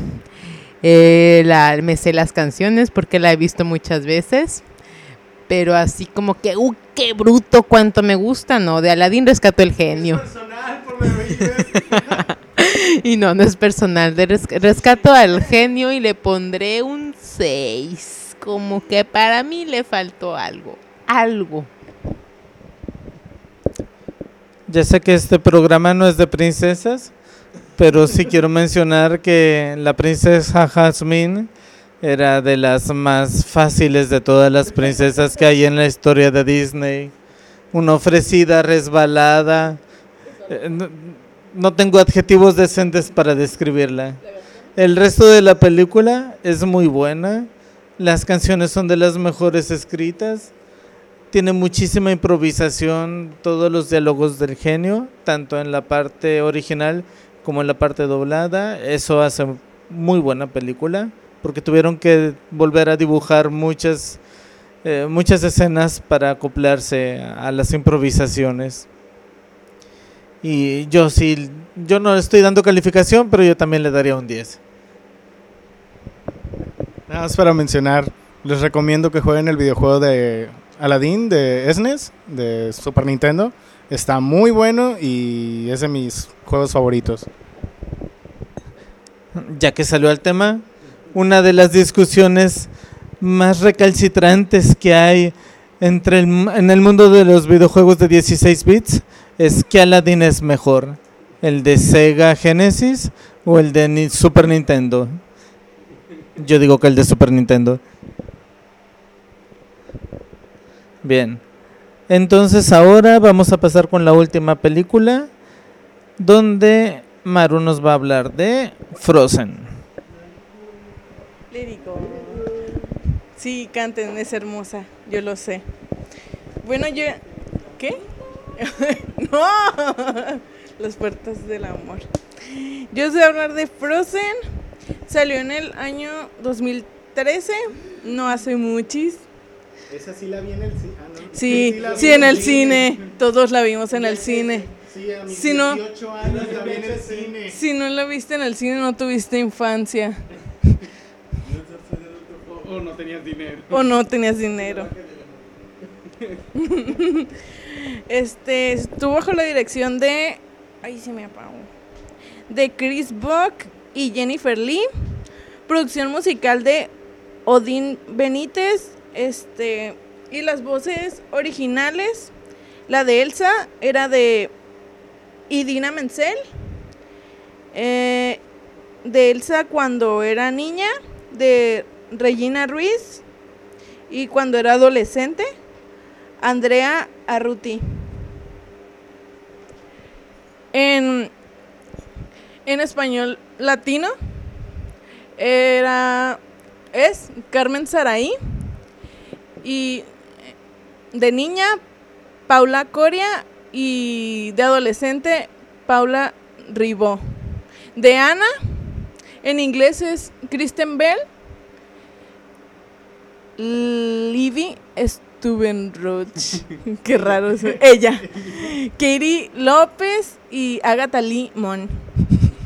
eh, la, me sé las canciones porque la he visto muchas veces. Pero así como que, ¡uh, qué bruto! ¡Cuánto me gusta! No, de Aladdin rescató el genio. y no, no es personal. De res- rescato al genio y le pondré un 6. Como que para mí le faltó algo. Algo. Ya sé que este programa no es de princesas, pero sí quiero mencionar que la princesa Jasmine era de las más fáciles de todas las princesas que hay en la historia de Disney. Una ofrecida, resbalada. Eh, No, no tengo adjetivos decentes para describirla. El resto de la película es muy buena. Las canciones son de las mejores escritas tiene muchísima improvisación, todos los diálogos del genio, tanto en la parte original como en la parte doblada. Eso hace muy buena película, porque tuvieron que volver a dibujar muchas, eh, muchas escenas para acoplarse a las improvisaciones. Y yo sí, yo no estoy dando calificación, pero yo también le daría un 10. Nada más para mencionar, les recomiendo que jueguen el videojuego de Aladdin de SNES, de Super Nintendo. Está muy bueno y es de mis juegos favoritos. ya que salió al tema, una de las discusiones más recalcitrantes que hay entre el, en el mundo de los videojuegos de 16 bits es que Aladdin es mejor, el de Sega Genesis o el de Super Nintendo. Yo digo que el de Super Nintendo. Bien. Entonces ahora vamos a pasar con la última película donde Maru nos va a hablar de Frozen. Lírico. Sí, canten, es hermosa, yo lo sé. Bueno, yo... ¿Qué? no, las puertas del amor. Yo os voy a hablar de Frozen. Salió en el año 2013, no hace muchis. Esa sí la vi en el cine. Sí, sí, en el cine. Todos la vimos en el cine. Sí, a mis Si no- años la vi en el cine. Si no la viste en el cine, no tuviste infancia. O no tenías dinero. O no tenías dinero. Este estuvo bajo la dirección de. Ay, se me apagó. De Chris Buck y Jennifer Lee. Producción musical de Odín Benítez. Este. Y las voces originales. La de Elsa era de Idina Menzel. Eh, de Elsa cuando era niña. De Regina Ruiz. Y cuando era adolescente. Andrea Arruti. En, en español latino era es Carmen Saraí y de niña Paula Coria y de adolescente Paula Ribó. De Ana en inglés es Kristen Bell. Livy Stubenroch. Qué raro eso. Ella. Katie López y Agatha Limón.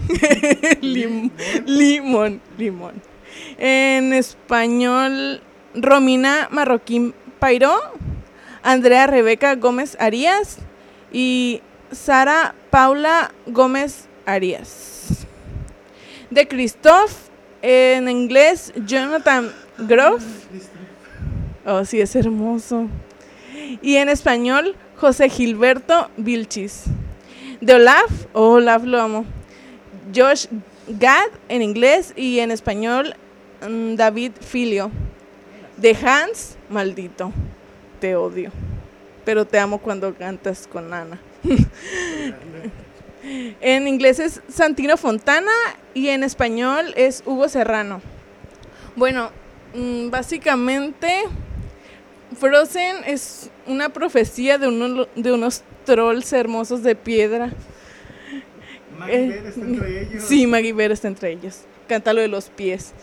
Lim- limón, limón. En español, Romina Marroquín Pairó, Andrea Rebeca Gómez Arias y Sara Paula Gómez Arias. De Christoph, en inglés, Jonathan Groff. Oh, sí, es hermoso. Y en español, José Gilberto Vilchis. De Olaf, oh, Olaf lo amo. Josh Gad en inglés y en español mm, David Filio. De Hans, maldito, te odio. Pero te amo cuando cantas con Ana. en inglés es Santino Fontana y en español es Hugo Serrano. Bueno, mm, básicamente Frozen es una profecía de, uno- de unos trolls hermosos de piedra. Eh, Sí, Maggie está entre ellos. Canta lo de los pies.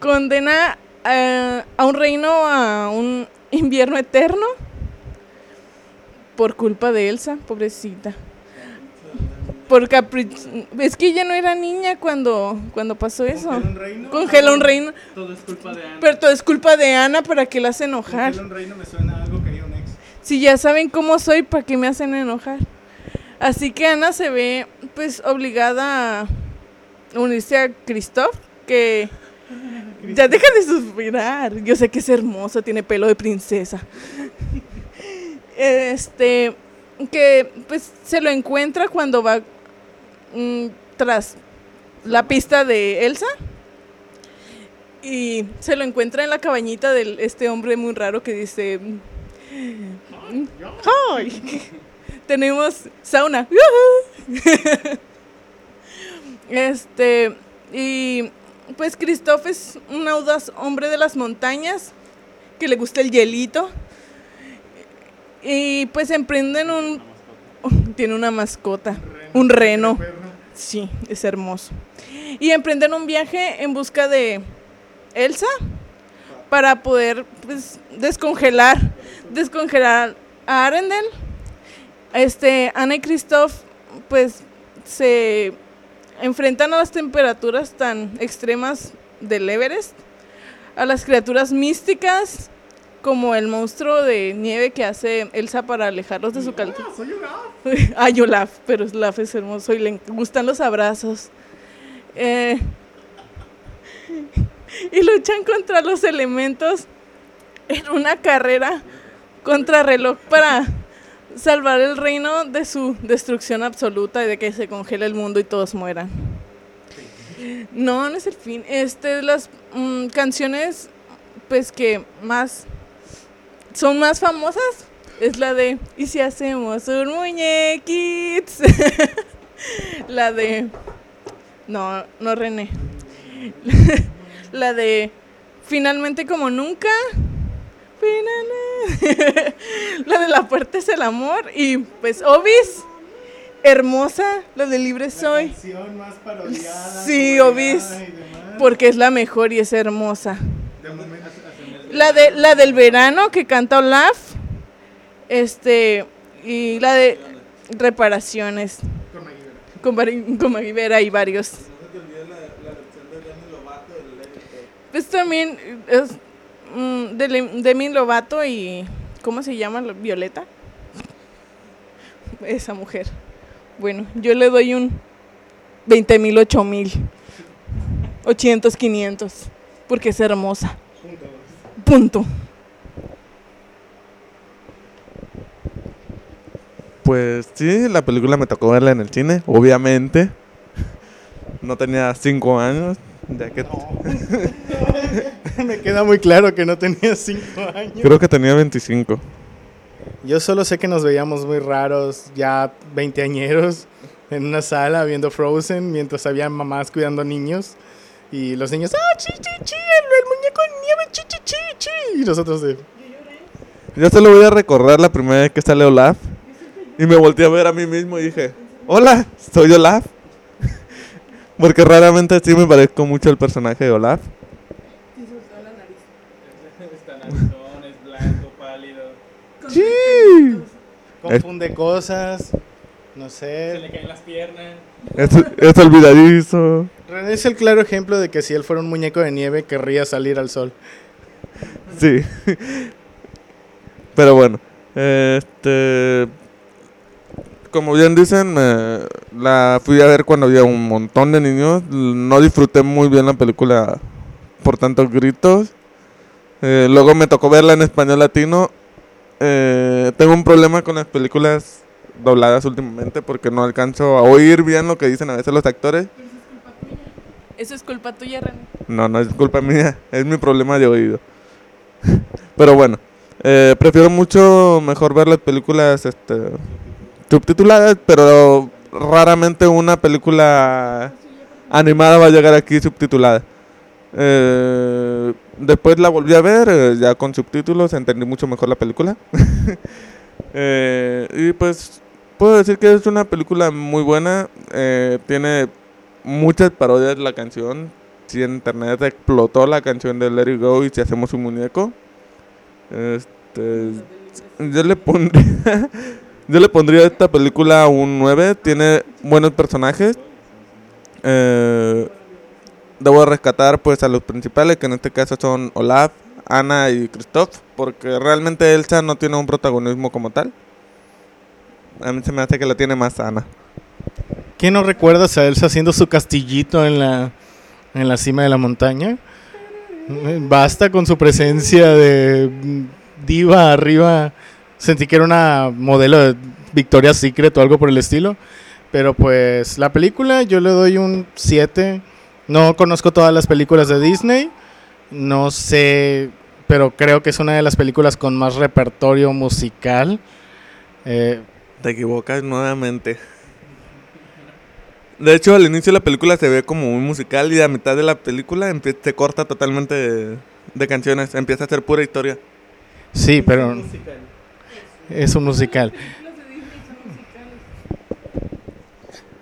Condena eh, a un reino a un invierno eterno por culpa de Elsa, pobrecita. Por capri- Es que ella no era niña cuando, cuando pasó eso. Congela un reino. Todo es culpa de Ana. Pero todo es culpa de Ana para que la hace enojar. un reino me suena a algo que haría un ex. Si ya saben cómo soy, ¿para qué me hacen enojar? Así que Ana se ve pues obligada a unirse a Christoph, que ya deja de suspirar. Yo sé que es hermoso, tiene pelo de princesa. Este, que pues se lo encuentra cuando va mm, tras la pista de Elsa. Y se lo encuentra en la cabañita de este hombre muy raro que dice... ¡Ay! Tenemos sauna. este, y pues Christoph es un audaz hombre de las montañas que le gusta el hielito. Y pues emprenden un... Tiene una mascota, un reno. Sí, es hermoso. Y emprenden un viaje en busca de Elsa para poder pues, descongelar, descongelar a Arendelle. Este, Ana y Christoph pues se enfrentan a las temperaturas tan extremas del Everest, a las criaturas místicas como el monstruo de nieve que hace Elsa para alejarlos de su calor. Ah, yo Olaf, pero Olaf es hermoso y le gustan los abrazos. Eh, y luchan contra los elementos en una carrera contra reloj para salvar el reino de su destrucción absoluta y de que se congele el mundo y todos mueran. No, no es el fin. Este, las mm, canciones, pues que más son más famosas es la de ¿Y si hacemos un muñequits? la de no, no René. la de Finalmente como nunca. La de La puerta es el amor y pues Obis hermosa, la de Libre soy. más parodiada. Sí, Obis. Porque es la mejor y es hermosa. La de la del verano que canta Olaf. Este y la de reparaciones con Mari- con Maggie Vera y varios. Pues también es mm, de Demi Lovato y ¿cómo se llama? la- Violeta. Esa mujer. Bueno, yo le doy un 20 mil, 8 mil. 800, 500. Porque es hermosa. Punto. Pues sí, la película me tocó verla en el cine, obviamente. No tenía cinco años, que Me queda muy claro que no tenía cinco años. creo que tenía 25. Yo solo sé que nos veíamos muy raros, ya veinteañeros, en una sala viendo Frozen, mientras había mamás cuidando niños. Y los niños, ¡ah, chi, chi, chi! El, el muñeco de nieve, chi, chi, chi, chi! Y nosotros de, Yo solo voy a recordar la primera vez que sale Olaf. Y me volteé a ver a mí mismo y dije, hola, soy Olaf. Porque raramente sí me parezco mucho al personaje de Olaf. Está narizón, es blanco, pálido. Sí. confunde cosas, no Se le sé. caen las piernas. Es, es olvidadizo. René es el claro ejemplo de que si él fuera un muñeco de nieve, querría salir al sol. Sí. Pero bueno, este. Como bien dicen, me- la fui a ver cuando había un montón de niños. No disfruté muy bien la película por tantos gritos. Eh, luego me tocó verla en español latino eh, tengo un problema con las películas dobladas últimamente porque no alcanzo a oír bien lo que dicen a veces los actores. Eso es culpa tuya, René. No, no es culpa mía, es mi problema de oído. Pero bueno, eh, prefiero mucho mejor ver las películas este, subtituladas, pero raramente una película animada va a llegar aquí subtitulada. Eh, después la volví a ver, eh, ya con subtítulos, entendí mucho mejor la película. Eh, y pues puedo decir que es una película muy buena, eh, tiene muchas parodias la canción. Si en internet explotó la canción de Let It Go y si hacemos un muñeco. Este, yo le pondría yo le pondría a esta película un 9, tiene buenos personajes. Eh, debo rescatar pues a los principales, que en este caso son Olaf, Ana y Christoph, porque realmente Elsa no tiene un protagonismo como tal. A mí se me hace que la tiene más Ana. ¿Quién no recuerdas a Elsa haciendo su castillito en la, en la cima de la montaña? Basta con su presencia de diva arriba. Sentí que era una modelo de Victoria's Secret o algo por el estilo. Pero pues la película yo le doy un 7. No conozco todas las películas de Disney. No sé, pero creo que es una de las películas con más repertorio musical. Eh, Te equivocas nuevamente. De hecho, al inicio de la película se ve como un musical y a mitad de la película se corta totalmente de, de canciones. Empieza a ser pura historia. sí, pero es un musical.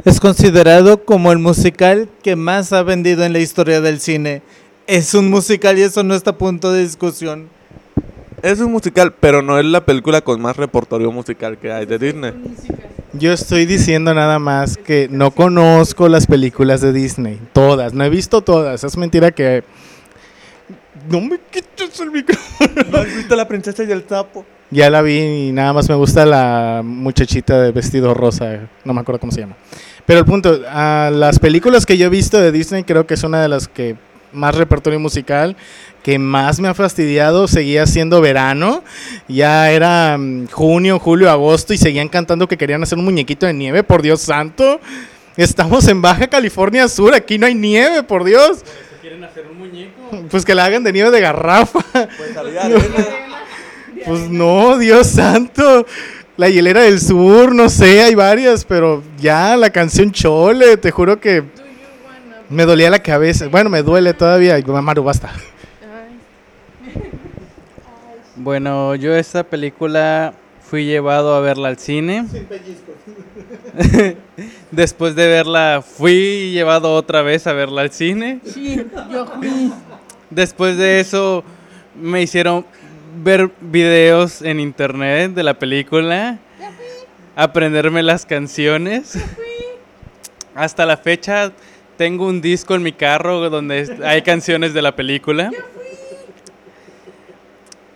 Es considerado como el musical que más ha vendido en la historia del cine. Es un musical y eso no está a punto de discusión. Es un musical, pero no es la película con más repertorio musical que hay de Disney. Yo estoy diciendo nada más que no conozco las películas de Disney. Todas, no he visto todas. Es mentira que... No me quites el micrófono. ¿No has visto La Princesa y el Sapo? Ya la vi y nada más me gusta la muchachita de vestido rosa. No me acuerdo cómo se llama. Pero el punto, a las películas que yo he visto de Disney creo que es una de las que más repertorio musical, que más me ha fastidiado, seguía siendo verano, ya era mm, junio, julio, agosto y seguían cantando que querían hacer un muñequito de nieve, por Dios santo. Estamos en Baja California Sur, aquí no hay nieve, por Dios. ¿Quieren hacer un muñeco? Pues que la hagan de nieve de garrafa. Pues había arena. Pues no, Dios santo. La hielera del sur, no sé, hay varias, pero ya la canción Chole, te juro que me dolía la cabeza. Bueno, me duele todavía. Y, Maru, basta. Bueno, yo esta película fui llevado a verla al cine. Después de verla, fui llevado otra vez a verla al cine. Después de eso, me hicieron ver videos en internet de la película, aprenderme las canciones. Hasta la fecha tengo un disco en mi carro donde hay canciones de la película.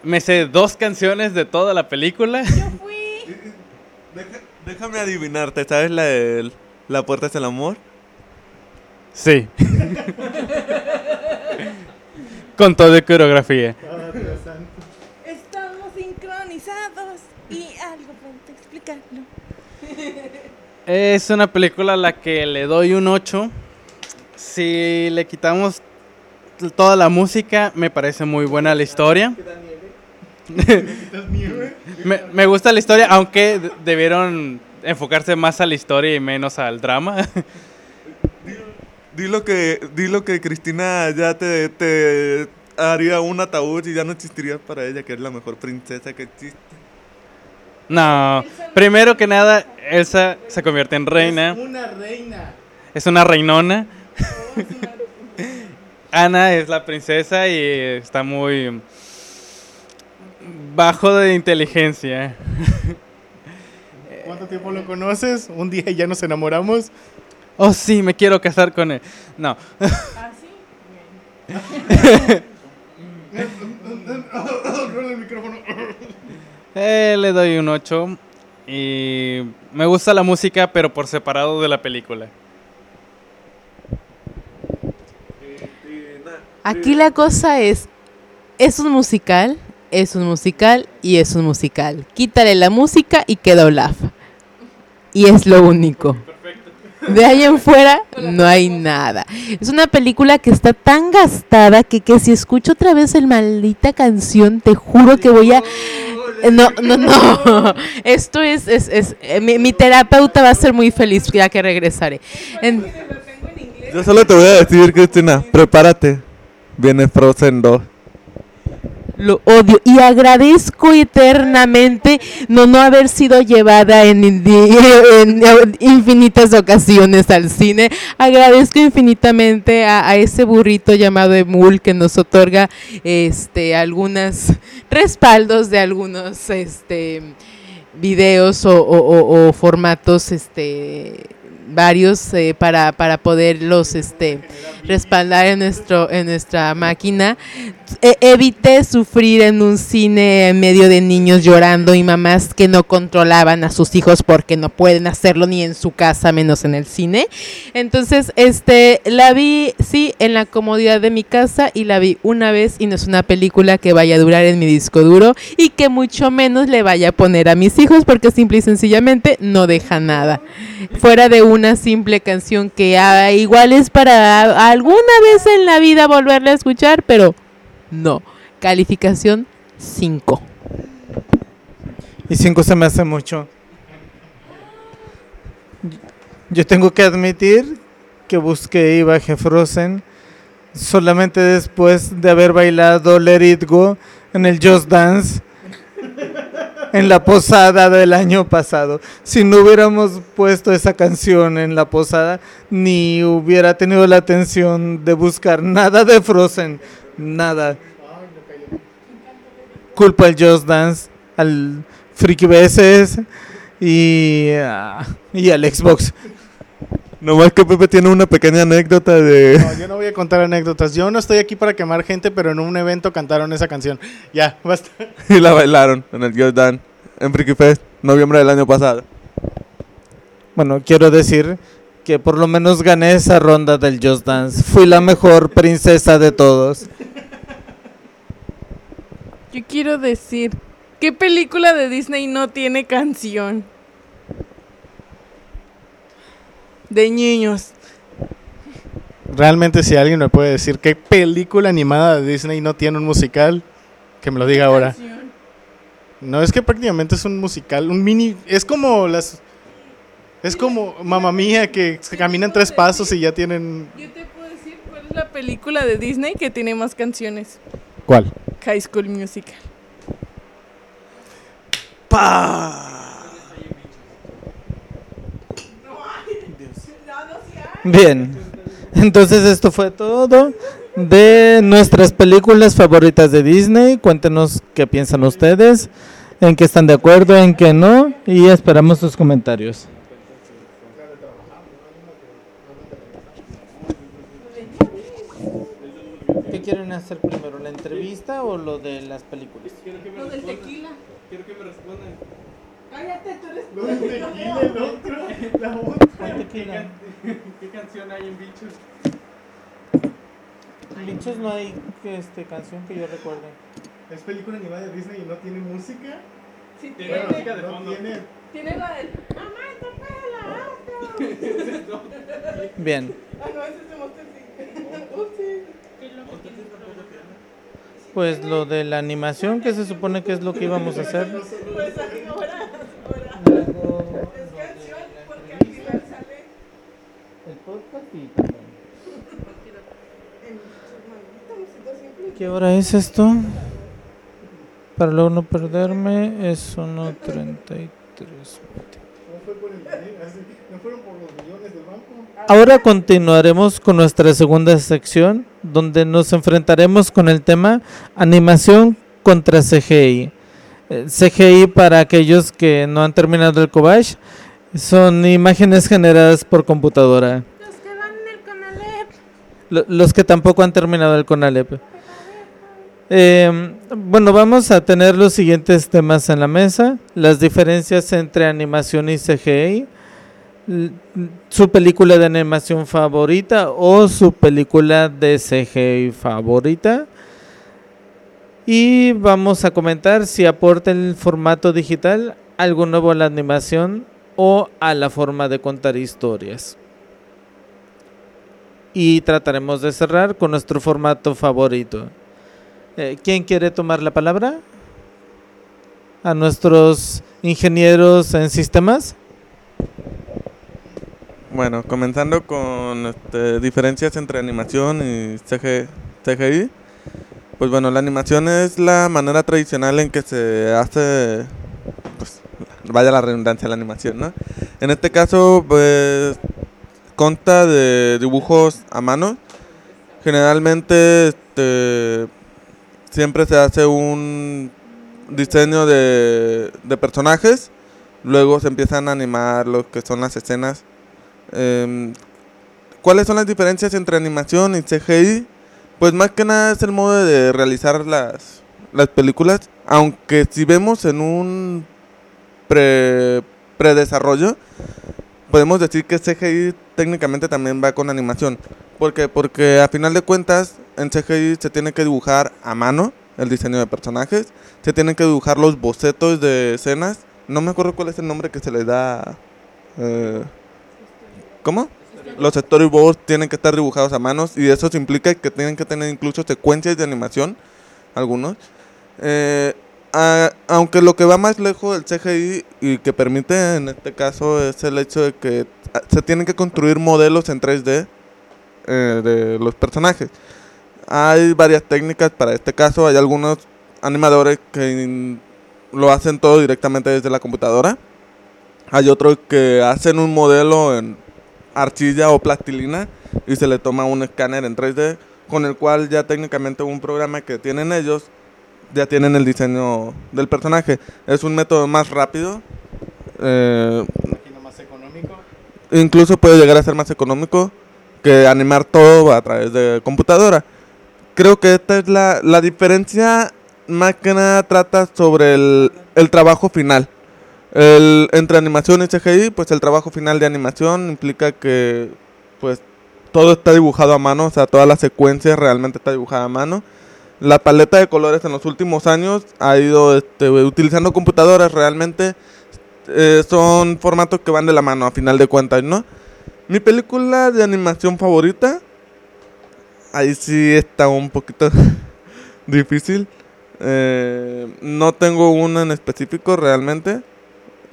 Me sé dos canciones de toda la película. Deja- déjame adivinarte, ¿sabes la de La Puerta es el Amor? Sí. Con todo de coreografía. Estamos sincronizados y algo para explicarlo. Es una película a la que le doy un 8. Si le quitamos toda la música, me parece muy buena la historia. Me, me gusta la historia, aunque de- debieron enfocarse más a la historia y menos al drama. Dilo que, dilo que Cristina ya te, te haría un ataúd y ya no existiría para ella, que es la mejor princesa que existe. no, primero que nada, Elsa se convierte en reina. Una reina. Es una reinona. Ana es la princesa y está muy bajo de inteligencia. ¿Cuánto tiempo lo conoces? Un día y ya nos enamoramos. Oh, sí, me quiero casar con él. No. Eh, le doy un 8 y me gusta la música, pero por separado de la película. Aquí la cosa es, es un musical, es un musical y es un musical. Quítale la música y queda Olaf. Y es lo único. De ahí en fuera no hay nada. Es una película que está tan gastada que, que si escucho otra vez el maldita canción, te juro que voy a... No, no, no. Esto es, es, es eh, mi, mi terapeuta va a ser muy feliz ya que regresaré. En- Yo solo te voy a decir, Cristina, prepárate. Viene Frozen 2. Lo odio y agradezco eternamente no no haber sido llevada en, infinitas ocasiones al cine. Agradezco infinitamente a, ese burrito llamado Emul que nos otorga este algunas respaldos de algunos este videos o, o- formatos este varios eh, para, para poderlos este respaldar en nuestro en nuestra máquina evité sufrir en un cine en medio de niños llorando y mamás que no controlaban a sus hijos porque no pueden hacerlo ni en su casa menos en el cine. Entonces este la vi sí en la comodidad de mi casa y la vi una vez y no es una película que vaya a durar en mi disco duro y que mucho menos le vaya a poner a mis hijos porque simple y sencillamente no deja nada. Fuera de una simple canción que ah, igual es para alguna vez en la vida volverla a escuchar, pero no. Calificación 5. Y 5 se me hace mucho. Yo tengo que admitir que busqué y bajé Frozen solamente después de haber bailado Let It Go en el Just Dance en la posada del año pasado. Si no hubiéramos puesto esa canción en la posada, ni hubiera tenido la atención de buscar nada de Frozen, nada. Culpa al Just Dance, al Freaky BSS y, ah, y al Xbox. Nomás que Pepe tiene una pequeña anécdota de... No, yo no voy a contar anécdotas. Yo no estoy aquí para quemar gente, pero en un evento cantaron esa canción. Ya, basta. y la bailaron en el Just Dance en Freaky Fest, noviembre del año pasado. Bueno, quiero decir que por lo menos gané esa ronda del Just Dance. Fui la mejor princesa de todos. Yo quiero decir, ¿qué película de Disney no tiene canción? De niños. Realmente, si alguien me puede decir qué película animada de Disney no tiene un musical, que me lo diga ahora. No, es que prácticamente es un musical, un mini. Es como las. Es como Mamma Mía que se caminan tres pasos y ya tienen. Yo te puedo decir cuál es la película de Disney que tiene más canciones. ¿Cuál? High School Musical. Bien, entonces esto fue todo de nuestras películas favoritas de Disney. Cuéntenos qué piensan ustedes, en qué están de acuerdo, en qué no, y esperamos sus comentarios. ¿Qué quieren hacer primero, la entrevista o lo de las películas? Lo del tequila. Quiero que me respondan. Cállate, tú eres Tequila. ¿Qué canción hay en Bichos? Bichos no hay este, canción que yo recuerde. ¿Es película animada de Disney y no tiene música? Sí, Tiene tiene, música de fondo. tiene. tiene la del... ¡Mamá, te la auto! Bien. Ah, no, ese es de Monster Inc. Pues lo de la animación, que se supone que es lo que íbamos a hacer. Pues ahora, ahora. Es canción porque al final sale El podcast y simple. ¿Qué hora es esto? Para luego no perderme, es 1.33. ¿No fue por el ¿No fueron por los millones del banco? Ahora continuaremos con nuestra segunda sección, donde nos enfrentaremos con el tema animación contra CGI. Eh, CGI para aquellos que no han terminado el Cobach son imágenes generadas por computadora. Los que van en el Conalep. Lo- los que tampoco han terminado el CONALEP. Eh, bueno, vamos a tener los siguientes temas en la mesa. Las diferencias entre animación y CGI. Su película de animación favorita o su película de CGI favorita. Y vamos a comentar si aporta el formato digital algo nuevo a la animación o a la forma de contar historias. Y trataremos de cerrar con nuestro formato favorito. Eh, ¿Quién quiere tomar la palabra? A nuestros ingenieros en sistemas. Bueno, comenzando con este, diferencias entre animación y CG CGI. Pues bueno, la animación es la manera tradicional en que se hace, pues vaya la redundancia, la animación, ¿no? En este caso, pues consta de dibujos a mano. Generalmente, este, siempre se hace un diseño de, de personajes, luego se empiezan a animar lo que son las escenas. Em, ¿Cuáles son las diferencias entre animación y CGI? Pues más que nada es el modo de realizar las, las películas, aunque si vemos en un pre, predesarrollo, podemos decir que CGI técnicamente también va con animación. ¿Por qué? Porque a final de cuentas en CGI se tiene que dibujar a mano el diseño de personajes, se tienen que dibujar los bocetos de escenas. No me acuerdo cuál es el nombre que se les da. eh, ¿Cómo? Los storyboards tienen que estar dibujados a manos y eso implica que tienen que tener incluso secuencias de animación, algunos. Eh, a- aunque lo que va más lejos del CGI y que permite en este caso es el hecho de que ah, se tienen que construir modelos en 3D eh, de los personajes. Hay varias técnicas para este caso, hay algunos animadores que lo hacen todo directamente desde la computadora. Hay otros que hacen un modelo en arcilla o plastilina y se le toma un escáner en 3D con el cual ya técnicamente un programa que tienen ellos ya tienen el diseño del personaje. Es un método más rápido. eh, más económico. incluso puede llegar a ser más económico que animar todo a través de computadora. Creo que esta es la, la diferencia más que nada trata sobre el, el trabajo final. El, entre animación y CGI, pues el trabajo final de animación implica que pues todo está dibujado a mano, o sea, toda la secuencia realmente está dibujada a mano. La paleta de colores en los últimos años ha ido este, utilizando computadoras realmente eh, son formatos que van de la mano a final de cuentas, ¿no? Mi película de animación favorita, ahí sí está un poquito difícil. Eh, no tengo una en específico realmente.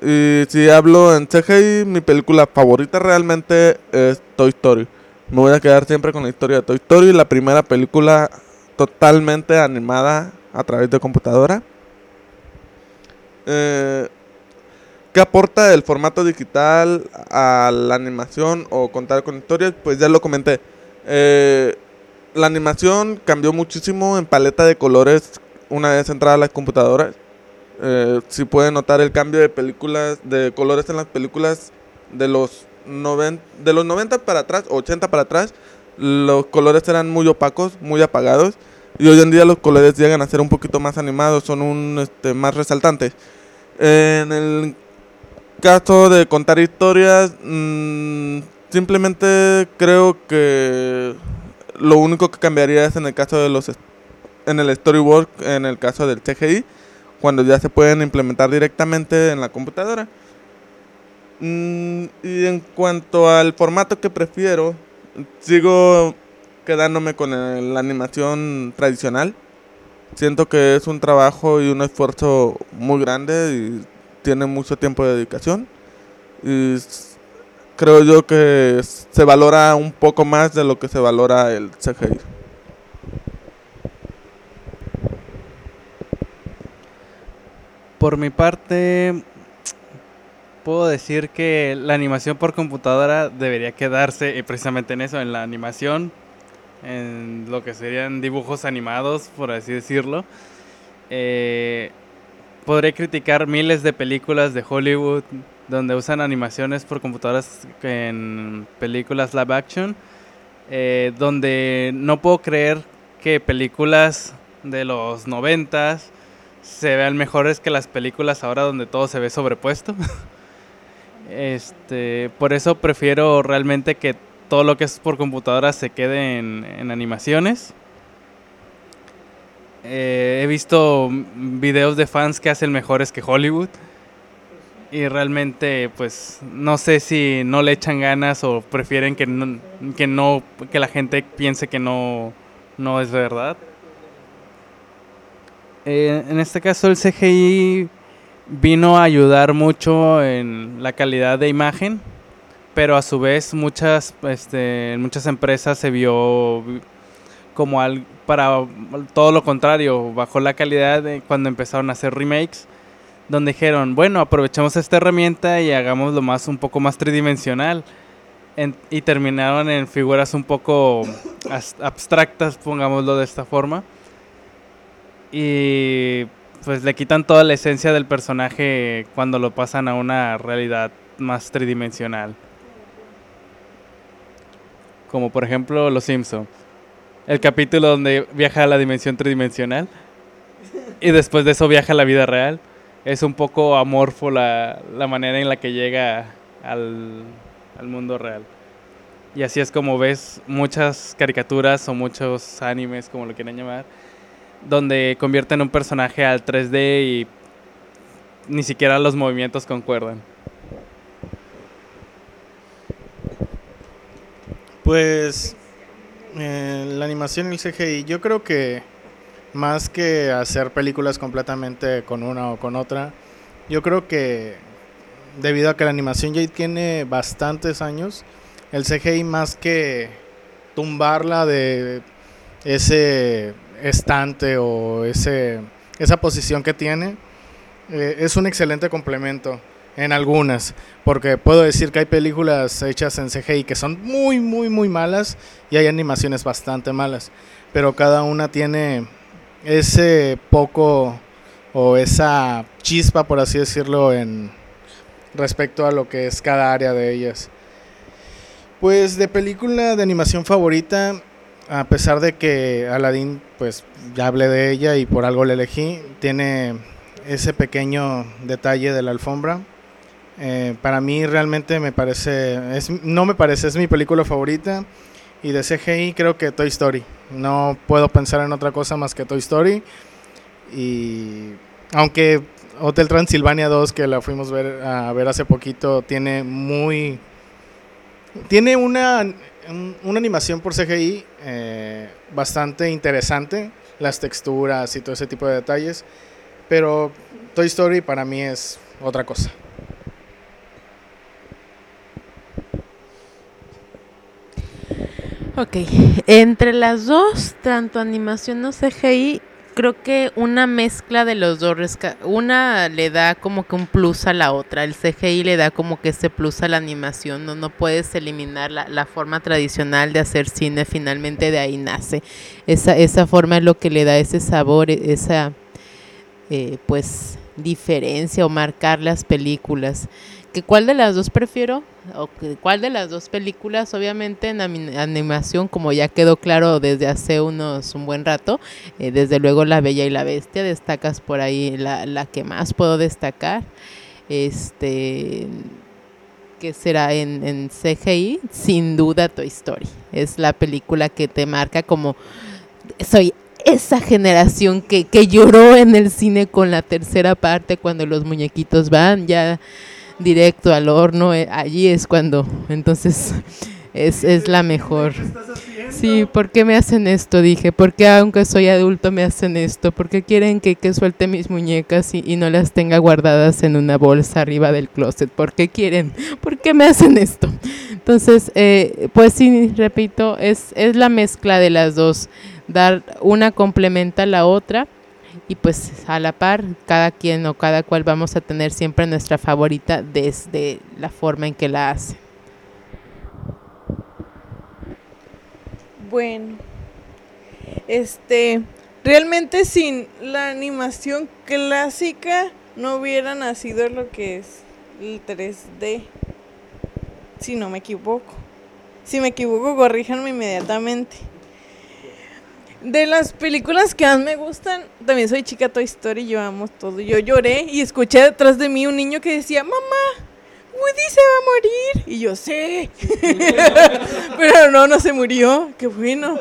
Y si hablo en CGI, mi película favorita realmente es Toy Story. Me voy a quedar siempre con la historia de Toy Story, la primera película totalmente animada a través de computadora. Eh, ¿Qué aporta el formato digital a la animación o contar con historias? Pues ya lo comenté. Eh, la animación cambió muchísimo en paleta de colores una vez entrada a las computadoras. Eh, si pueden notar el cambio de películas, de colores en las películas de los, noven- de los 90 para atrás, 80 para atrás, los colores eran muy opacos, muy apagados. Y hoy en día los colores llegan a ser un poquito más animados, son un este, más resaltantes. En el caso de contar historias, mm, simplemente creo que lo único que cambiaría es en el caso de los en el storyboard, en el caso del CGI, cuando ya se pueden implementar directamente en la computadora. Mm, y en cuanto al formato que prefiero, sigo quedándome con la animación tradicional. Siento que es un trabajo y un esfuerzo muy grande y tiene mucho tiempo de dedicación. Y creo yo que se valora un poco más de lo que se valora el CGI. Por mi parte, puedo decir que la animación por computadora debería quedarse eh, precisamente en eso, en la animación, en lo que serían dibujos animados, por así decirlo. Eh, podré criticar miles de películas de Hollywood donde usan animaciones por computadoras en películas live action, eh, donde no puedo creer que películas de los noventas se vean mejores que las películas ahora donde todo se ve sobrepuesto. este, por eso prefiero realmente que todo lo que es por computadora se quede en, en animaciones. Eh, he visto videos de fans que hacen mejores que Hollywood. Y realmente, pues, no sé si no le echan ganas o prefieren que no, que, no, que la gente piense que no, no es verdad. Eh, en este caso, el CGI vino a ayudar mucho en la calidad de imagen, pero a su vez muchas, este, muchas empresas se vio como al, para todo lo contrario, bajó la calidad cuando empezaron a hacer remakes, donde dijeron, bueno, aprovechemos esta herramienta y hagámoslo más un poco más tridimensional. En- y terminaron en figuras un poco as- abstractas, pongámoslo de esta forma. Y pues le quitan toda la esencia del personaje cuando lo pasan a una realidad más tridimensional. Como por ejemplo Los Simpson. El capítulo donde viaja a la dimensión tridimensional y después de eso viaja a la vida real. Es un poco amorfo la, la manera en la que llega al, al mundo real. Y así es como ves muchas caricaturas o muchos animes, como lo quieran llamar, donde convierten un personaje al 3D y ni siquiera los movimientos concuerdan. Pues eh, la animación y el CGI, yo creo que más que hacer películas completamente con una o con otra, yo creo que debido a que la animación ya tiene bastantes años, el CGI más que tumbarla de ese estante o ese, esa posición que tiene, eh, es un excelente complemento en algunas, porque puedo decir que hay películas hechas en CGI que son muy, muy, muy malas y hay animaciones bastante malas, pero cada una tiene ese poco o esa chispa, por así decirlo, en respecto a lo que es cada área de ellas. Pues de película de animación favorita, a pesar de que Aladdin, pues ya hablé de ella y por algo la elegí, tiene ese pequeño detalle de la alfombra. Eh, para mí realmente me parece, no me parece, es mi película favorita. Y de CGI creo que Toy Story. No puedo pensar en otra cosa más que Toy Story. Y aunque Hotel Transilvania 2, que la fuimos a ver hace poquito, tiene muy... Tiene una, un- una animación por CGI eh, bastante interesante. Las texturas y todo ese tipo de detalles. Pero Toy Story para mí es otra cosa. Ok, entre las dos, tanto animación o CGI, creo que una mezcla de los dos, una le da como que un plus a la otra, el CGI le da como que ese plus a la animación, no, no puedes eliminar la, la forma tradicional de hacer cine, finalmente de ahí nace. Esa, esa forma es lo que le da ese sabor, e- esa eh, pues diferencia o marcar las películas. ¿Que ¿Cuál de las dos prefiero? ¿O cuál de las dos películas? Obviamente en animación, como ya quedó claro desde hace unos un buen rato, eh, desde luego La Bella y la Bestia, destacas por ahí la, la que más puedo destacar. Este que será en, en CGI, sin duda Toy Story. Es la película que te marca como soy esa generación que, que lloró en el cine con la tercera parte cuando los muñequitos van ya directo al horno, eh, allí es cuando, entonces es, es la mejor. Sí, ¿por qué me hacen esto? Dije, ¿por qué aunque soy adulto me hacen esto? ¿Por qué quieren que, que suelte mis muñecas y, y no las tenga guardadas en una bolsa arriba del closet? ¿Por qué quieren? ¿Por qué me hacen esto? Entonces, eh, pues sí, repito, es, es la mezcla de las dos. Dar una complementa a la otra y pues a la par, cada quien o cada cual vamos a tener siempre nuestra favorita desde la forma en que la hace. Bueno, este, realmente sin la animación clásica no hubiera nacido lo que es el 3D. Si no me equivoco. Si me equivoco, corríjanme inmediatamente. De las películas que más me gustan, también soy chica Toy Story, yo amo todo. Yo lloré y escuché detrás de mí un niño que decía, mamá, Woody se va a morir. Y yo sé. Pero no, no se murió. Qué bueno.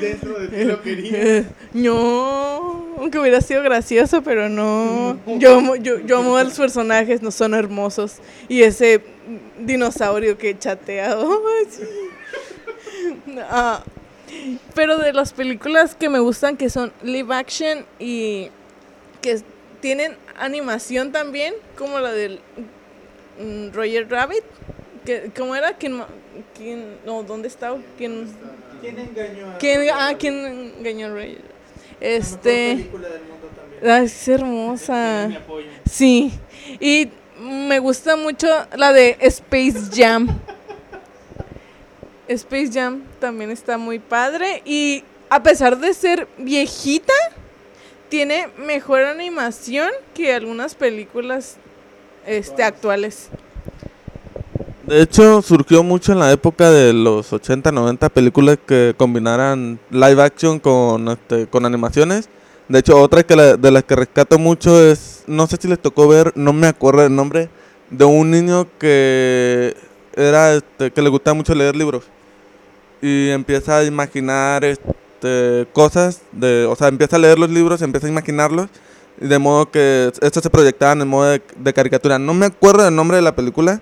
Dentro de ti lo quería. no, aunque hubiera sido gracioso, pero no. Yo, amo- yo, yo amo a los personajes, no son hermosos. Y ese dinosaurio que chatea. ay, sí. Ah, pero de las películas que me gustan, que son live action y que tienen animación también, como la del mm, Roger Rabbit. Que, ¿Cómo era? ¿Quién, quién, no, ¿dónde está? ¿Quién, ¿Quién engañó a ¿Quién, ah, ¿quién engañó a Roger? Este. ah, es hermosa. Sí. Y me gusta mucho la de Space Jam. Space Jam también está muy padre. Y a pesar de ser viejita, tiene mejor animación que algunas películas este, actuales. De hecho, surgió mucho en la época de los 80, 90 películas que combinaran live action con, este, con animaciones. De hecho, otra que la- de las que rescato mucho es, no sé si les tocó ver, no me acuerdo el nombre, de un niño que era, este, que le gustaba mucho leer libros. Y empieza a imaginar este, cosas, de, o sea, empieza a leer los libros, empieza a imaginarlos. De modo que estos se proyectaban en modo de, de caricatura. No me acuerdo del nombre de la película.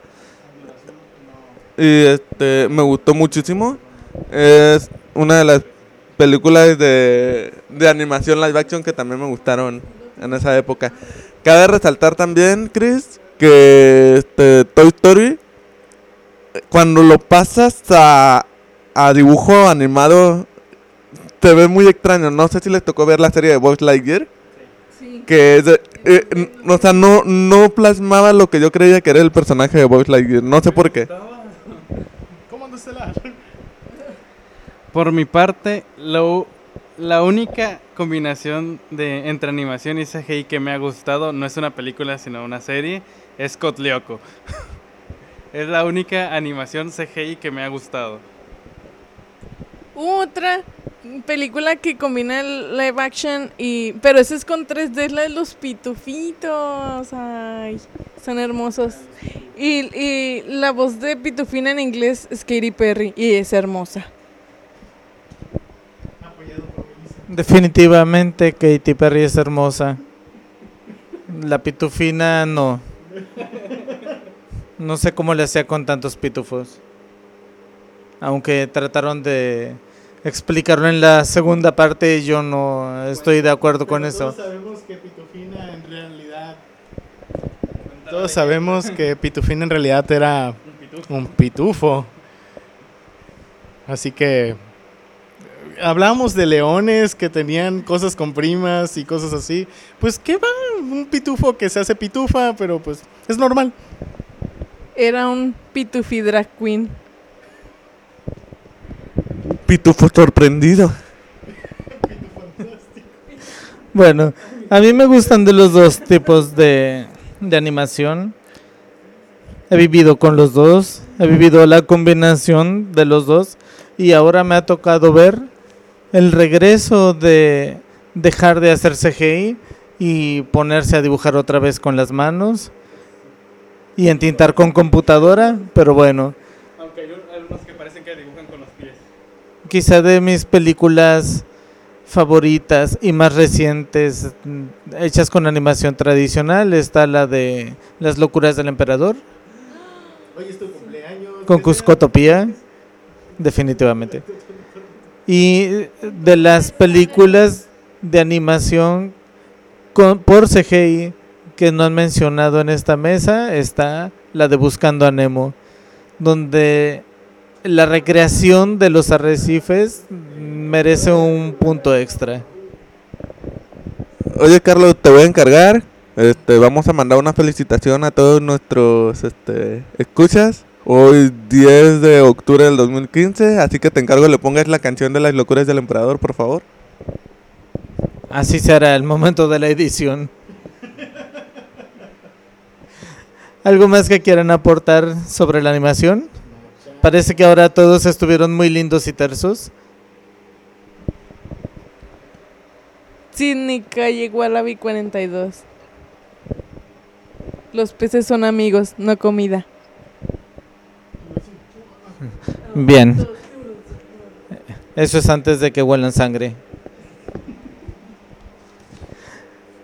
Y este, me gustó muchísimo. Es una de las películas de, de animación live action que también me gustaron en esa época. Cabe resaltar también, Chris, que este, Toy Story, eh, cuando lo pasas a, a dibujo animado, te ve muy extraño. No sé si les tocó ver la serie de Buzz Lightyear. Que es de- eh, n- o sea, no, no plasmaba lo que yo creía que era el personaje de Buzz Lightyear. No sé por qué. ¿Cómo Estelar? Por mi parte, lo, la única combinación de entre animación y CGI que me ha gustado no es una película, sino una serie, es Kotlioko. es la única animación CGI que me ha gustado. Otra película que combina el live action y pero esa es con 3D, es la de los pitufitos. Ay, son hermosos. Y, y la voz de pitufina en inglés es Katy Perry y es hermosa. Definitivamente Katy Perry es hermosa. La pitufina no. No sé cómo le hacía con tantos pitufos. Aunque trataron de explicarlo en la segunda parte, yo no estoy de acuerdo con eso. Todos sabemos que Pitufina en realidad. Todos sabemos que Pitufina en realidad era un pitufo. Así que. Hablábamos de leones que tenían cosas con primas y cosas así. Pues, ¿qué va? Un pitufo que se hace pitufa, pero pues es normal. Era un pitufi drag queen. Pitufo sorprendido. Bueno, a mí me gustan de los dos tipos de, de animación. He vivido con los dos, he vivido la combinación de los dos y ahora me ha tocado ver el regreso de dejar de hacer CGI y ponerse a dibujar otra vez con las manos y entintar con computadora, pero bueno, Aunque hay algunos que parecen que dibujan. Quizá de mis películas favoritas y más recientes hechas con animación tradicional está la de Las locuras del emperador Hoy es tu cumpleaños. con Cuscotopía definitivamente y de las películas de animación con, por CGI que no han mencionado en esta mesa está la de Buscando a Nemo donde la recreación de los arrecifes merece un punto extra. Oye, Carlos, te voy a encargar. Este, vamos a mandar una felicitación a todos nuestros este, escuchas. Hoy 10 de octubre del 2015, así que te encargo le pongas la canción de las locuras del emperador, por favor. Así será el momento de la edición. ¿Algo más que quieran aportar sobre la animación? Parece que ahora todos estuvieron muy lindos y tersos. Sidney Calle Wallaby 42. Los peces son amigos, no comida. Bien. Eso es antes de que huelan sangre.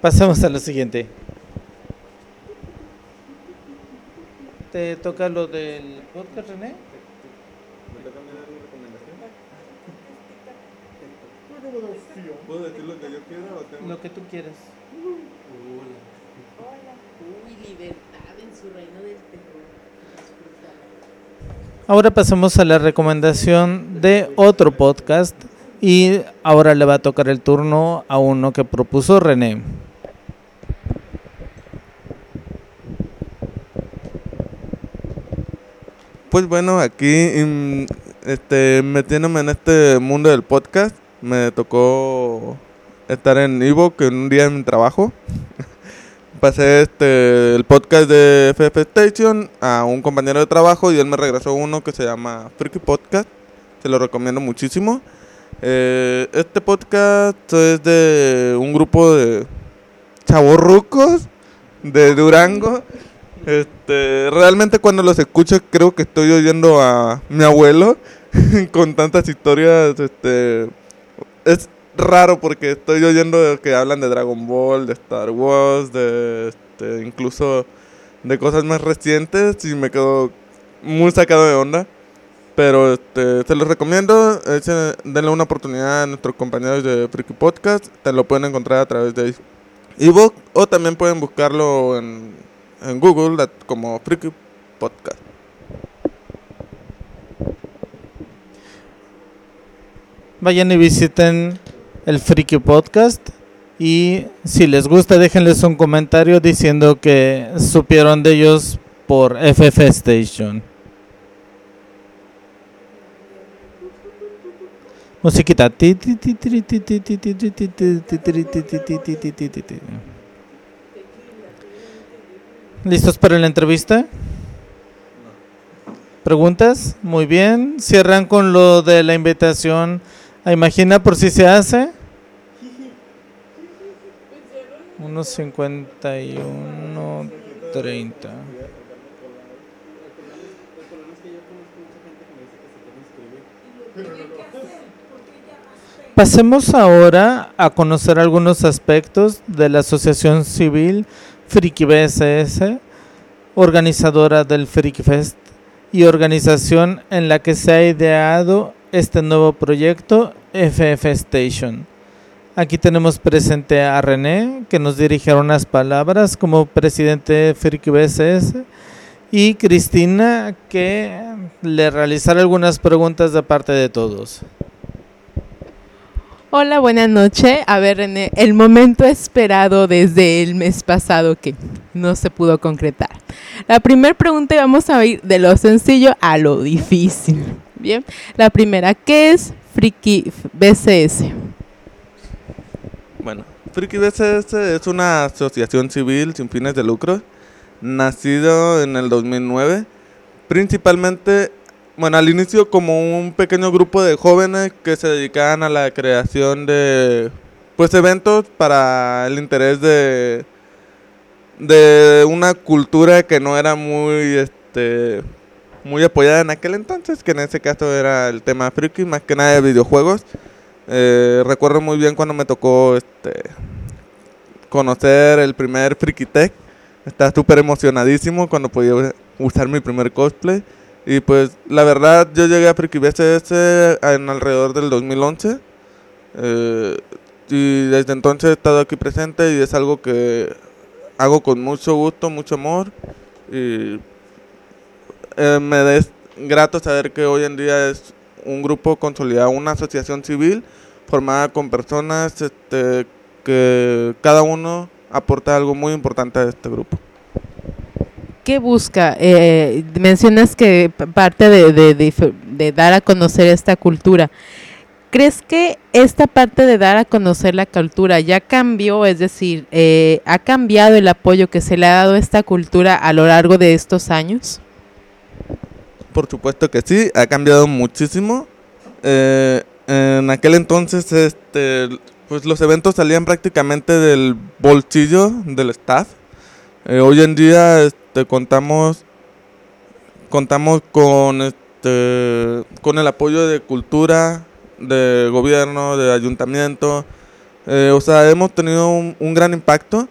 Pasamos a lo siguiente. ¿Te toca lo del podcast, René? ¿Puedo decir lo que yo quiera o tengo? Lo que tú quieras. Uy, libertad en su reino del terror. Ahora pasamos a la recomendación de otro podcast y ahora le va a tocar el turno a uno que propuso René. Pues bueno, aquí mm, este, metiéndome en este mundo del podcast, me tocó estar en Evo en un día en mi trabajo. Pasé este, el podcast de FF Station a un compañero de trabajo y él me regresó uno que se llama Freaky Podcast. Se lo recomiendo muchísimo. Eh, este podcast es de un grupo de chavorrucos de Durango. Este, realmente cuando los escucho creo que estoy oyendo a mi abuelo con tantas historias. Este, es raro porque estoy oyendo que hablan de Dragon Ball, de Star Wars, de este, incluso de cosas más recientes y me quedo muy sacado de onda. Pero este, se los recomiendo, denle una oportunidad a nuestros compañeros de Freaky Podcast. Te lo pueden encontrar a través de ebook o también pueden buscarlo en, en Google como Freaky Podcast. vayan y visiten el Friki Podcast. Y si les gusta, déjenles un comentario diciendo que supieron de ellos por FF Station. Musiquita. ¿Listos para la entrevista? ¿Preguntas? Muy bien. Cierran con lo de la invitación Imagina por si se hace. Unos 51, 30. Pasemos ahora a conocer algunos aspectos de la Asociación Civil Friki BSS, organizadora del Friki Fest y organización en la que se ha ideado este nuevo proyecto FF Station. Aquí tenemos presente a René, que nos dirigirá unas palabras como presidente de Friki BSS, y Cristina, que le realizará algunas preguntas de parte de todos. Hola, buenas noches. A ver, René, el momento esperado desde el mes pasado que no se pudo concretar. La primera pregunta vamos a ir de lo sencillo a lo difícil. Bien, la primera, ¿qué es Friki BCS? Bueno, Friki BCS es una asociación civil sin fines de lucro, nacido en el 2009, principalmente, bueno, al inicio como un pequeño grupo de jóvenes que se dedicaban a la creación de, pues, eventos para el interés de, de una cultura que no era muy, este, muy apoyada en aquel entonces, que en ese caso era el tema friki, más que nada de videojuegos. Eh, recuerdo muy bien cuando me tocó este conocer el primer Friki Tech. Estaba súper emocionadísimo cuando podía usar mi primer cosplay. Y pues la verdad yo llegué a Friki BSS en alrededor del 2011. Eh, y desde entonces he estado aquí presente y es algo que hago con mucho gusto, mucho amor. Y eh, me es grato saber que hoy en día es un grupo consolidado, una asociación civil formada con personas este, que cada uno aporta algo muy importante a este grupo. ¿Qué busca? Eh, mencionas que parte de, de- de de dar a conocer esta cultura. ¿Crees que esta parte de dar a conocer la cultura ya cambió? Es decir, eh, ¿ha cambiado el apoyo que se le ha dado a esta cultura a lo largo de estos años? Por supuesto que sí, ha cambiado muchísimo. Eh, en aquel entonces, este, pues los eventos salían prácticamente del bolsillo del staff. Eh, hoy en día, este, contamos, contamos con, este, con el apoyo de cultura, de gobierno, de ayuntamiento. Eh, o sea, hemos tenido un, un gran impacto.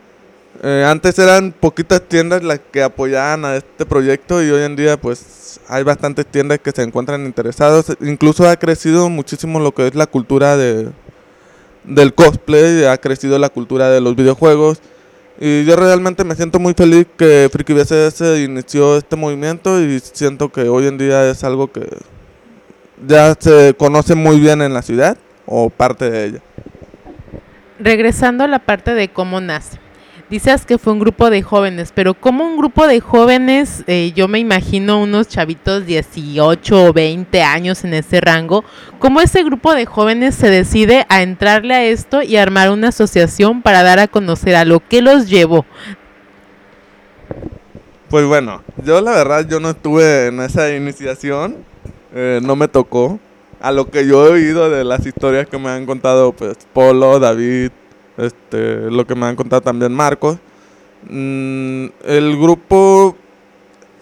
Eh, antes eran poquitas tiendas las que apoyaban a este proyecto y hoy en día pues hay bastantes tiendas que se encuentran interesados. Incluso ha crecido muchísimo lo que es la cultura de, del cosplay, ha crecido la cultura de los videojuegos. Y yo realmente me siento muy feliz que Friki inició este movimiento y siento que hoy en día es algo que ya se conoce muy bien en la ciudad o parte de ella. Regresando a la parte de cómo nace. Dices que fue un grupo de jóvenes, pero como un grupo de jóvenes, eh, yo me imagino unos chavitos 18 o 20 años en ese rango, ¿cómo ese grupo de jóvenes se decide a entrarle a esto y armar una asociación para dar a conocer a lo que los llevó? Pues bueno, yo la verdad yo no estuve en esa iniciación, eh, no me tocó. A lo que yo he oído de las historias que me han contado pues Polo, David, este, lo que me han contado también Marcos. Mm, el grupo,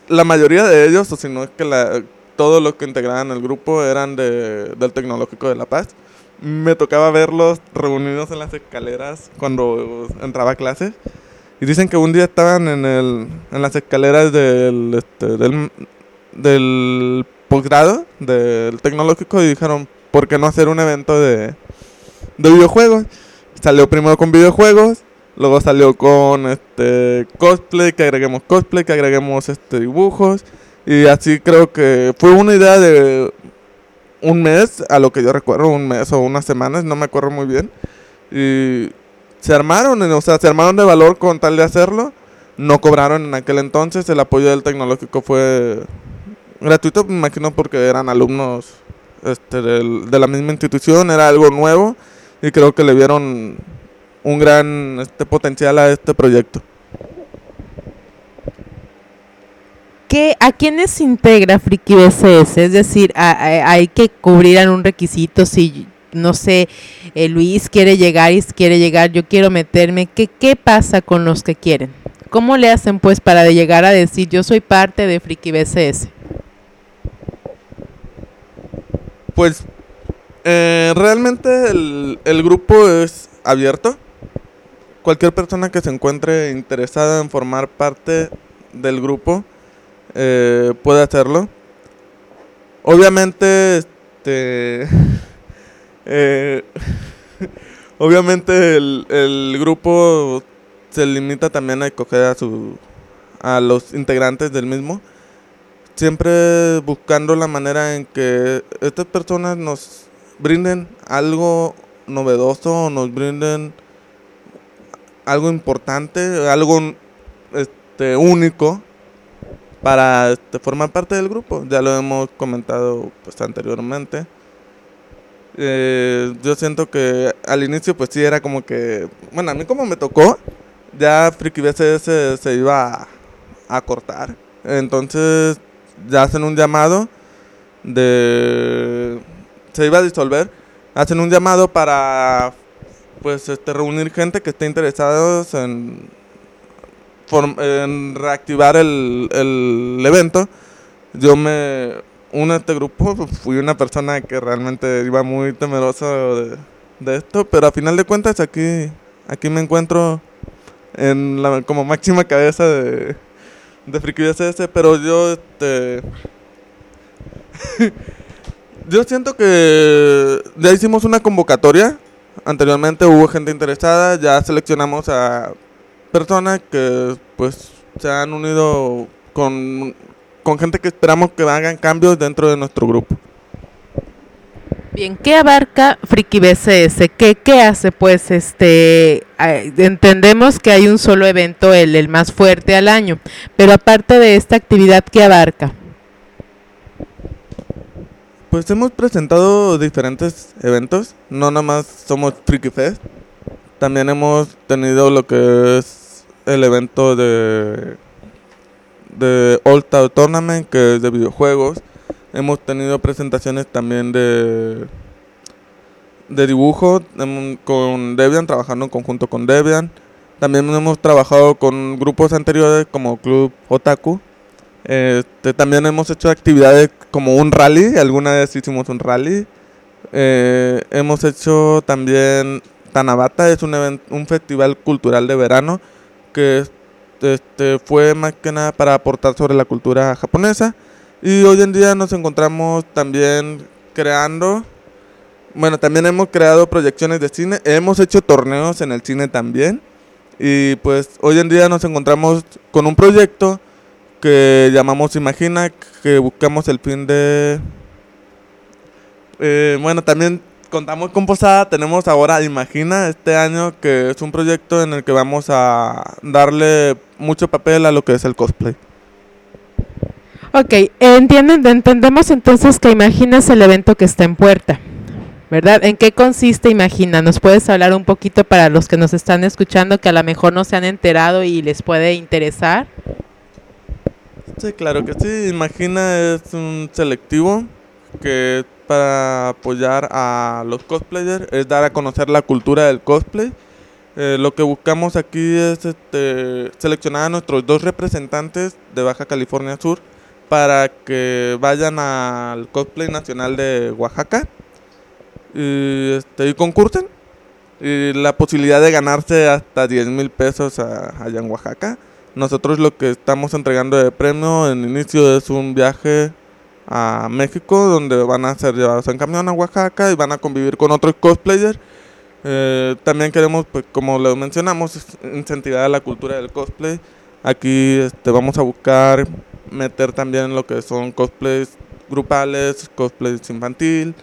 la mayoría de ellos, o si no es que la, todos los que integraban el grupo eran de, del Tecnológico de La Paz. Me tocaba verlos reunidos en las escaleras cuando entraba a clases. Y dicen que un día estaban en, el, en las escaleras del, este, del, del posgrado del tecnológico y dijeron, ¿por qué no hacer un evento de, de videojuegos? Salió primero con videojuegos, luego salió con este cosplay, que agreguemos cosplay, que agreguemos este dibujos. Y así creo que fue una idea de un mes, a lo que yo recuerdo, un mes o unas semanas, no me acuerdo muy bien. Y se armaron, o sea, se armaron de valor con tal de hacerlo. No cobraron en aquel entonces, el apoyo del tecnológico fue gratuito, me imagino porque eran alumnos este, de la misma institución, era algo nuevo y creo que le vieron un gran este, potencial a este proyecto. ¿Qué, ¿A quiénes integra Friki BCS? Es decir, a- a- hay que cubrir algún requisito si, no sé, eh, Luis quiere llegar y quiere llegar, yo quiero meterme. ¿Qué, ¿Qué pasa con los que quieren? ¿Cómo le hacen pues para llegar a decir yo soy parte de Friki BCS? Pues eh, realmente el, el grupo es abierto. Cualquier persona que se encuentre interesada en formar parte del grupo eh, puede hacerlo. Obviamente, este, eh, obviamente el, el grupo se limita también a escoger a su a los integrantes del mismo siempre buscando la manera en que estas personas nos brinden algo novedoso, nos brinden algo importante, algo este, único para este, formar parte del grupo. Ya lo hemos comentado pues, anteriormente. Eh, yo siento que al inicio pues sí era como que, bueno, a mí como me tocó, ya Friki BCS se iba a, a cortar. Entonces ya hacen un llamado de se iba a disolver hacen un llamado para pues este reunir gente que esté interesados en en reactivar el, el evento. Yo me uno a este grupo fui una persona que realmente iba muy temeroso de, esto pero a final de cuentas aquí aquí me encuentro en la como máxima cabeza de de Friki BCS, pero yo este yo siento que ya hicimos una convocatoria. Anteriormente hubo gente interesada, ya seleccionamos a personas que pues se han unido con, con gente que esperamos que hagan cambios dentro de nuestro grupo. Bien, ¿qué abarca Friki BCS? ¿Qué, qué hace? Pues este entendemos que hay un solo evento, el, el más fuerte al año, pero aparte de esta actividad, ¿qué abarca? Pues hemos presentado diferentes eventos, no nada más somos Freaky Fest, también hemos tenido lo que es el evento de, de All Star Tournament, que es de videojuegos, hemos tenido presentaciones también de, de dibujo hemos- con Debian, trabajando en conjunto con Debian, también hemos trabajado con grupos anteriores como Club Otaku, este, también hemos hecho actividades como un rally, alguna vez hicimos un rally. Eh, hemos hecho también Tanabata, es un, even- un festival cultural de verano que este, fue más que nada para aportar sobre la cultura japonesa. Y hoy en día nos encontramos también creando, bueno, también hemos creado proyecciones de cine, hemos hecho torneos en el cine también. Y pues hoy en día nos encontramos con un proyecto que llamamos Imagina, que buscamos el fin de... Eh, bueno, también contamos con Posada, tenemos ahora Imagina este año, que es un proyecto en el que vamos a darle mucho papel a lo que es el cosplay. Ok, entienden, entendemos entonces que Imaginas el evento que está en puerta, ¿verdad? ¿En qué consiste Imagina? ¿Nos puedes hablar un poquito para los que nos están escuchando que a lo mejor no se han enterado y les puede interesar? Sí, claro que sí. Imagina es un selectivo que para apoyar a los cosplayers, es dar a conocer la cultura del cosplay. Eh, lo que buscamos aquí es este, seleccionar a nuestros dos representantes de Baja California Sur para que vayan al cosplay nacional de Oaxaca y, este, y concursen. Y la posibilidad de ganarse hasta 10 mil pesos allá en Oaxaca. Nosotros lo que estamos entregando de premio en inicio es un viaje a México donde van a ser llevados en camión a Oaxaca y van a convivir con otros cosplayers. Eh, también queremos, pues, como lo mencionamos, incentivar la cultura del cosplay. Aquí este, vamos a buscar meter también lo que son cosplays grupales, cosplays infantil.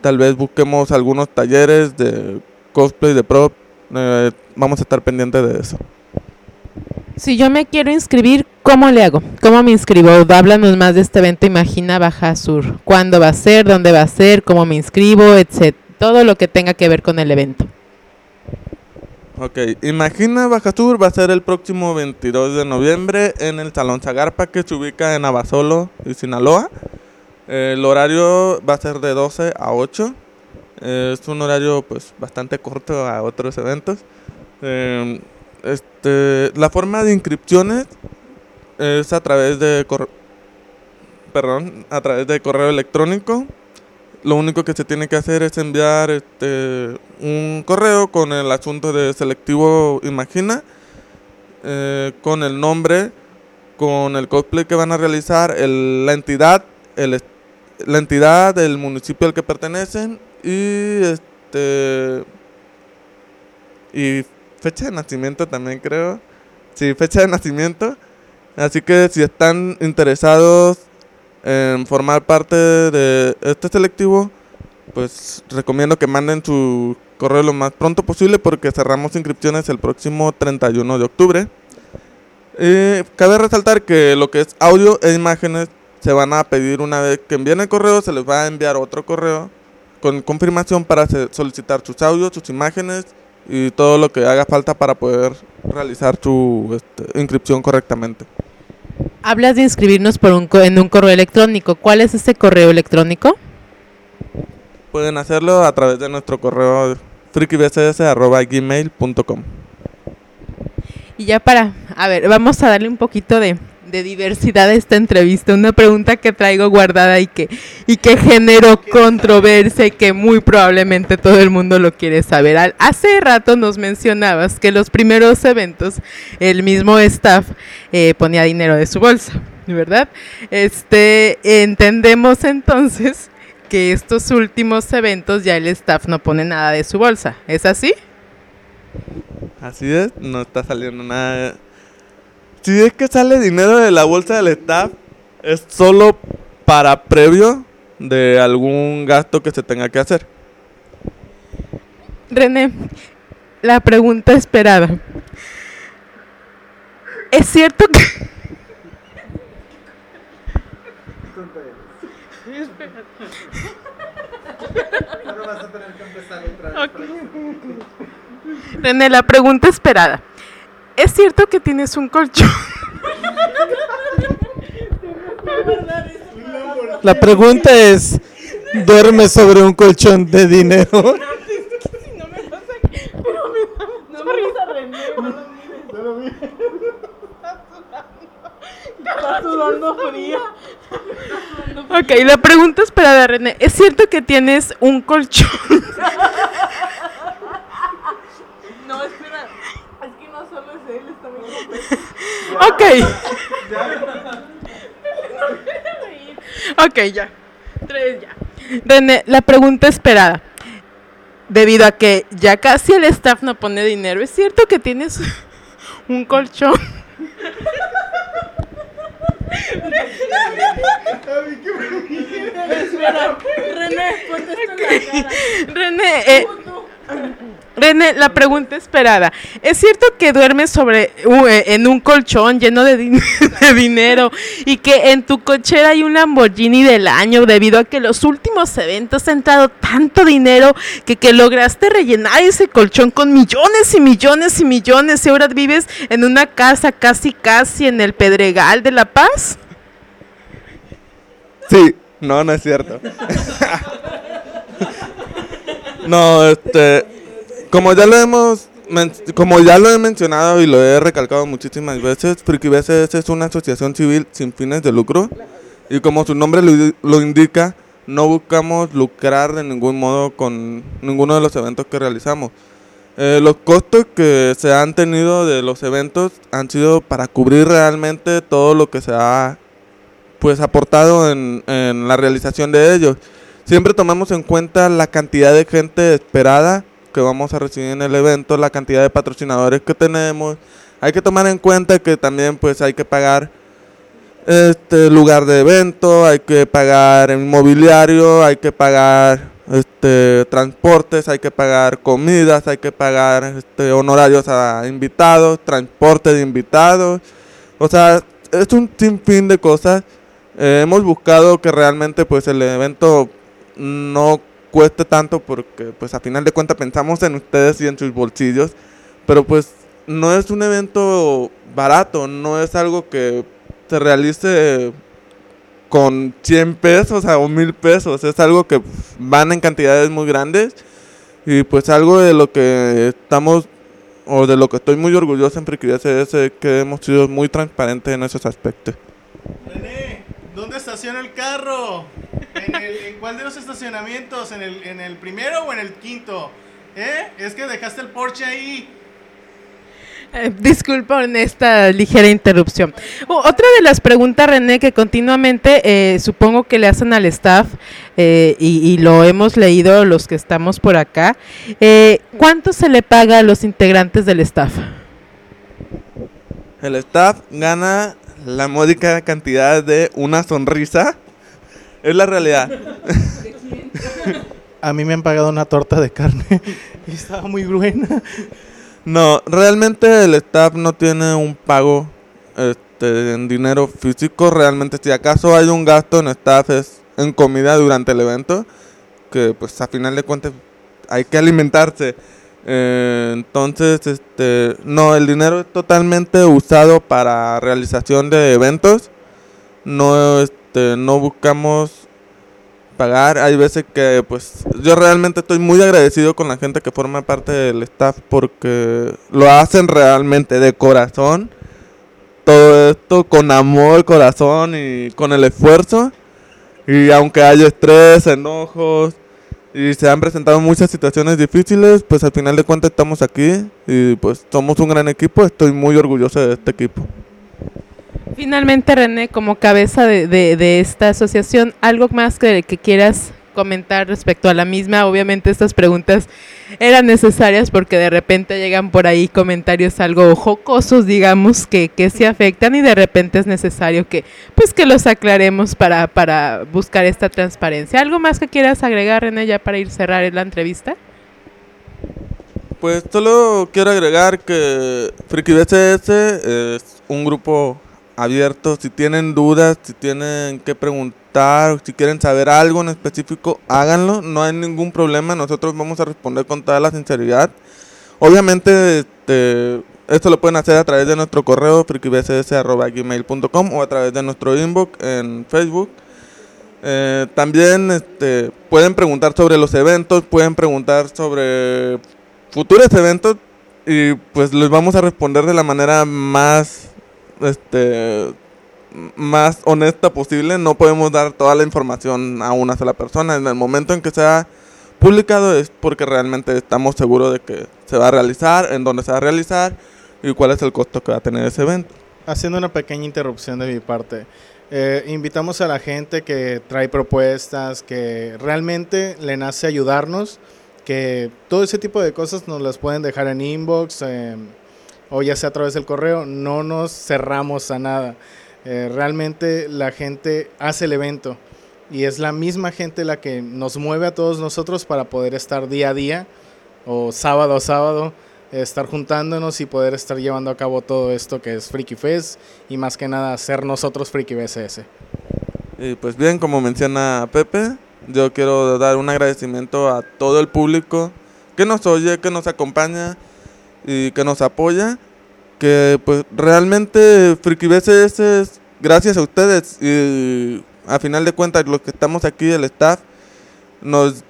Tal vez busquemos algunos talleres de cosplay de prop. Eh, vamos a estar pendientes de eso. Si yo me quiero inscribir, ¿cómo le hago? ¿Cómo me inscribo? Háblanos más de este evento Imagina Baja Sur. ¿Cuándo va a ser? ¿Dónde va a ser? ¿Cómo me inscribo? Etcétera. Todo lo que tenga que ver con el evento. Ok, Imagina Baja Sur va a ser el próximo 22 de noviembre en el Salón Zagarpa que se ubica en Abasolo y Sinaloa. El horario va a ser de 12 a 8. Eh, es un horario pues bastante corto a otros eventos. Eh, este, la forma de inscripciones es a través de corre- perdón, a través de correo electrónico. Lo único que se tiene que hacer es enviar este, un correo con el asunto de selectivo Imagina, eh, con el nombre, con el cosplay que van a realizar, el- la entidad, el, la entidad del municipio al que pertenecen y este y fecha de nacimiento también creo. Sí, fecha de nacimiento. Así que si están interesados en formar parte de este selectivo, pues recomiendo que manden su correo lo más pronto posible porque cerramos inscripciones el próximo 31 de octubre. Eh, cabe resaltar que lo que es audio e imágenes se van a pedir una vez que envíen el correo, se les va a enviar otro correo con confirmación para solicitar sus audios, sus imágenes y todo lo que haga falta para poder realizar su este, inscripción correctamente. Hablas de inscribirnos por un en un correo electrónico. ¿Cuál es ese correo electrónico? Pueden hacerlo a través de nuestro correo frikibcs.gmail.com Y ya para, a ver, vamos a darle un poquito de, de diversidad esta entrevista. Una pregunta que traigo guardada y que, y que generó controversia y que muy probablemente todo el mundo lo quiere saber. Hace rato nos mencionabas que los primeros eventos, el mismo staff eh, ponía dinero de su bolsa, ¿verdad? Este, entendemos entonces que estos últimos eventos ya el staff no pone nada de su bolsa. ¿Es así? Así es, no está saliendo nada. Si es que sale dinero de la bolsa del staff, es solo para previo de algún gasto que se tenga que hacer. René, la pregunta esperada. ¿Es cierto que... René, la pregunta esperada. ¿Es cierto que tienes un colchón? La pregunta es, ¿duerme sobre un colchón de dinero? Ok, la pregunta esperada, René. ¿Es cierto que tienes un colchón? No, espera. Es que no solo es él, está muy ok. ok, ya. Tres ya. René, la pregunta esperada. Debido a que ya casi el staff no pone dinero, ¿es cierto que tienes un colchón? René, ponte esto en la cara. René, eh, René, la pregunta esperada. ¿Es cierto que duermes sobre uh, en un colchón lleno de dinero y que en tu cochera hay un Lamborghini del año debido a que los últimos eventos ha entrado tanto dinero que, que lograste rellenar ese colchón con millones y millones y millones y ahora vives en una casa casi casi en el Pedregal de La Paz? Sí, no, no es cierto. no, este, como ya lo hemos, como ya lo he mencionado y lo he recalcado muchísimas veces, Friki BCS es una asociación civil sin fines de lucro y como su nombre lo, indica, no buscamos lucrar de ningún modo con ninguno de los eventos que realizamos. Eh, los costos que se han tenido de los eventos han sido para cubrir realmente todo lo que se ha pues aportado en la realización de ellos. Siempre tomamos en cuenta la cantidad de gente esperada que vamos a recibir en el evento, la cantidad de patrocinadores que tenemos. Hay que tomar en cuenta que también pues hay que pagar este lugar de evento, hay que pagar inmobiliario, hay que pagar este transportes, hay que pagar comidas, hay que pagar este honorarios a invitados, transporte de invitados. O sea, es un sinfín de cosas. Eh, hemos buscado que realmente pues el evento no cueste tanto porque pues a final de cuentas pensamos en ustedes y en sus bolsillos, pero pues no es un evento barato, no es algo que se realice con 100 pesos o 1000 pesos, es algo que van en cantidades muy grandes y pues algo de lo que estamos o de lo que estoy muy orgulloso en Friki BCS es que hemos sido muy transparentes en esos aspectos. ¿dónde estaciona el carro? ¿En, el- en cuál de los estacionamientos? ¿En el, ¿En el primero o en el quinto? ¿Eh? Es que dejaste el Porsche ahí. Eh, disculpa en esta ligera interrupción. Otra de las preguntas, René, que continuamente eh, supongo que le hacen al staff, eh, y, y lo hemos leído los que estamos por acá, eh, ¿cuánto se le paga a los integrantes del staff? El staff gana la módica cantidad de una sonrisa. Es la realidad. A mí me han pagado una torta de carne y estaba muy buena. No, realmente el staff no tiene un pago este, en dinero físico. Realmente, si acaso hay un gasto en staff es en comida durante el evento, que pues a final de cuentas hay que alimentarse. Eh, entonces, este, no, el dinero es totalmente usado para realización de eventos. No, este, no buscamos pagar. Hay veces que, pues, yo realmente estoy muy agradecido con la gente que forma parte del staff porque lo hacen realmente de corazón. Todo esto con amor, corazón y con el esfuerzo. Y aunque haya estrés, enojos y se han presentado muchas situaciones difíciles, pues al final de cuentas estamos aquí y pues somos un gran equipo. Estoy muy orgulloso de este equipo. Finalmente, René, como cabeza de, de- de esta asociación, ¿algo más que, quieras comentar respecto a la misma? Obviamente estas preguntas eran necesarias porque de repente llegan por ahí comentarios algo jocosos, digamos, que, que se afectan y de repente es necesario que pues que los aclaremos para, para buscar esta transparencia. ¿Algo más que quieras agregar, René, ya para ir cerrar la entrevista? Pues solo quiero agregar que Friki es un grupo abierto. Si tienen dudas, si tienen que preguntar, si quieren saber algo en específico, háganlo. No hay ningún problema. Nosotros vamos a responder con toda la sinceridad. Obviamente, este, esto lo pueden hacer a través de nuestro correo frikibcs.gmail.com o a través de nuestro inbox en Facebook. Eh, también este, pueden preguntar sobre los eventos, pueden preguntar sobre futuros eventos y pues les vamos a responder de la manera más este más honesta posible. No podemos dar toda la información a una sola persona. En el momento en que sea publicado es porque realmente estamos seguros de que se va a realizar, en dónde se va a realizar y cuál es el costo que va a tener ese evento. Haciendo una pequeña interrupción de mi parte. Eh, invitamos a la gente que trae propuestas, que realmente le nace ayudarnos, que todo ese tipo de cosas nos las pueden dejar en inbox eh, o ya sea a través del correo. No nos cerramos a nada. Eh, realmente la gente hace el evento y es la misma gente la que nos mueve a todos nosotros para poder estar día a día o sábado a sábado estar juntándonos y poder estar llevando a cabo todo esto que es Freaky Fest y más que nada ser nosotros Freaky BSS. Y pues bien, como menciona Pepe, yo quiero dar un agradecimiento a todo el público que nos oye, que nos acompaña y que nos apoya. Que pues realmente BSS es gracias a ustedes y a final de cuentas los que estamos aquí, el staff, nos,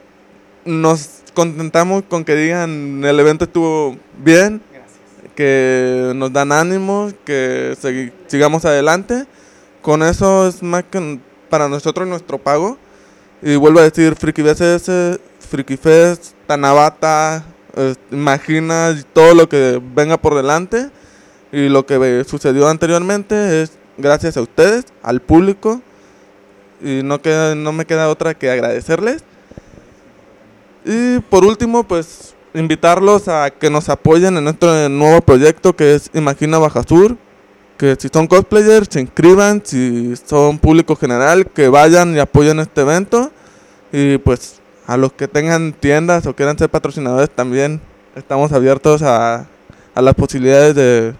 nos contentamos con que digan el evento estuvo bien, que nos dan ánimo, que segui- sigamos adelante. Con eso es más que para nosotros nuestro pago. Y vuelvo a decir, Friki BSS, Friki Fest, Tanabata, eh, Imagina y todo lo que venga por delante. Y lo que sucedió anteriormente es gracias a ustedes, al público. Y no, queda, no me queda otra que agradecerles. Y por último, pues invitarlos a que nos apoyen en nuestro nuevo proyecto que es Imagina Baja Sur. Que si son cosplayers, se inscriban. Si son público general, que vayan y apoyen este evento. Y pues a los que tengan tiendas o quieran ser patrocinadores también estamos abiertos a, a las posibilidades de,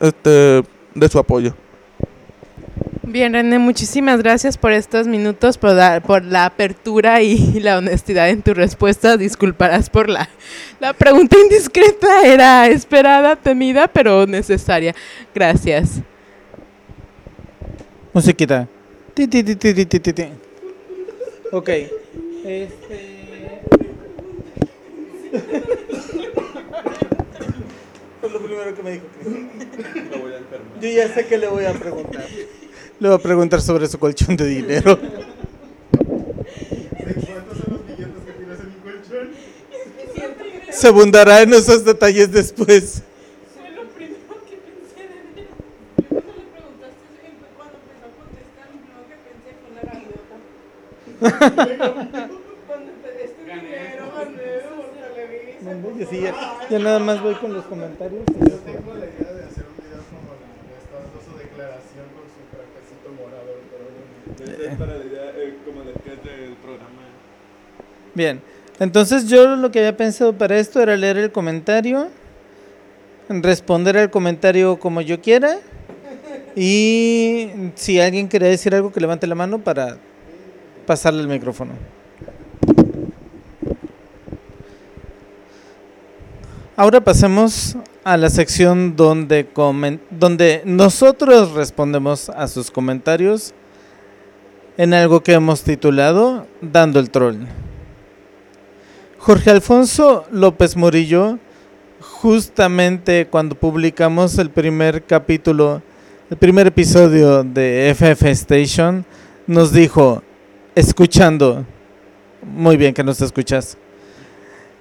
este, de su apoyo. Bien, René, muchísimas gracias por estos minutos, por, dar- por la apertura y la honestidad en tu respuesta. Disculparás por la, la pregunta indiscreta, era esperada, temida, pero necesaria. Gracias. Musiquita. Ti, ti, ti, ti, ti, ti, ti, ti. Ok. Este... Fue lo primero que me dijo Yo ya sé que le voy a preguntar. Le voy a preguntar sobre su colchón de dinero. Se abundará en esos detalles después. Yo sí, ya, ya nada más voy con los comentarios. y luego- Tengo la idea de hacer un video como la de su declaración con su trajecito morado, pero para la idea, como del programa. Bien, entonces yo lo que había pensado para esto era leer el comentario, responder al comentario como yo quiera y si alguien quiere decir algo que levante la mano para pasarle el micrófono. Ahora pasemos a la sección donde, donde nosotros respondemos a sus comentarios en algo que hemos titulado Dando el Troll. Jorge Alfonso López Murillo, justamente cuando publicamos el primer capítulo, el primer episodio de FF Station, nos dijo, escuchando, muy bien que nos escuchas.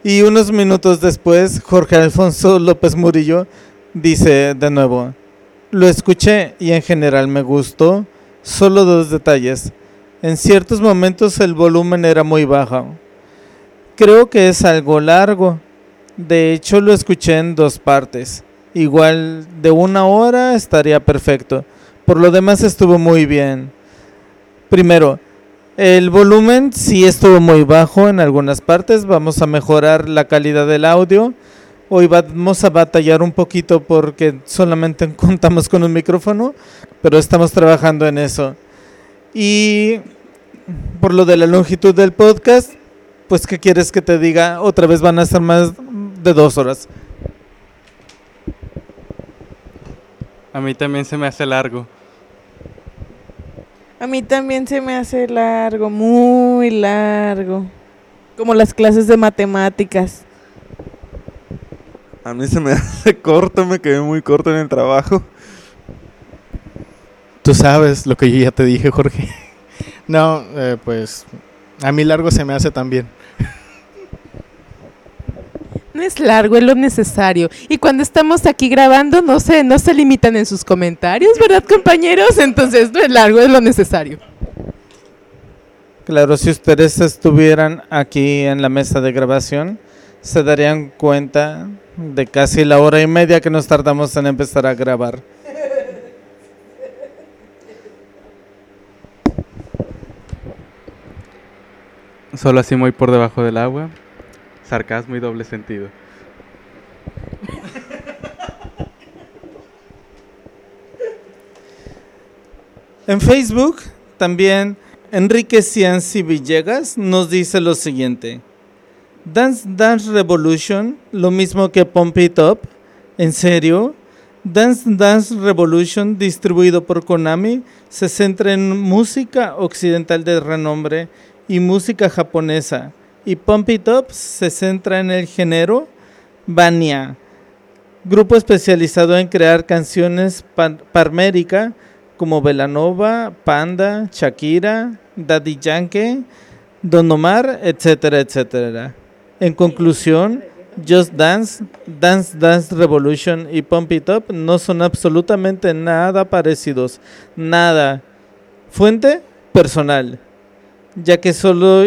Y unos minutos después, Jorge Alfonso López Murillo dice de nuevo, lo escuché y en general me gustó, solo dos detalles. En ciertos momentos el volumen era muy bajo. Creo que es algo largo. De hecho, lo escuché en dos partes. Igual de una hora estaría perfecto. Por lo demás estuvo muy bien. Primero, el volumen sí estuvo muy bajo en algunas partes. Vamos a mejorar la calidad del audio. Hoy vamos a batallar un poquito porque solamente contamos con un micrófono, pero estamos trabajando en eso. Y por lo de la longitud del podcast, pues ¿qué quieres que te diga? Otra vez van a ser más de dos horas. A mí también se me hace largo. A mí también se me hace largo, muy largo. Como las clases de matemáticas. A mí se me hace corto, me quedé muy corto en el trabajo. Tú sabes lo que yo ya te dije, Jorge. No, eh, pues a mí largo se me hace también. No es largo, es lo necesario. Y cuando estamos aquí grabando, no se, no se limitan en sus comentarios, ¿verdad, compañeros? Entonces, no es largo, es lo necesario. Claro, si ustedes estuvieran aquí en la mesa de grabación, se darían cuenta de casi la hora y media que nos tardamos en empezar a grabar. Solo así muy por debajo del agua. Sarcasmo y doble sentido. En Facebook también Enrique Cianci Villegas nos dice lo siguiente. Dance Dance Revolution, lo mismo que Pump It Up, ¿en serio? Dance Dance Revolution, distribuido por Konami, se centra en música occidental de renombre y música japonesa. Y Pump It Up se centra en el género Bania, grupo especializado en crear canciones pan- parmérica como Velanova, Panda, Shakira, Daddy Yankee, Don Omar, etcétera, etcétera. En conclusión, Just Dance, Dance Dance Revolution y Pump It Up no son absolutamente nada parecidos. Nada. Fuente personal. Ya que, solo,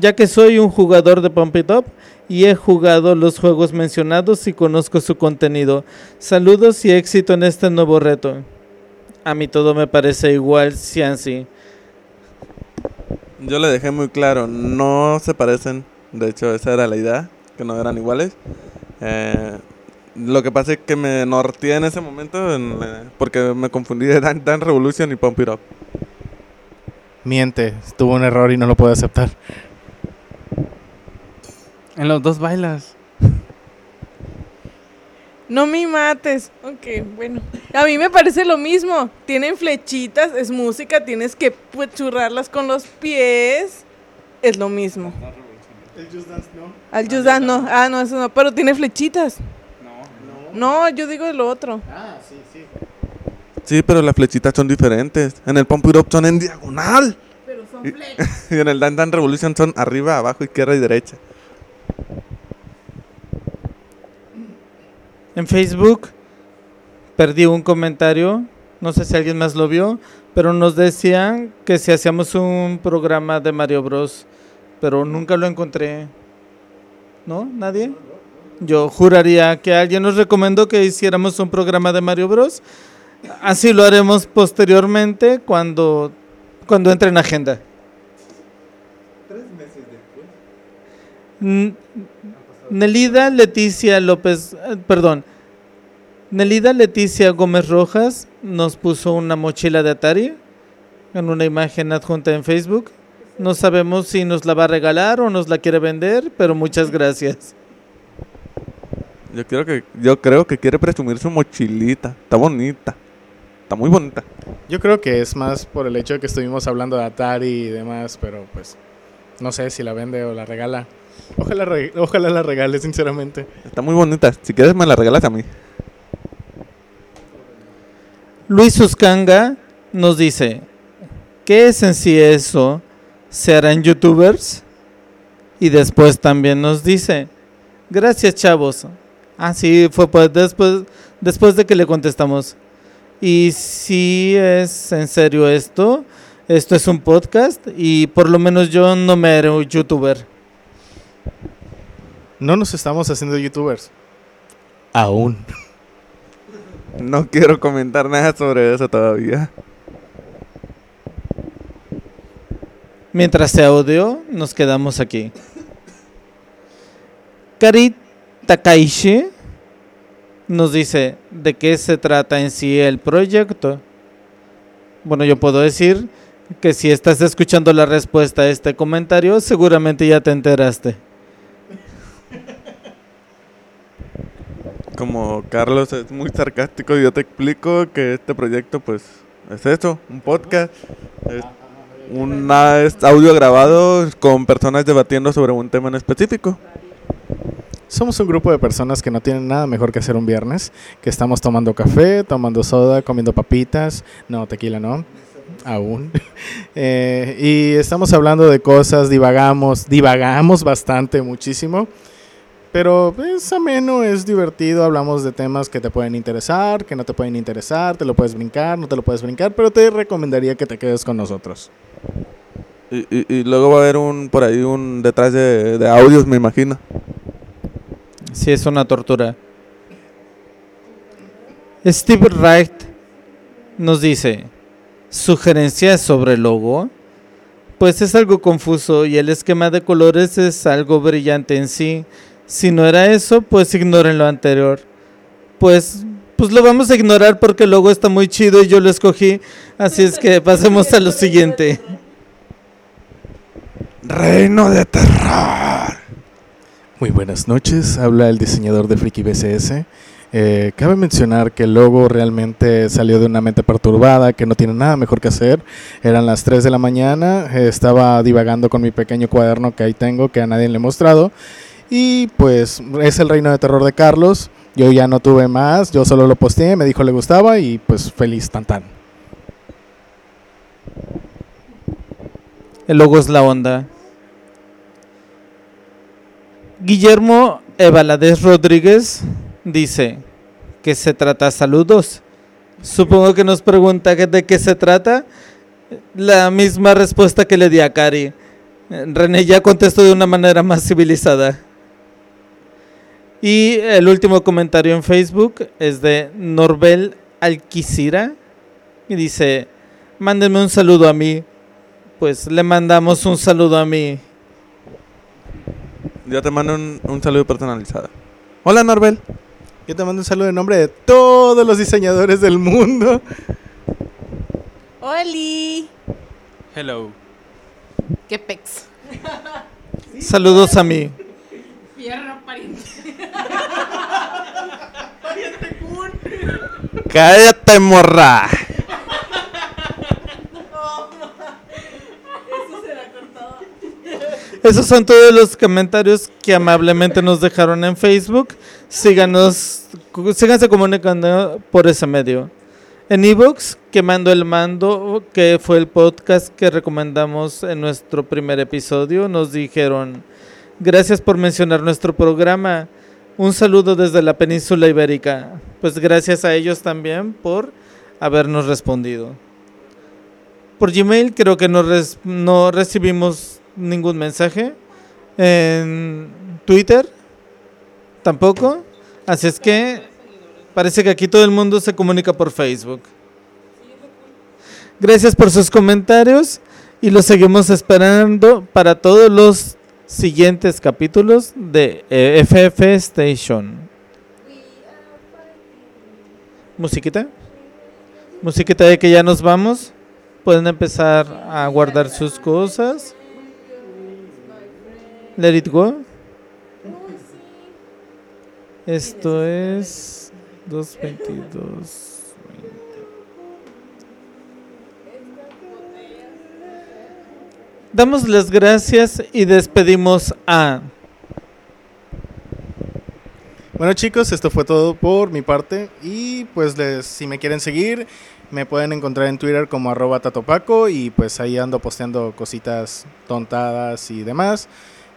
ya que soy un jugador de Pump It Up y he jugado los juegos mencionados y conozco su contenido. Saludos y éxito en este nuevo reto. A mí todo me parece igual, Cianci. Yo le dejé muy claro, no se parecen. De hecho, esa era la idea, que no eran iguales. Eh, lo que pasa es que me norteé en ese momento porque me confundí de Dan Revolution y Pump It Up. Miente, tuvo un error y no lo puede aceptar. En los dos bailas. No me mates. Ok, bueno. A mí me parece lo mismo. Tienen flechitas, es música, tienes que churrarlas con los pies. Es lo mismo. El Just Dance no. Al Just Dance no. Ah, no, eso no. Pero tiene flechitas. No, yo digo lo otro. Ah, sí, sí. Sí, pero las flechitas son diferentes. En el Pump It Up son en diagonal. Pero son Y, y en el Dan Dan Revolution son arriba, abajo, izquierda y derecha. En Facebook perdí un comentario, no sé si alguien más lo vio, pero nos decían que si hacíamos un programa de Mario Bros, pero nunca lo encontré. ¿No? ¿Nadie? Yo juraría que alguien nos recomendó que hiciéramos un programa de Mario Bros. Así lo haremos posteriormente cuando, cuando entre en agenda. N- Nelida Leticia López, eh, perdón, Nelida Leticia Gómez Rojas nos puso una mochila de Atari en una imagen adjunta en Facebook. No sabemos si nos la va a regalar o nos la quiere vender, pero muchas gracias. Yo quiero que, yo creo que quiere presumir su mochilita. Está bonita. Está muy bonita. Yo creo que es más por el hecho de que estuvimos hablando de Atari y demás, pero pues no sé si la vende o la regala. Ojalá, re- ojalá la regale, sinceramente. Está muy bonita. Si quieres me la regalas a mí. Luis Uscanga nos dice, ¿qué es en sí eso? ¿Se harán youtubers? Y después también nos dice, gracias chavos. Ah, sí, fue pues después, después de que le contestamos. Y si es en serio esto, esto es un podcast y por lo menos yo no me haré un youtuber. No nos estamos haciendo youtubers. Aún. No quiero comentar nada sobre eso todavía. Mientras se audio, nos quedamos aquí. Kari Takaishi nos dice de qué se trata en sí el proyecto. Bueno, yo puedo decir que si estás escuchando la respuesta a este comentario, seguramente ya te enteraste. Como Carlos es muy sarcástico, yo te explico que este proyecto, pues, es eso, un podcast. Es audio grabado con personas debatiendo sobre un tema en específico. Somos un grupo de personas que no tienen nada mejor que hacer un viernes, que estamos tomando café, tomando soda, comiendo papitas, no, tequila no, aún. Eh, y estamos hablando de cosas, divagamos, divagamos bastante, muchísimo. Pero es ameno, es divertido, hablamos de temas que te pueden interesar, que no te pueden interesar, te lo puedes brincar, no te lo puedes brincar, pero te recomendaría que te quedes con nosotros. Y, y- y luego va a haber un por ahí un detrás de, de audios, me imagino. Sí, es una tortura. Steve Wright nos dice, ¿sugerencias sobre el logo? Pues es algo confuso y el esquema de colores es algo brillante en sí. Si no era eso, pues ignoren lo anterior. Pues, pues lo vamos a ignorar porque el logo está muy chido y yo lo escogí. Así es que pasemos a lo siguiente. Reino de terror. Muy buenas noches, habla el diseñador de Friki BCS. Eh, cabe mencionar que el logo realmente salió de una mente perturbada, que no tiene nada mejor que hacer. Eran las 3 de la mañana, eh, estaba divagando con mi pequeño cuaderno que ahí tengo, que a nadie le he mostrado. Y pues es el reino de terror de Carlos. Yo ya no tuve más, yo solo lo posteé, me dijo le gustaba y pues feliz tan tan. El logo es la onda. Guillermo Evaladez Rodríguez dice que se trata saludos. Supongo que nos pregunta de qué se trata. La misma respuesta que le di a Cari. René ya contestó de una manera más civilizada. Y el último comentario en Facebook es de Norbel Alquicira. Y dice, mándenme un saludo a mí. Pues le mandamos un saludo a mí. Yo te mando un, un saludo personalizado. Hola, Norbel. Yo te mando un saludo en nombre de todos los diseñadores del mundo. ¡Oli! Hello. ¡Qué pex! Saludos a mí. Fierro pariente. Cállate, morra. Esos son todos los comentarios que amablemente nos dejaron en Facebook. Síganos, síganse comunicando por ese medio. En Evox, Quemando el Mando, que fue el podcast que recomendamos en nuestro primer episodio, nos dijeron, gracias por mencionar nuestro programa. Un saludo desde la península ibérica. Pues gracias a ellos también por habernos respondido. Por Gmail creo que no, res- no recibimos ningún mensaje. En Twitter tampoco. Así es que parece que aquí todo el mundo se comunica por Facebook. Gracias por sus comentarios y los seguimos esperando para todos los siguientes capítulos de eh, FF Station. Musiquita. Musiquita de que ya nos vamos. Pueden empezar a guardar sus cosas. Let it go. Esto es 222. Damos las gracias y despedimos a Bueno chicos, esto fue todo por mi parte y pues les, si me quieren seguir me pueden encontrar en Twitter como arroba tatopaco y pues ahí ando posteando cositas tontadas y demás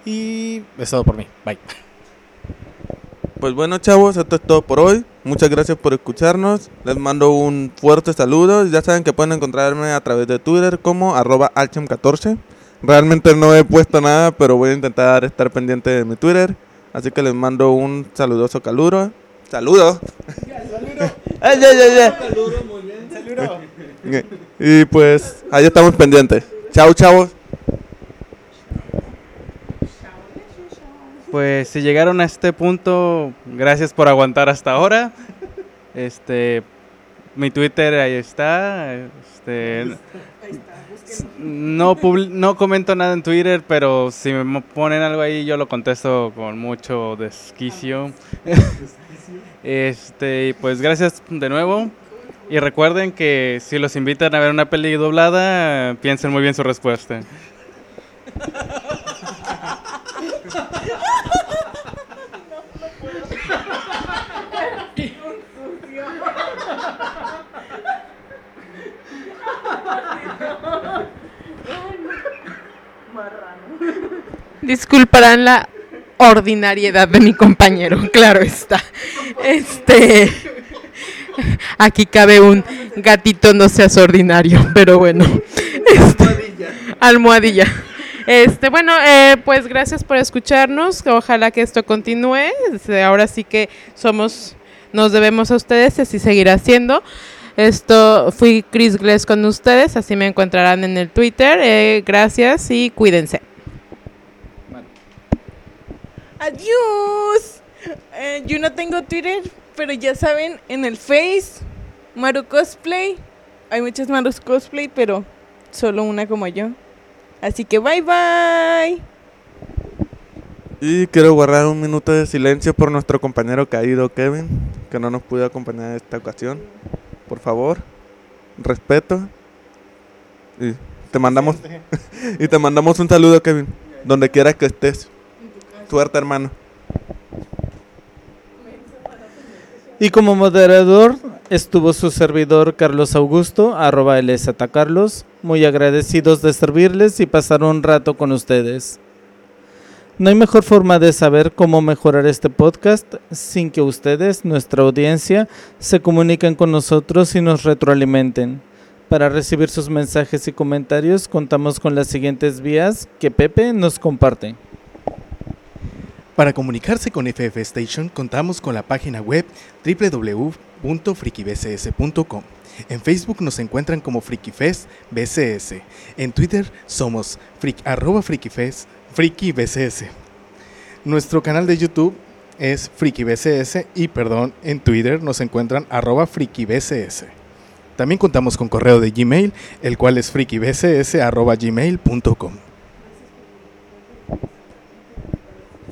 y es todo por mí, bye. Pues bueno, chavos, esto es todo por hoy. Muchas gracias por escucharnos. Les mando un fuerte saludo. Ya saben que pueden encontrarme a través de Twitter como arroba alchem14. Realmente no he puesto nada, pero voy a intentar estar pendiente de mi Twitter. Así que les mando un saludoso caluro. ¡Saludo! ¡Ay, ay, ay, ay! Y pues ahí estamos pendientes. Chao, chavos. Pues si llegaron a este punto, gracias por aguantar hasta ahora. Este, mi Twitter ahí está. Este, no no comento nada en Twitter, pero si me ponen algo ahí yo lo contesto con mucho desquicio. Este, pues gracias de nuevo. Y recuerden que si los invitan a ver una peli doblada, piensen muy bien su respuesta. Disculparán la ordinariedad de mi compañero, claro está. Este. Aquí cabe un gatito, no seas ordinario, pero bueno. Este, almohadilla. Este, bueno, eh, pues gracias por escucharnos. Ojalá que esto continúe. Este, Ahora sí que somos, nos debemos a ustedes, y así seguirá siendo. Esto fui Chris Gless con ustedes, así me encontrarán en el Twitter. Eh, gracias y cuídense. Adiós. Eh, yo no tengo Twitter, pero ya saben, en el Face, Maru Cosplay. Hay muchas Marus Cosplay, pero solo una como yo. Así que bye bye. Y quiero guardar un minuto de silencio por nuestro compañero caído Kevin, que no nos pudo acompañar en esta ocasión. Por favor, respeto. Y te mandamos y te mandamos un saludo, Kevin, donde quiera que estés. Suerte, hermano. Y como moderador estuvo su servidor Carlos Augusto, arroba Carlos, muy agradecidos de servirles y pasar un rato con ustedes. No hay mejor forma de saber cómo mejorar este podcast sin que ustedes, nuestra audiencia, se comuniquen con nosotros y nos retroalimenten. Para recibir sus mensajes y comentarios contamos con las siguientes vías que Pepe nos comparte. Para comunicarse con FF Station contamos con la página web www.frikibcs.com. En Facebook nos encuentran como FrikiFest BCS. En Twitter somos frik, arroba FrikiFest. Nuestro canal de YouTube es FrikiBCS y perdón, en Twitter nos encuentran arroba FrikiBCS. También contamos con correo de Gmail, el cual es frikibcs arroba gmail.com.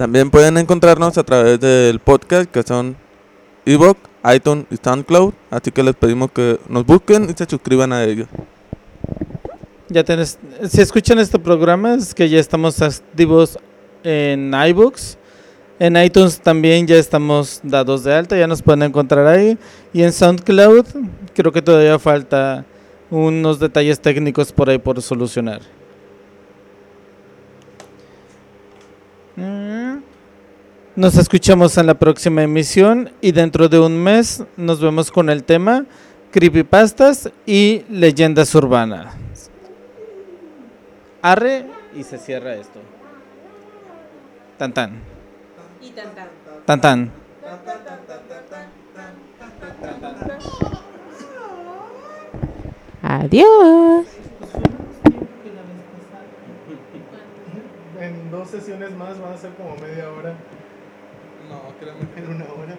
También pueden encontrarnos a través del podcast que son Ebook, iTunes y SoundCloud. Así que les pedimos que nos busquen y se suscriban a ellos. Ya tenés, si escuchan este programa es que ya estamos activos en iBooks. En iTunes también ya estamos dados de alta, ya nos pueden encontrar ahí. Y en SoundCloud creo que todavía falta unos detalles técnicos por ahí por solucionar. Mm. Nos escuchamos en la próxima emisión y dentro de un mes nos vemos con el tema creepypastas y leyendas urbanas. Arre y se cierra esto. Tan tan. Tan tan. Adiós. En dos sesiones más van a ser como media hora. No, créeme. En una hora.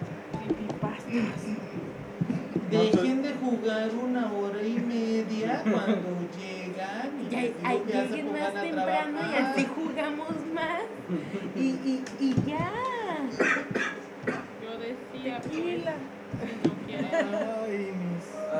Dejen de jugar una hora y media cuando llegan. y Ya, ay, que lleguen más a temprano y así jugamos más. Y, y, y ya. Yo decía, Tequila. no quieren. Ay,